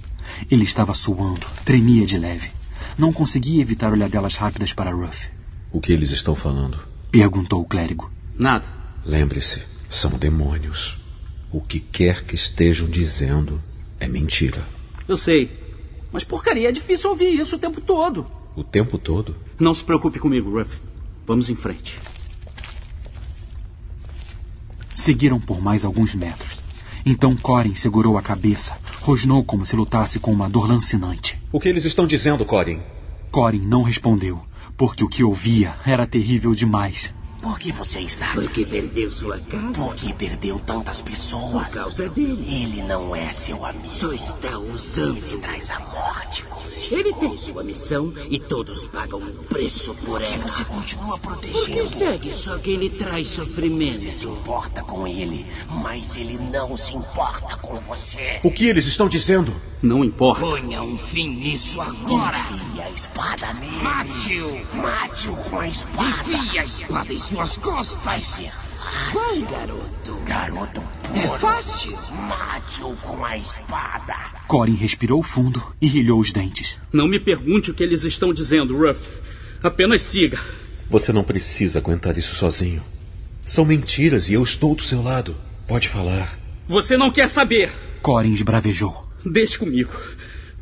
Ele estava suando, tremia de leve. Não conseguia evitar olhadelas rápidas para Ruff. O que eles estão falando? Perguntou o clérigo. Nada. Lembre-se, são demônios. O que quer que estejam dizendo é mentira. Eu sei. Mas porcaria, é difícil ouvir isso o tempo todo. O tempo todo? Não se preocupe comigo, Ruff. Vamos em frente. Seguiram por mais alguns metros. Então Corin segurou a cabeça, rosnou como se lutasse com uma dor lancinante. O que eles estão dizendo, Corin? Corin não respondeu, porque o que ouvia era terrível demais. Por que você está aqui? Porque perdeu sua casa. Por que perdeu tantas pessoas? Por causa dele. Ele não é seu amigo. Só está usando. Ele traz a morte consigo. Ele tem sua missão e todos pagam um preço por ela. E você continua Por que protegendo. segue só quem lhe traz sofrimento? Você se importa com ele, mas ele não se importa com você. O que eles estão dizendo? Não importa. Ponha um fim nisso agora. Enfie a espada nele. Mate-o. Mate-o com a espada. Enfie a espada em suas costas. Vai ser Vai, fácil. garoto. Garoto É fácil. Mate-o com a espada. Corin respirou fundo e rilhou os dentes. Não me pergunte o que eles estão dizendo, Ruff. Apenas siga. Você não precisa aguentar isso sozinho. São mentiras e eu estou do seu lado. Pode falar. Você não quer saber. Corin esbravejou. Deixe comigo.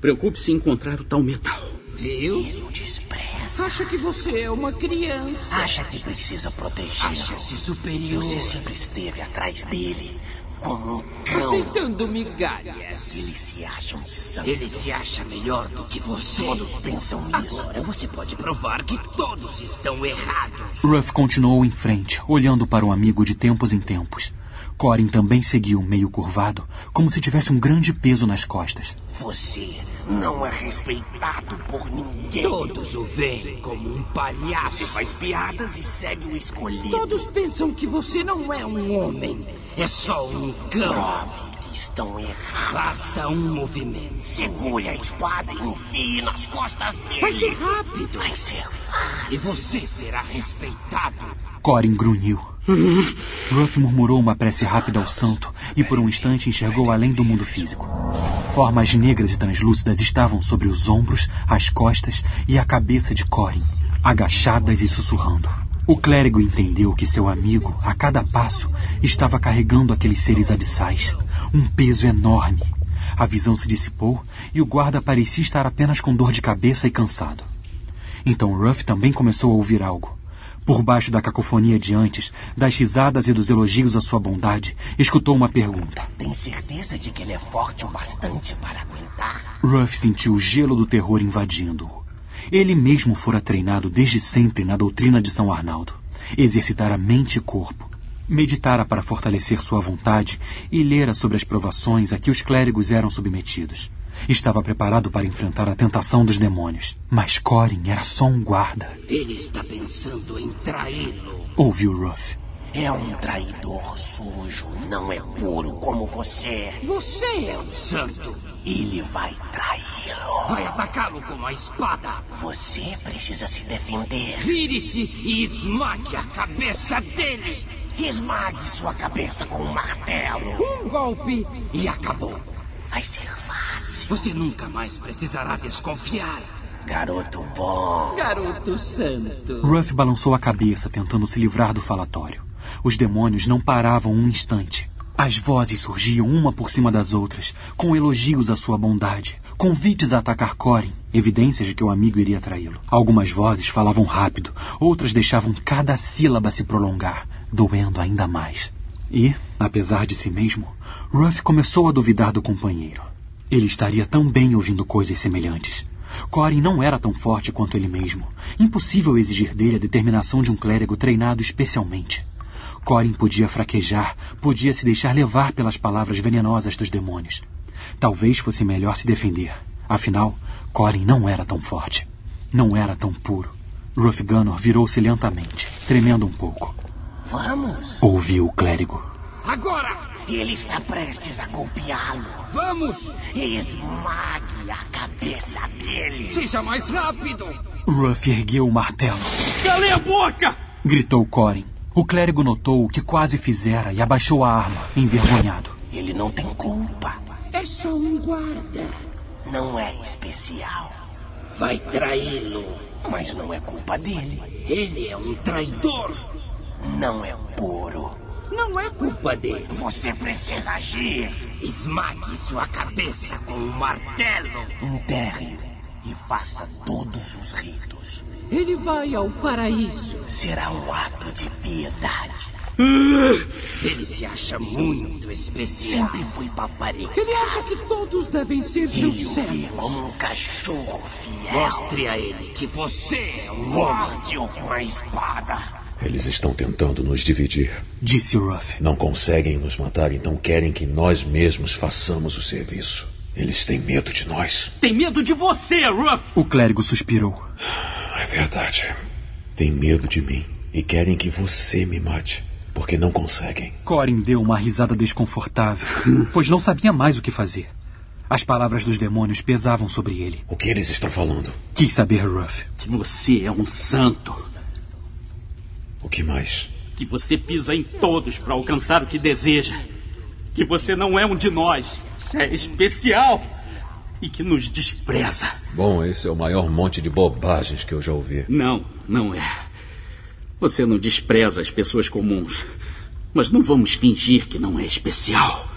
Preocupe-se em encontrar o tal metal. Viu? Ele o despreza. Acha que você é uma criança. Acha que precisa protegê-lo. Acha-se superior. Você sempre esteve atrás dele, como um cão. Aceitando migalhas. Eles se acham santos. Ele se acha melhor do que você. Todos pensam nisso. Agora você pode provar que todos estão errados. Ruff continuou em frente, olhando para o amigo de tempos em tempos. Corin também seguiu meio curvado, como se tivesse um grande peso nas costas. Você não é respeitado por ninguém. Todos o veem como um Você palhaço. faz piadas e segue o escolhido. Todos pensam que você não é um homem. É só um cão. Prove que estão errados. Basta um movimento. Segure a espada e enfie nas costas dele. Vai ser rápido. Vai ser fácil. E você será respeitado. Corin grunhiu. Ruff murmurou uma prece rápida ao santo e por um instante enxergou além do mundo físico. Formas negras e translúcidas estavam sobre os ombros, as costas e a cabeça de Corin, agachadas e sussurrando. O clérigo entendeu que seu amigo, a cada passo, estava carregando aqueles seres abissais, um peso enorme. A visão se dissipou e o guarda parecia estar apenas com dor de cabeça e cansado. Então Ruff também começou a ouvir algo. Por baixo da cacofonia de antes, das risadas e dos elogios à sua bondade, escutou uma pergunta. Tem certeza de que ele é forte o bastante para aguentar? Ruff sentiu o gelo do terror invadindo-o. Ele mesmo fora treinado desde sempre na doutrina de São Arnaldo. Exercitara mente e corpo. Meditara para fortalecer sua vontade e lera sobre as provações a que os clérigos eram submetidos. Estava preparado para enfrentar a tentação dos demônios. Mas Corin era só um guarda. Ele está pensando em traí-lo. Ouviu Ruff. É um traidor sujo, não é puro como você. Você é um santo. Ele vai traí-lo. Vai atacá-lo com a espada. Você precisa se defender. Vire-se e esmague a cabeça dele. Esmague sua cabeça com um martelo. Um golpe e acabou. Vai ser fácil. Você nunca mais precisará desconfiar. Garoto bom. Garoto santo. Ruff balançou a cabeça, tentando se livrar do falatório. Os demônios não paravam um instante. As vozes surgiam uma por cima das outras, com elogios à sua bondade, convites a atacar Corin, evidências de que o amigo iria traí-lo. Algumas vozes falavam rápido, outras deixavam cada sílaba se prolongar, doendo ainda mais. E, apesar de si mesmo, Ruff começou a duvidar do companheiro. Ele estaria tão bem ouvindo coisas semelhantes. Corin não era tão forte quanto ele mesmo. Impossível exigir dele a determinação de um clérigo treinado especialmente. Corin podia fraquejar, podia se deixar levar pelas palavras venenosas dos demônios. Talvez fosse melhor se defender. Afinal, Corin não era tão forte. Não era tão puro. Ruff Gunnar virou-se lentamente, tremendo um pouco. Vamos. Ouviu o clérigo. Agora! Ele está prestes a golpeá-lo. Vamos! Esmague a cabeça dele. Seja mais rápido! Ruff ergueu o martelo. Calem a boca! Gritou Corin. O clérigo notou o que quase fizera e abaixou a arma, envergonhado. Ele não tem culpa. É só um guarda. Não é especial. Vai traí-lo. Mas não é culpa dele. Ele é um traidor. Não é puro. Não é culpa dele. Você precisa agir. Esmague sua cabeça com um martelo. Enterre e faça todos os ritos. Ele vai ao paraíso. Será um ato de piedade. Ele se acha muito especial. Sempre foi paparica. Ele acha que todos devem ser seus Ele vê servos. como um cachorro fiel. Mostre a ele que você é um homem. Corte-o com a espada. Eles estão tentando nos dividir. Disse Ruff. Não conseguem nos matar, então querem que nós mesmos façamos o serviço. Eles têm medo de nós. Tem medo de você, Ruff! O clérigo suspirou. É verdade. Tem medo de mim e querem que você me mate, porque não conseguem. Corin deu uma risada desconfortável, pois não sabia mais o que fazer. As palavras dos demônios pesavam sobre ele. O que eles estão falando? Quis saber Ruff. Que você é um santo. Que mais? Que você pisa em todos para alcançar o que deseja. Que você não é um de nós. É especial. E que nos despreza. Bom, esse é o maior monte de bobagens que eu já ouvi. Não, não é. Você não despreza as pessoas comuns. Mas não vamos fingir que não é especial.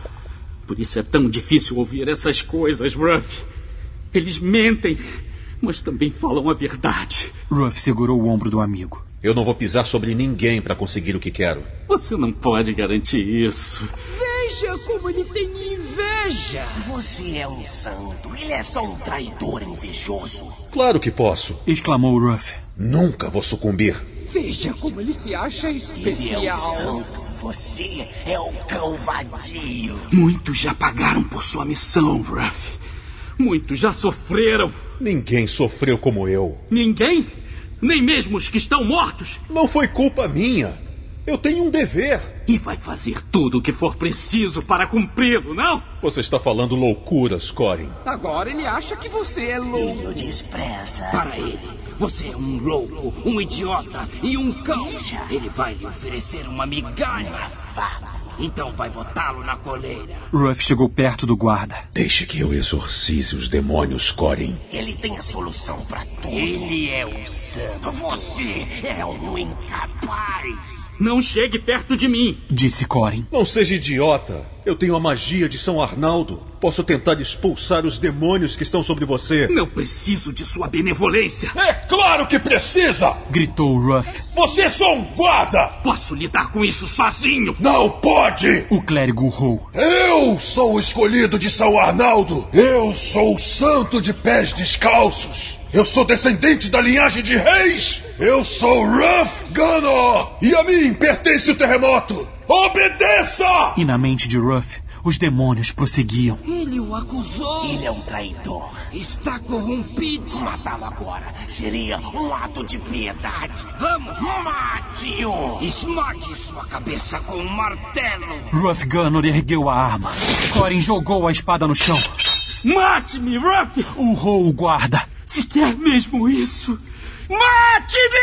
Por isso é tão difícil ouvir essas coisas, Ruff. Eles mentem, mas também falam a verdade. Ruff segurou o ombro do amigo. Eu não vou pisar sobre ninguém para conseguir o que quero. Você não pode garantir isso. Veja como ele tem inveja. Você é um santo. Ele é só um traidor invejoso. Claro que posso. Exclamou Ruff. Nunca vou sucumbir. Veja como ele se acha Ele é um especial. santo. Você é um cão vadio. Muitos já pagaram por sua missão, Ruff. Muitos já sofreram. Ninguém sofreu como eu. Ninguém? Nem mesmo os que estão mortos? Não foi culpa minha. Eu tenho um dever. E vai fazer tudo o que for preciso para cumpri-lo, não? Você está falando loucuras, Corin. Agora ele acha que você é louco. Ele o despreza. Para ele, você é um louco, um idiota e um cão. Ele vai lhe oferecer uma migalha. Então vai botá-lo na coleira. Ruff chegou perto do guarda. Deixe que eu exorcize os demônios, Corin. Ele tem a solução para tudo. Ele é o santo. Você é um incapaz. Não chegue perto de mim. Disse Corin. Não seja idiota. Eu tenho a magia de São Arnaldo. Posso tentar expulsar os demônios que estão sobre você. Não preciso de sua benevolência. É claro que precisa! Gritou Ruff. Você é só um guarda! Posso lidar com isso sozinho. Não pode! O clérigo urrou. Eu sou o escolhido de São Arnaldo! Eu sou o santo de pés descalços! Eu sou descendente da linhagem de reis! Eu sou Ruff Gunnar! E a mim pertence o terremoto! Obedeça! E na mente de Ruff, os demônios prosseguiam. Ele o acusou. Ele é um traidor. Está corrompido. Matá-lo agora seria um ato de piedade. Vamos, Mate-o! esmague sua cabeça com um martelo. Ruff Gunnar ergueu a arma. Corin jogou a espada no chão. Mate-me, Ruff! Urrou o guarda. Se quer mesmo isso, mate-me!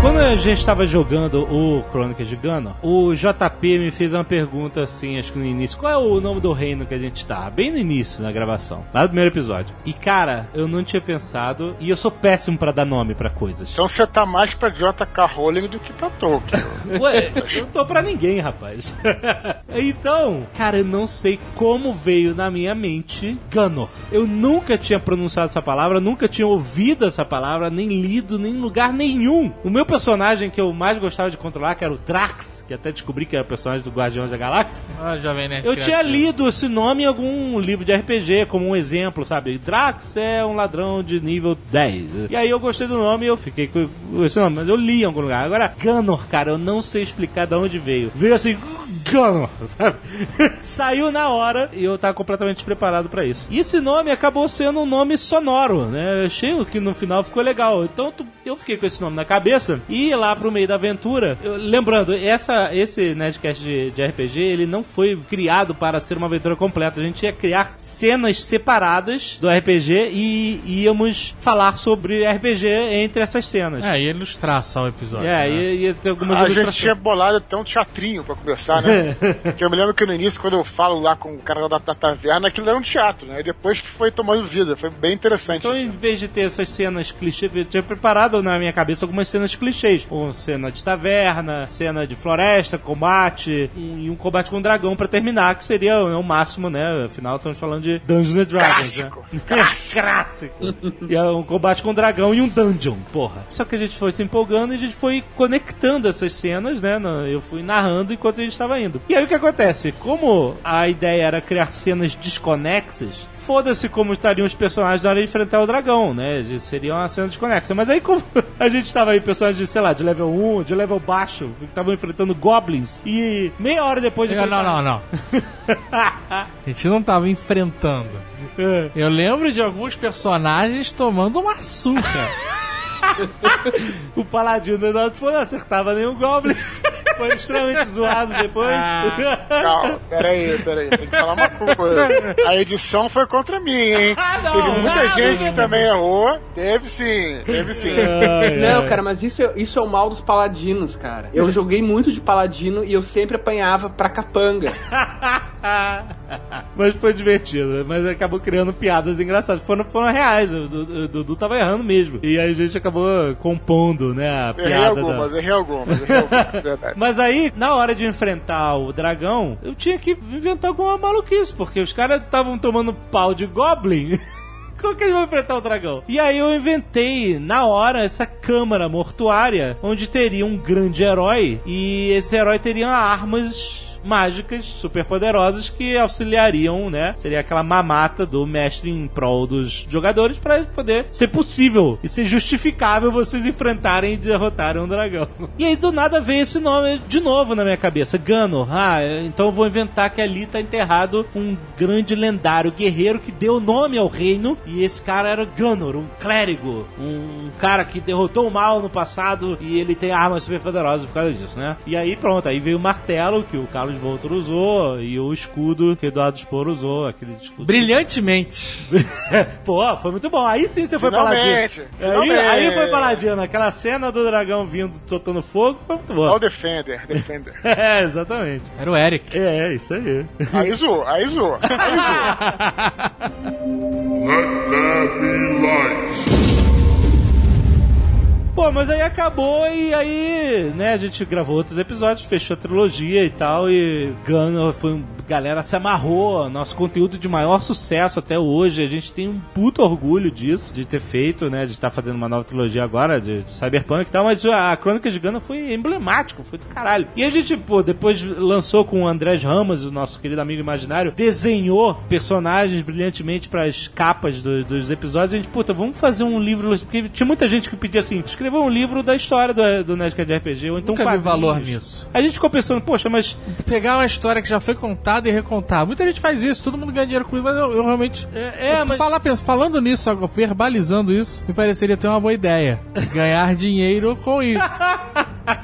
Quando a gente estava jogando o Crônicas de Gano, o JP me fez uma pergunta assim, acho que no início. Qual é o nome do reino que a gente tá? Bem no início, na gravação. Lá do primeiro episódio. E, cara, eu não tinha pensado. E eu sou péssimo pra dar nome pra coisas. Então você tá mais pra J.K. Rowling do que pra Tolkien. Ué, eu não tô pra ninguém, rapaz. então, cara, eu não sei como veio na minha mente Gunor. Eu nunca tinha pronunciado essa palavra, nunca tinha ouvido essa palavra, nem lido, nem em lugar nenhum. O meu personagem que eu mais gostava de controlar, que era o Drax, que até descobri que era o personagem do Guardiões da Galáxia. Ah, Jovem Nerd Eu tinha lido esse nome em algum livro de RPG, como um exemplo, sabe? Drax é um ladrão de nível 10. E aí eu gostei do nome e eu fiquei com esse nome, mas eu li em algum lugar. Agora, Gunor, cara, eu não sei explicar de onde veio. Veio assim, Sabe? Saiu na hora e eu tava completamente despreparado pra isso. E esse nome acabou sendo um nome sonoro, né? Eu achei que no final ficou legal. Então eu fiquei com esse nome na cabeça e lá pro meio da aventura. eu- lembrando, essa, esse Nerdcast de, de RPG, ele não foi criado para ser uma aventura completa. A gente ia criar cenas separadas do RPG e íamos falar sobre RPG entre essas cenas. É, ia ilustrar só o episódio. É, né? ia, ia ter algumas A gente tinha bolado até um teatrinho pra começar, né? que eu me lembro que no início, quando eu falo lá com o cara da, taverna, aquilo era um teatro, né? E depois que foi tomando vida, foi bem interessante. Então, em vez de ter essas cenas clichês, eu tinha preparado na minha cabeça algumas cenas clichês. Uma cena de taverna, cena de floresta, combate, um- e um combate com um dragão pra terminar, que seria né, o máximo, né? Afinal, estamos falando de Dungeons and Dragons. Clássico. Né? Clássico. e é um combate com um dragão e um dungeon, porra. Só que a gente foi se empolgando e a gente foi conectando essas cenas, né? Eu fui narrando enquanto a gente estava indo. E aí o que acontece? Como a ideia era criar cenas desconexas, foda-se como estariam os personagens na hora de enfrentar o dragão, né? Seria uma cena desconexa. Mas aí, como a gente estava aí, personagens, sei lá, de level 1, de level baixo, que estavam enfrentando goblins, e meia hora depois de Não, enfrentar- não, não. A gente não tava enfrentando. É. Eu lembro de alguns personagens tomando uma surra. o paladino não, não acertava nenhum goblin. Foi extremamente zoado depois. Calma, peraí, peraí, tem que falar uma coisa. A edição foi contra mim, hein? Ah, não, Teve muita não, gente não. que também errou. Teve sim, teve sim. Não, cara, mas isso, é- isso é o mal dos paladinos, cara. Eu joguei muito de paladino e eu sempre apanhava pra capanga. mas foi divertido, mas acabou criando piadas engraçadas. Foram, foram reais, o Du- o Dudu tava errando mesmo. E aí a gente acabou compondo, né, a Errei piada. da- algumas, errei algumas, errei algumas, verdade. Mas aí, na hora de enfrentar o dragão, eu tinha que inventar alguma maluquice, porque os caras estavam tomando pau de Goblin. Como que eles vão enfrentar o dragão? E aí eu inventei, na hora, essa câmara mortuária, onde teria um grande herói, e esse herói teria armas mágicas super poderosas que auxiliariam, né? Seria aquela mamata do mestre em prol dos jogadores para poder ser possível e ser justificável vocês enfrentarem e derrotarem um dragão. E aí do nada veio esse nome de novo na minha cabeça, Gunnar. Ah, então eu vou inventar que ali tá enterrado um grande lendário guerreiro que deu nome ao reino e esse cara era Gunnar, um clérigo, um cara que derrotou o mal no passado e ele tem armas super poderosas por causa disso, né? E aí pronto, aí veio o martelo que o Carlos Voltor usou e o escudo que Eduardo Spor usou, aquele escudo. Brilhantemente. Pô, foi muito bom. Aí sim você foi paladino. Finalmente, Aí, aí foi paladino. Aquela cena do dragão vindo soltando fogo foi muito. Olha o Defender, Defender. É, exatamente. Era o Eric. É, isso aí. Aí zoou, aí zoou, aí zoou. Let there be light. Pô, mas aí acabou e aí, né, a gente gravou outros episódios, fechou a trilogia e tal, e Gunner foi um. Galera se amarrou, nosso conteúdo de maior sucesso até hoje. A gente tem um puto orgulho disso, de ter feito, né? De estar fazendo uma nova trilogia agora, de, de Cyberpunk e tal, mas a Crônica de Gunner foi emblemático, foi do caralho. E a gente, pô, depois lançou com o Andrés Ramos, o nosso querido amigo imaginário, desenhou personagens brilhantemente para as capas do- dos episódios. A gente, puta, vamos fazer um livro. Porque tinha muita gente que pedia assim: escreva um livro da história do, do Nerdcast de RPG, ou então Nunca vi valor nisso. A gente ficou pensando, poxa, mas Pegar uma história que já foi contada e recontar. Muita gente faz isso, todo mundo ganha dinheiro com isso, mas eu, eu realmente. É, eu mas- falar, falando nisso, verbalizando isso, me pareceria ter uma boa ideia. Ganhar dinheiro com isso.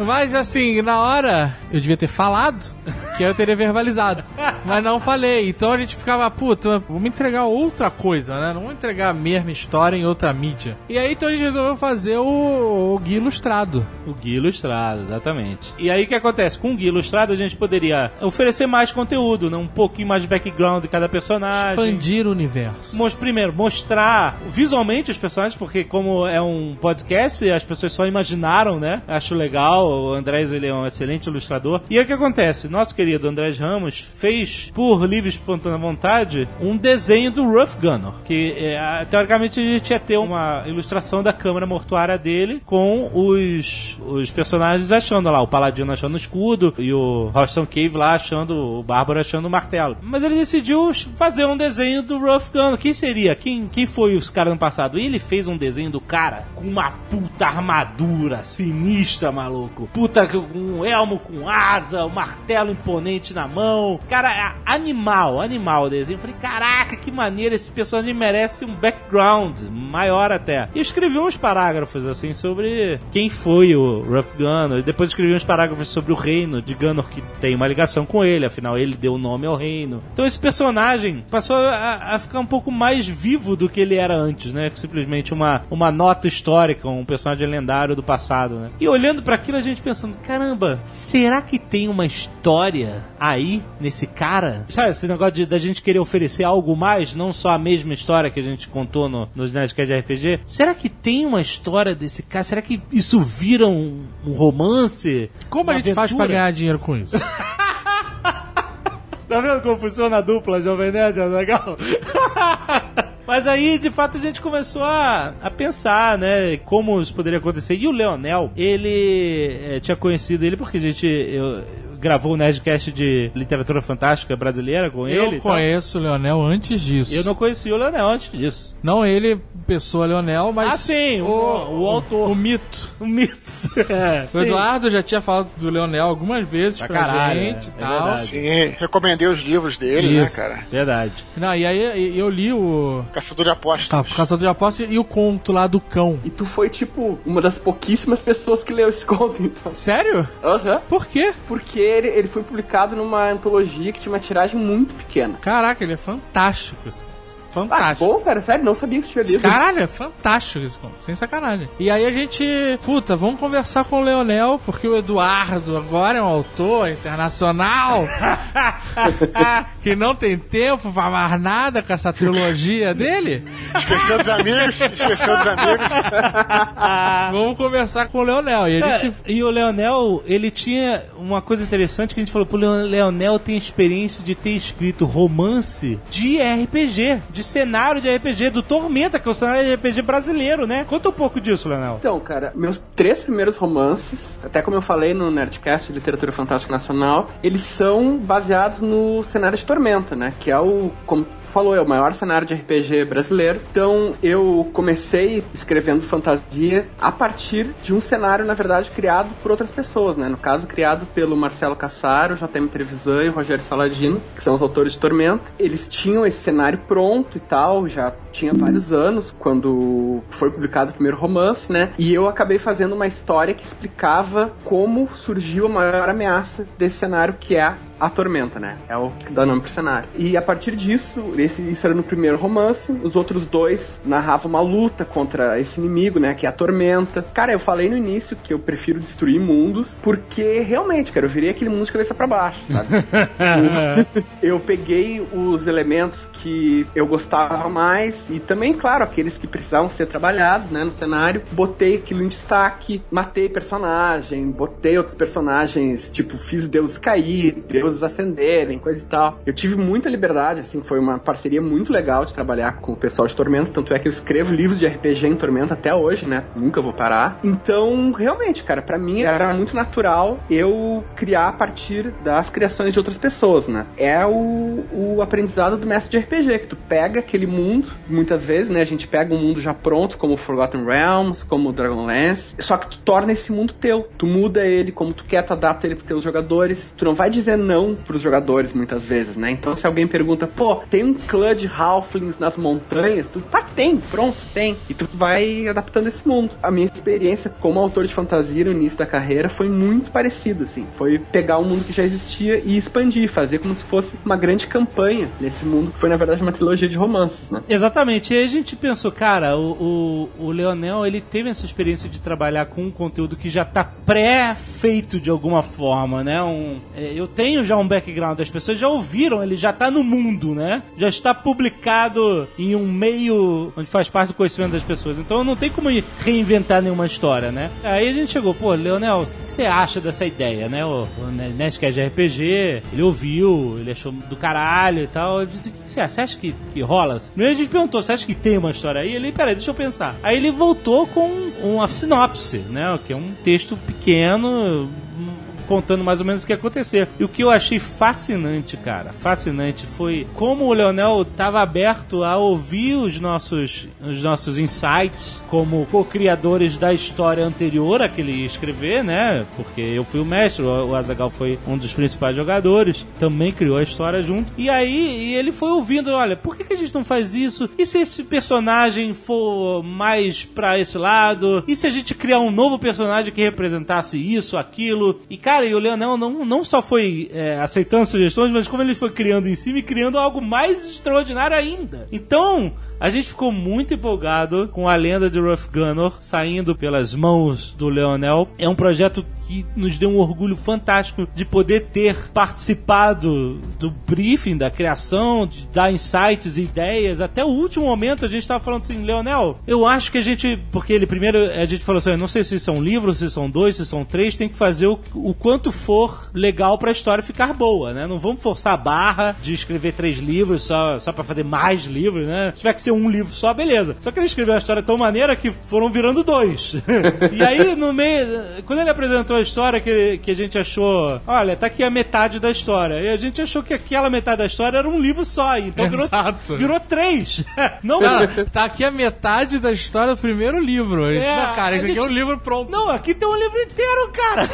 Mas assim, na hora, eu devia ter falado que eu teria verbalizado. Mas não falei. Então a gente ficava, puta, vamos entregar outra coisa, né? Não vamos entregar a mesma história em outra mídia. E aí então a gente resolveu fazer o, o guia ilustrado. O guia ilustrado, exatamente. E aí o que acontece? Com o guia ilustrado a gente poderia oferecer mais conteúdo, né? um pouquinho mais de background de cada personagem. Expandir o universo. Primeiro, mostrar visualmente os personagens, porque como é um podcast, as pessoas só imaginaram, né? Acho legal, o Andrés ele é um excelente ilustrador. E aí o que acontece? Nosso querido Andrés Ramos fez, por livre e espontânea vontade, um desenho do Rough Gunner, que é, teoricamente a gente ia ter uma ilustração da câmara mortuária dele com os, os personagens achando lá, o Paladino achando o escudo e o Roston Cave lá achando, o Bárbaro achando o martelo. Mas ele decidiu fazer um desenho do Rough Gunner. Quem seria? Quem, quem foi os caras no passado? Ele fez um desenho do cara com uma puta armadura sinistra, maluco. Puta, com um elmo com asa, um martelo componente na mão. Cara, é animal, animal o desenho. Falei, caraca, que maneiro, esse personagem merece um background maior até. E escrevi uns parágrafos, assim, sobre quem foi o Ruff Gunner. Depois escrevi uns parágrafos sobre o reino de Gunner, que tem uma ligação com ele, afinal ele deu o nome ao reino. Então esse personagem passou a, a ficar um pouco mais vivo do que ele era antes, né? Simplesmente uma, uma nota histórica, um personagem lendário do passado, né? E olhando para aquilo, a gente pensando, caramba, será que tem uma história aí nesse cara? Sabe, esse negócio de, da gente querer oferecer algo mais, não só a mesma história que a gente contou no, nos Nerdcast de RPG. Será que tem uma história desse cara? Será que isso vira um, um romance? Como a gente faz pra aventura? ganhar dinheiro com isso? Tá vendo como funciona a dupla Jovem Nerd, é legal? Mas aí, de fato, a gente começou a, a pensar, né, como isso poderia acontecer. E o Leonel, ele eh, tinha conhecido ele porque a gente eu- gravou o Nerdcast de literatura fantástica brasileira com ele. Eu e tal. conheço o Leonel antes disso. Eu não conhecia o Leonel antes disso. Não ele, pessoa Leonel, mas. Ah, sim, o, o autor. O mito. O mito. É, O. Eduardo já tinha falado do Leonel algumas vezes Pra pra, caralho, gente é, e é tal. verdade. Sim, recomendei os livros dele, Isso. né, cara? Verdade. Não, e aí eu li o. Caçador de Apostas. Tá, Caçador de Apostas e o conto lá do cão. E tu foi, tipo, uma das pouquíssimas pessoas que leu esse conto, então. Sério? Aham. Por quê? Porque ele, ele foi publicado numa antologia que tinha uma tiragem muito pequena. Caraca, ele é fantástico. esse Ah, Fantástico. bom, cara, sério, não sabia que tinha lido. Caralho, é fantástico esse conto, sem sacanagem. E aí a gente, puta, vamos conversar com o Leonel, porque o Eduardo agora é um autor internacional que não tem tempo pra mais nada com essa trilogia dele. Esqueceu dos amigos? Esqueceu dos amigos? Vamos conversar com o Leonel. E a É, gente e o Leonel, ele tinha uma coisa interessante que a gente falou, pô, o Leonel tem experiência de ter escrito romance de RPG, de cenário de RPG, do Tormenta, que é o cenário de RPG brasileiro, né? Conta um pouco disso, Leonel. Então, cara, meus três primeiros romances, até como eu falei no Nerdcast de Literatura Fantástica Nacional, eles são baseados no cenário de Tormenta, né? Que é o, como falou, é o maior cenário de RPG brasileiro. Então, eu comecei escrevendo fantasia a partir de um cenário, na verdade, criado por outras pessoas, né? No caso, criado pelo Marcelo Cassaro, JM Trevisan e o Rogério Saladino, que são os autores de Tormenta. Eles tinham esse cenário pronto e tal, já tinha vários anos quando foi publicado o primeiro romance, né? E eu acabei fazendo uma história que explicava como surgiu a maior ameaça desse cenário, que é a tormenta, né? É o que dá nome pro cenário. E a partir disso, esse, isso era no primeiro romance, os outros dois narravam uma luta contra esse inimigo, né? Que é a tormenta. Cara, eu falei no início que eu prefiro destruir mundos, porque realmente, cara, eu virei aquele mundo de cabeça pra baixo, sabe? eu peguei os elementos que eu gostava mais e também, claro, aqueles que precisavam ser trabalhados, né, no cenário. Botei aquilo em destaque, matei personagem, botei outros personagens, tipo, fiz deuses cair, deuses ascenderem, coisa e tal. Eu tive muita liberdade, assim, foi uma parceria muito legal de trabalhar com o pessoal de Tormenta, tanto é que eu escrevo livros de RPG em Tormenta até hoje, né? Nunca vou parar. Então, realmente, cara, pra mim era muito natural eu criar a partir das criações de outras pessoas, né? É o, o aprendizado do mestre de RPG, que tu pega aquele mundo, muitas vezes, né? A gente pega um mundo já pronto, como Forgotten Realms, como Dragonlance, só que tu torna esse mundo teu. Tu muda ele como tu quer, tu adapta ele pros teus jogadores. Tu não vai dizer não pros jogadores muitas vezes, né? Então se alguém pergunta, pô, tem um clã de Halflings nas montanhas? Tu, tá, tem, pronto, tem. E tu vai adaptando esse mundo. A minha experiência como autor de fantasia no início da carreira foi muito parecida, assim. Foi pegar um mundo que já existia e expandir, fazer como se fosse uma grande campanha nesse mundo, que foi na verdade uma trilogia de romances, né? Exatamente. E aí a gente pensou, cara, o, o, o Leonel, ele teve essa experiência de trabalhar com um conteúdo que já tá pré-feito de alguma forma, né? Um, é, eu tenho já um background, as pessoas já ouviram, ele já tá no mundo, né? Já está publicado em um meio onde faz parte do conhecimento das pessoas. Então não tem como reinventar nenhuma história, né? Aí a gente chegou, pô, Leonel, o que você acha dessa ideia, né? O, o Nerdcast de RPG, ele ouviu, ele achou do caralho e tal. Eu disse, o que você acha? Você acha que, que rola? Primeiro a gente perguntou, você acha que tem uma história aí? Ele, peraí, deixa eu pensar. Aí ele voltou com uma sinopse, né? Que é um texto pequeno, contando mais ou menos o que ia acontecer. E o que eu achei fascinante, cara, fascinante, foi como o Leonel estava aberto a ouvir os nossos, os nossos insights como co-criadores da história anterior a que ele ia escrever, né? Porque eu fui o mestre, o Azagal foi um dos principais jogadores, também criou a história junto. E aí ele foi ouvindo, olha, por que, que a gente não faz isso? E se esse personagem for mais pra esse lado? E se a gente criar um novo personagem que representasse isso, aquilo? E cara, e o Leonel não, não só foi é, aceitando sugestões, mas como ele foi criando em cima e criando algo mais extraordinário ainda. Então, a gente ficou muito empolgado com a lenda de Ruff Gunner saindo pelas mãos do Leonel. É um projeto que nos deu um orgulho fantástico de poder ter participado do briefing, da criação, de dar insights, ideias. Até o último momento a gente estava falando assim, Leonel, eu acho que a gente. Porque ele primeiro a gente falou assim, eu não sei se são livros, se são dois, se são três, tem que fazer o, o quanto for legal para a história ficar boa, né? Não vamos forçar a barra de escrever três livros só, só para fazer mais livros, né? Se tiver que ser um livro só, beleza. Só que ele escreveu a história tão maneira que foram virando dois. e aí, no meio. Quando ele apresentou a história que, que a gente achou, olha, tá aqui a metade da história. E a gente achou que aquela metade da história era um livro só. Então virou, Exato. virou três. Não, Cara, tá aqui a metade da história do primeiro livro. É, não, cara, isso a aqui é um gente- livro pronto. Não, aqui tem um livro inteiro, cara.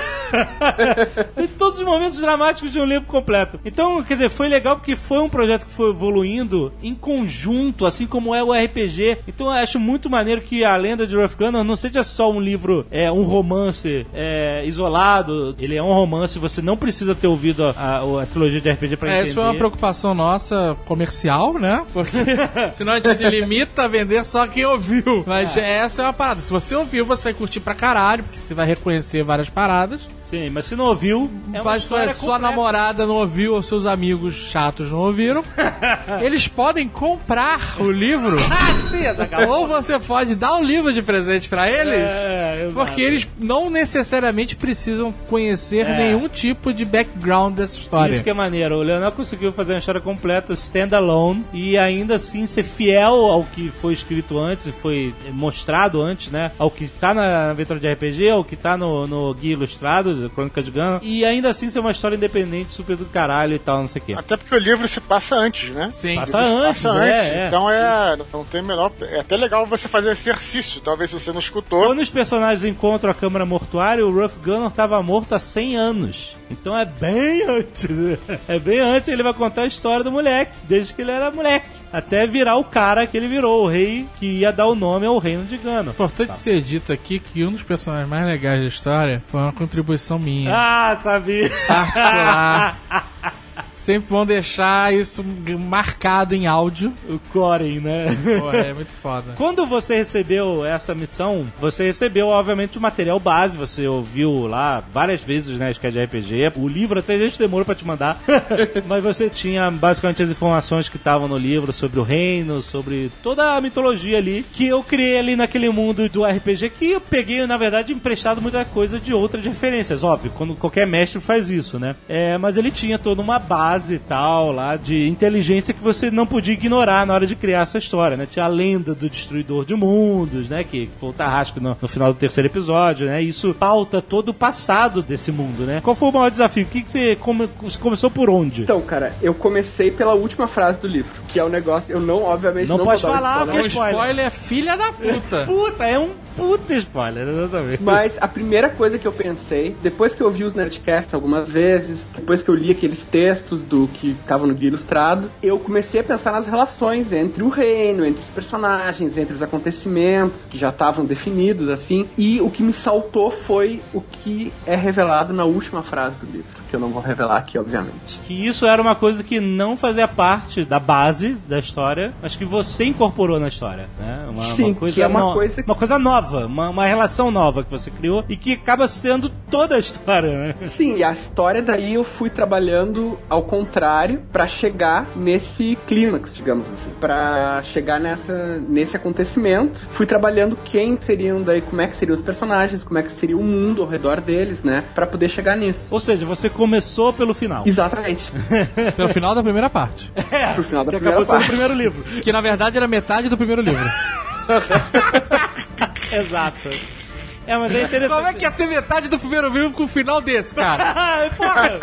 tem todos os momentos dramáticos de um livro completo. Então, quer dizer, foi legal porque foi um projeto que foi evoluindo em conjunto, assim como é o RPG. Então, eu acho muito maneiro que a lenda de Rough Gunner não seja só um livro, é um romance é, isolado. Ele é um romance, você não precisa ter ouvido a, a- a trilogia de RPG pra É, entender. isso é uma preocupação nossa comercial, né? Porque senão a gente se limita a vender só quem ouviu. Mas essa é uma parada. Se você ouviu, você vai curtir pra caralho, porque você vai reconhecer várias paradas. Sim, mas se não ouviu, é uma Mas história sua completa. namorada não ouviu, ou seus amigos chatos não ouviram. Eles podem comprar o livro. ou você pode dar o livro de presente pra eles. É, porque eles não necessariamente precisam conhecer É. nenhum tipo de background dessa história. Isso que é maneiro. O Leonel conseguiu fazer uma história completa, standalone, e ainda assim ser fiel ao que foi escrito antes e foi mostrado antes, né? Ao que tá na aventura de RPG, ao que tá no, no Guia Ilustrado, Crônica de Gana, e ainda assim ser uma história independente, super do caralho e tal, não sei o quê. Até porque o livro se passa antes, né? Sim. Passa O livro se antes, passa é, antes. é. Então é. Não tem menor. É até legal você fazer exercício. Talvez se você não escutou. Quando os personagens encontram a câmara mortuária, o Ruff Gunner tava morto há 100 anos. Então é bem antes. É bem antes ele vai contar a história do moleque, desde que ele era moleque. Até virar o cara que ele virou, o rei que ia dar o nome ao reino de Gana. Importante ser dito aqui que um dos personagens mais legais da história foi uma contribuição minha. Ah, sabia. particular. Sempre vão deixar isso marcado em áudio. O Coren, né? Porra, é muito foda. Quando você recebeu essa missão, você recebeu, obviamente, o material base. Você ouviu lá várias vezes, né, Sketch RPG. O livro até a gente demorou pra te mandar. Mas você tinha basicamente as informações que estavam no livro sobre o reino, sobre toda a mitologia ali, que eu criei ali naquele mundo do RPG, que eu peguei, na verdade, emprestado muita coisa de outras referências. Óbvio, quando qualquer mestre faz isso, né? É, mas ele tinha toda uma base e tal lá de inteligência que você não podia ignorar na hora de criar essa história, né? Tinha a lenda do destruidor de mundos, né? Que foi o Tarrasco no, no final do terceiro episódio, né? Isso pauta todo o passado desse mundo, né? Qual foi o maior desafio? O que, que você, come- você começou por onde? Então, cara, eu comecei pela última frase do livro, que é o negócio. Eu não, obviamente, Não não, pode vou dar falar, spoiler. O spoiler é filha da puta. Puta, é um puta spoiler, exatamente. Mas a primeira coisa que eu pensei, depois que eu vi os Nerdcasts algumas vezes, depois que eu li aqueles textos do que estavam no Guia Ilustrado, eu comecei a pensar nas relações entre o reino, entre os personagens, entre os acontecimentos que já estavam definidos, assim. E o que me saltou foi o que é revelado na última frase do livro, que eu não vou revelar aqui, obviamente. Que isso era uma coisa que não fazia parte da base da história, mas que você incorporou na história, né? Uma, Sim, uma coisa que é uma no- coisa- uma coisa nova, uma, uma relação nova que você criou e que acaba sendo toda a história, né? Sim, e a história daí eu fui trabalhando ao contrário pra chegar nesse clímax, digamos assim, Pra chegar nessa nesse acontecimento. Fui trabalhando quem seriam daí, como é que seriam os personagens, como é que seria o mundo ao redor deles, né, Pra poder chegar nisso. Ou seja, você começou pelo final. Exatamente. Pelo final da primeira parte. É, Pro final da que primeira acabou sendo o parte. primeiro livro. Que na verdade era metade do primeiro livro. Exato. É, mas é interessante. Como é que ia ser metade do primeiro livro com o final desse, cara? Porra!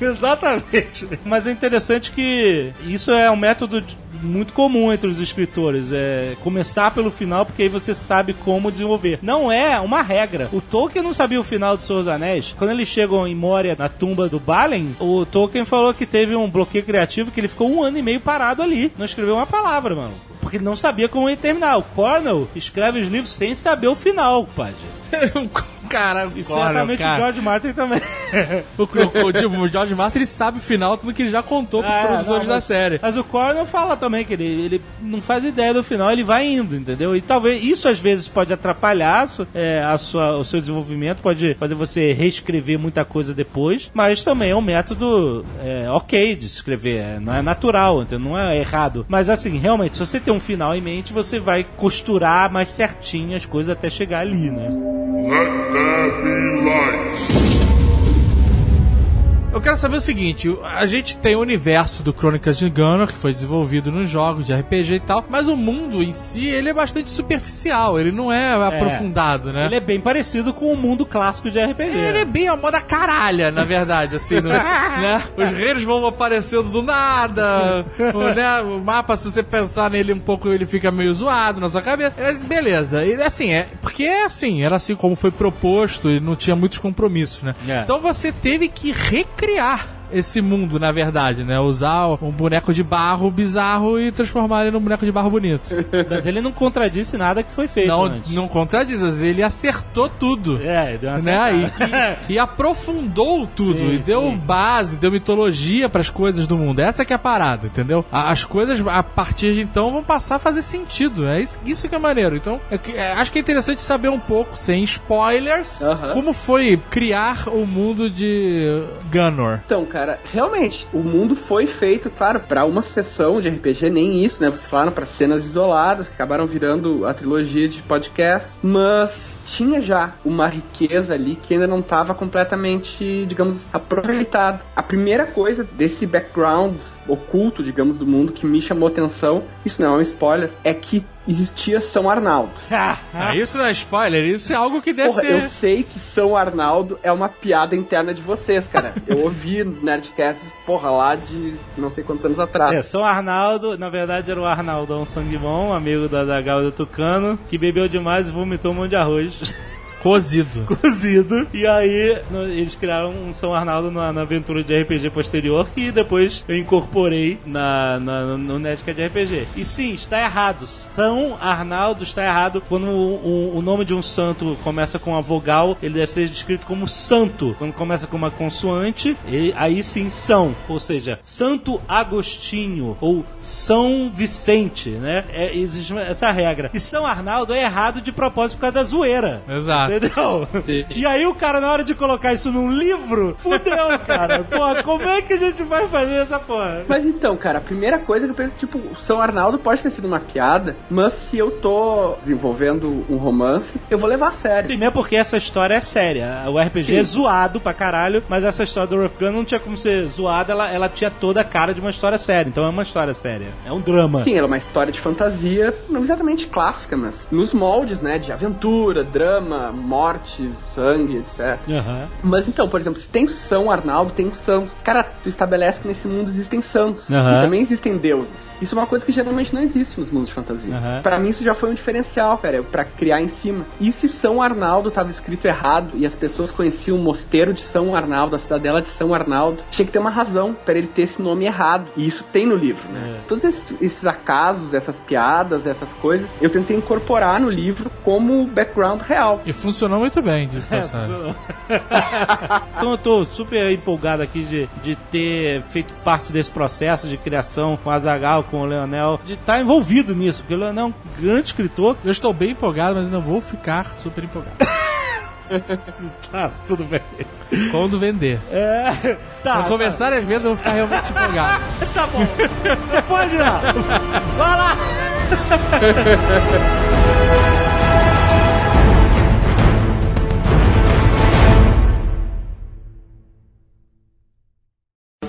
Exatamente. Mas é interessante que isso é um método muito comum entre os escritores, é começar pelo final porque aí você sabe como desenvolver. Não é uma regra. O Tolkien não sabia o final de Seus Anéis. Quando eles chegam em Moria na tumba do Balin, o Tolkien falou que teve um bloqueio criativo que ele ficou um ano e meio parado ali, não escreveu uma palavra, mano. Porque ele não sabia como ia terminar. O Cornell escreve os livros sem saber o final, padre. Cara, E certamente cara. o George Martin também. O, o, o, tipo, o George Martin ele sabe o final, tudo que ele já contou pros É, produtores não, da mas- série. Mas o Cornell fala também que ele, ele não faz ideia do final, ele vai indo, entendeu? E talvez isso às vezes pode atrapalhar é, a sua- o seu desenvolvimento, pode fazer você reescrever muita coisa depois, mas também é um método é, ok de escrever, é, não é natural, entendeu? não é errado. Mas assim, realmente, se você tem um final em mente, você vai costurar mais certinho as coisas até chegar ali, né? Let there be light. Eu quero saber o seguinte: a gente tem o universo do Crônicas de Gunnar, que foi desenvolvido nos jogos de RPG e tal, mas o mundo em si ele é bastante superficial, ele não é, aprofundado, né? Ele é bem parecido com o mundo clássico de RPG. Ele é bem a moda caralha, na verdade, assim, no- né? Os reinos vão aparecendo do nada, o, né? o mapa, se você pensar nele um pouco, ele fica meio zoado na sua cabeça. Mas beleza, e assim, é porque é assim, era assim como foi proposto e não tinha muitos compromissos, né? É. Então você teve que recriar criar esse mundo, na verdade, né? Usar um boneco de barro bizarro e transformar ele num boneco de barro bonito. Mas ele não contradisse nada que foi feito Não, antes. não contradiz, mas ele acertou tudo. É, deu uma né? E, e aprofundou tudo, Sim, e deu sim. base, deu mitologia pras coisas do mundo. Essa que é a parada, entendeu? As coisas, a partir de então, vão passar a fazer sentido. É isso, isso que é maneiro. Então, é que- é, acho que é interessante saber um pouco, sem spoilers, Aham. como foi criar o mundo de Gunor. Então, cara, realmente, o mundo foi feito, claro, pra uma sessão de RPG, nem isso, né? Vocês falaram pra cenas isoladas, que acabaram virando a trilogia de podcast, mas tinha já uma riqueza ali que ainda não estava completamente, digamos, aproveitada. A primeira coisa desse background oculto, digamos, do mundo que me chamou atenção, isso não é um spoiler, é que existia São Arnaldo. Ah, isso não é spoiler, isso é algo que deve Porra, ser. eu sei que São Arnaldo é uma piada interna de vocês, cara. Eu ouvi nos Nerdcasts, porra, lá de não sei quantos anos atrás. É, São Arnaldo, na verdade era o Arnaldão Sangue Bom, amigo da, da Tucano, que bebeu demais e vomitou um monte de arroz. Cozido. Cozido. E aí no- eles criaram um São Arnaldo na, na aventura de RPG posterior que depois eu incorporei na, na- no Nerdcast de RPG. E sim, está errado. São Arnaldo está errado. Quando o, o- o nome de um santo começa com uma vogal, ele deve ser descrito como santo. Quando começa com uma consoante, ele- aí sim são. Ou seja, Santo Agostinho ou São Vicente, né? É, existe essa regra. E São Arnaldo é errado de propósito por causa da zoeira. Exato. Entendeu? E aí o cara, na hora de colocar isso num livro, fudeu, cara. Porra, como é que a gente vai fazer essa porra? Mas então, cara, a primeira coisa que eu penso, tipo, o São Arnaldo pode ter sido uma piada, mas se eu tô desenvolvendo um romance, eu vou levar a sério. Sim, mesmo porque essa história é séria. O RPG Sim. é zoado pra caralho, mas essa história do Rough Gun não tinha como ser zoada, ela, ela tinha toda a cara de uma história séria. Então é uma história séria. É um drama. Sim, ela é uma história de fantasia, não exatamente clássica, mas nos moldes, né, de aventura, drama, morte, sangue, etc. Aham. Mas então, por exemplo, se tem São Arnaldo, tem um santo. Cara, tu estabelece que nesse mundo existem santos. E também existem deuses. Isso é uma coisa que geralmente não existe nos mundos de fantasia. Aham. Pra mim isso já foi um diferencial, cara, pra criar em cima. E se São Arnaldo tava escrito errado e as pessoas conheciam o mosteiro de São Arnaldo, a cidadela de São Arnaldo, tinha que ter uma razão pra ele ter esse nome errado. E isso tem no livro, né? Todos esses, esses acasos, essas piadas, essas coisas, eu tentei incorporar no livro como background real. E funcionou muito bem, de passagem. Então eu tô super empolgado aqui de, de ter feito parte desse processo de criação com a Zagal, com o Leonel, de estar envolvido nisso, porque o Leonel é um grande escritor. Eu estou bem empolgado, mas ainda vou ficar super empolgado. tá, tudo bem. Quando vender. É, tá. Quando começar a venda, eu vou ficar realmente empolgado. Tá bom. Pode ir lá. Vai lá.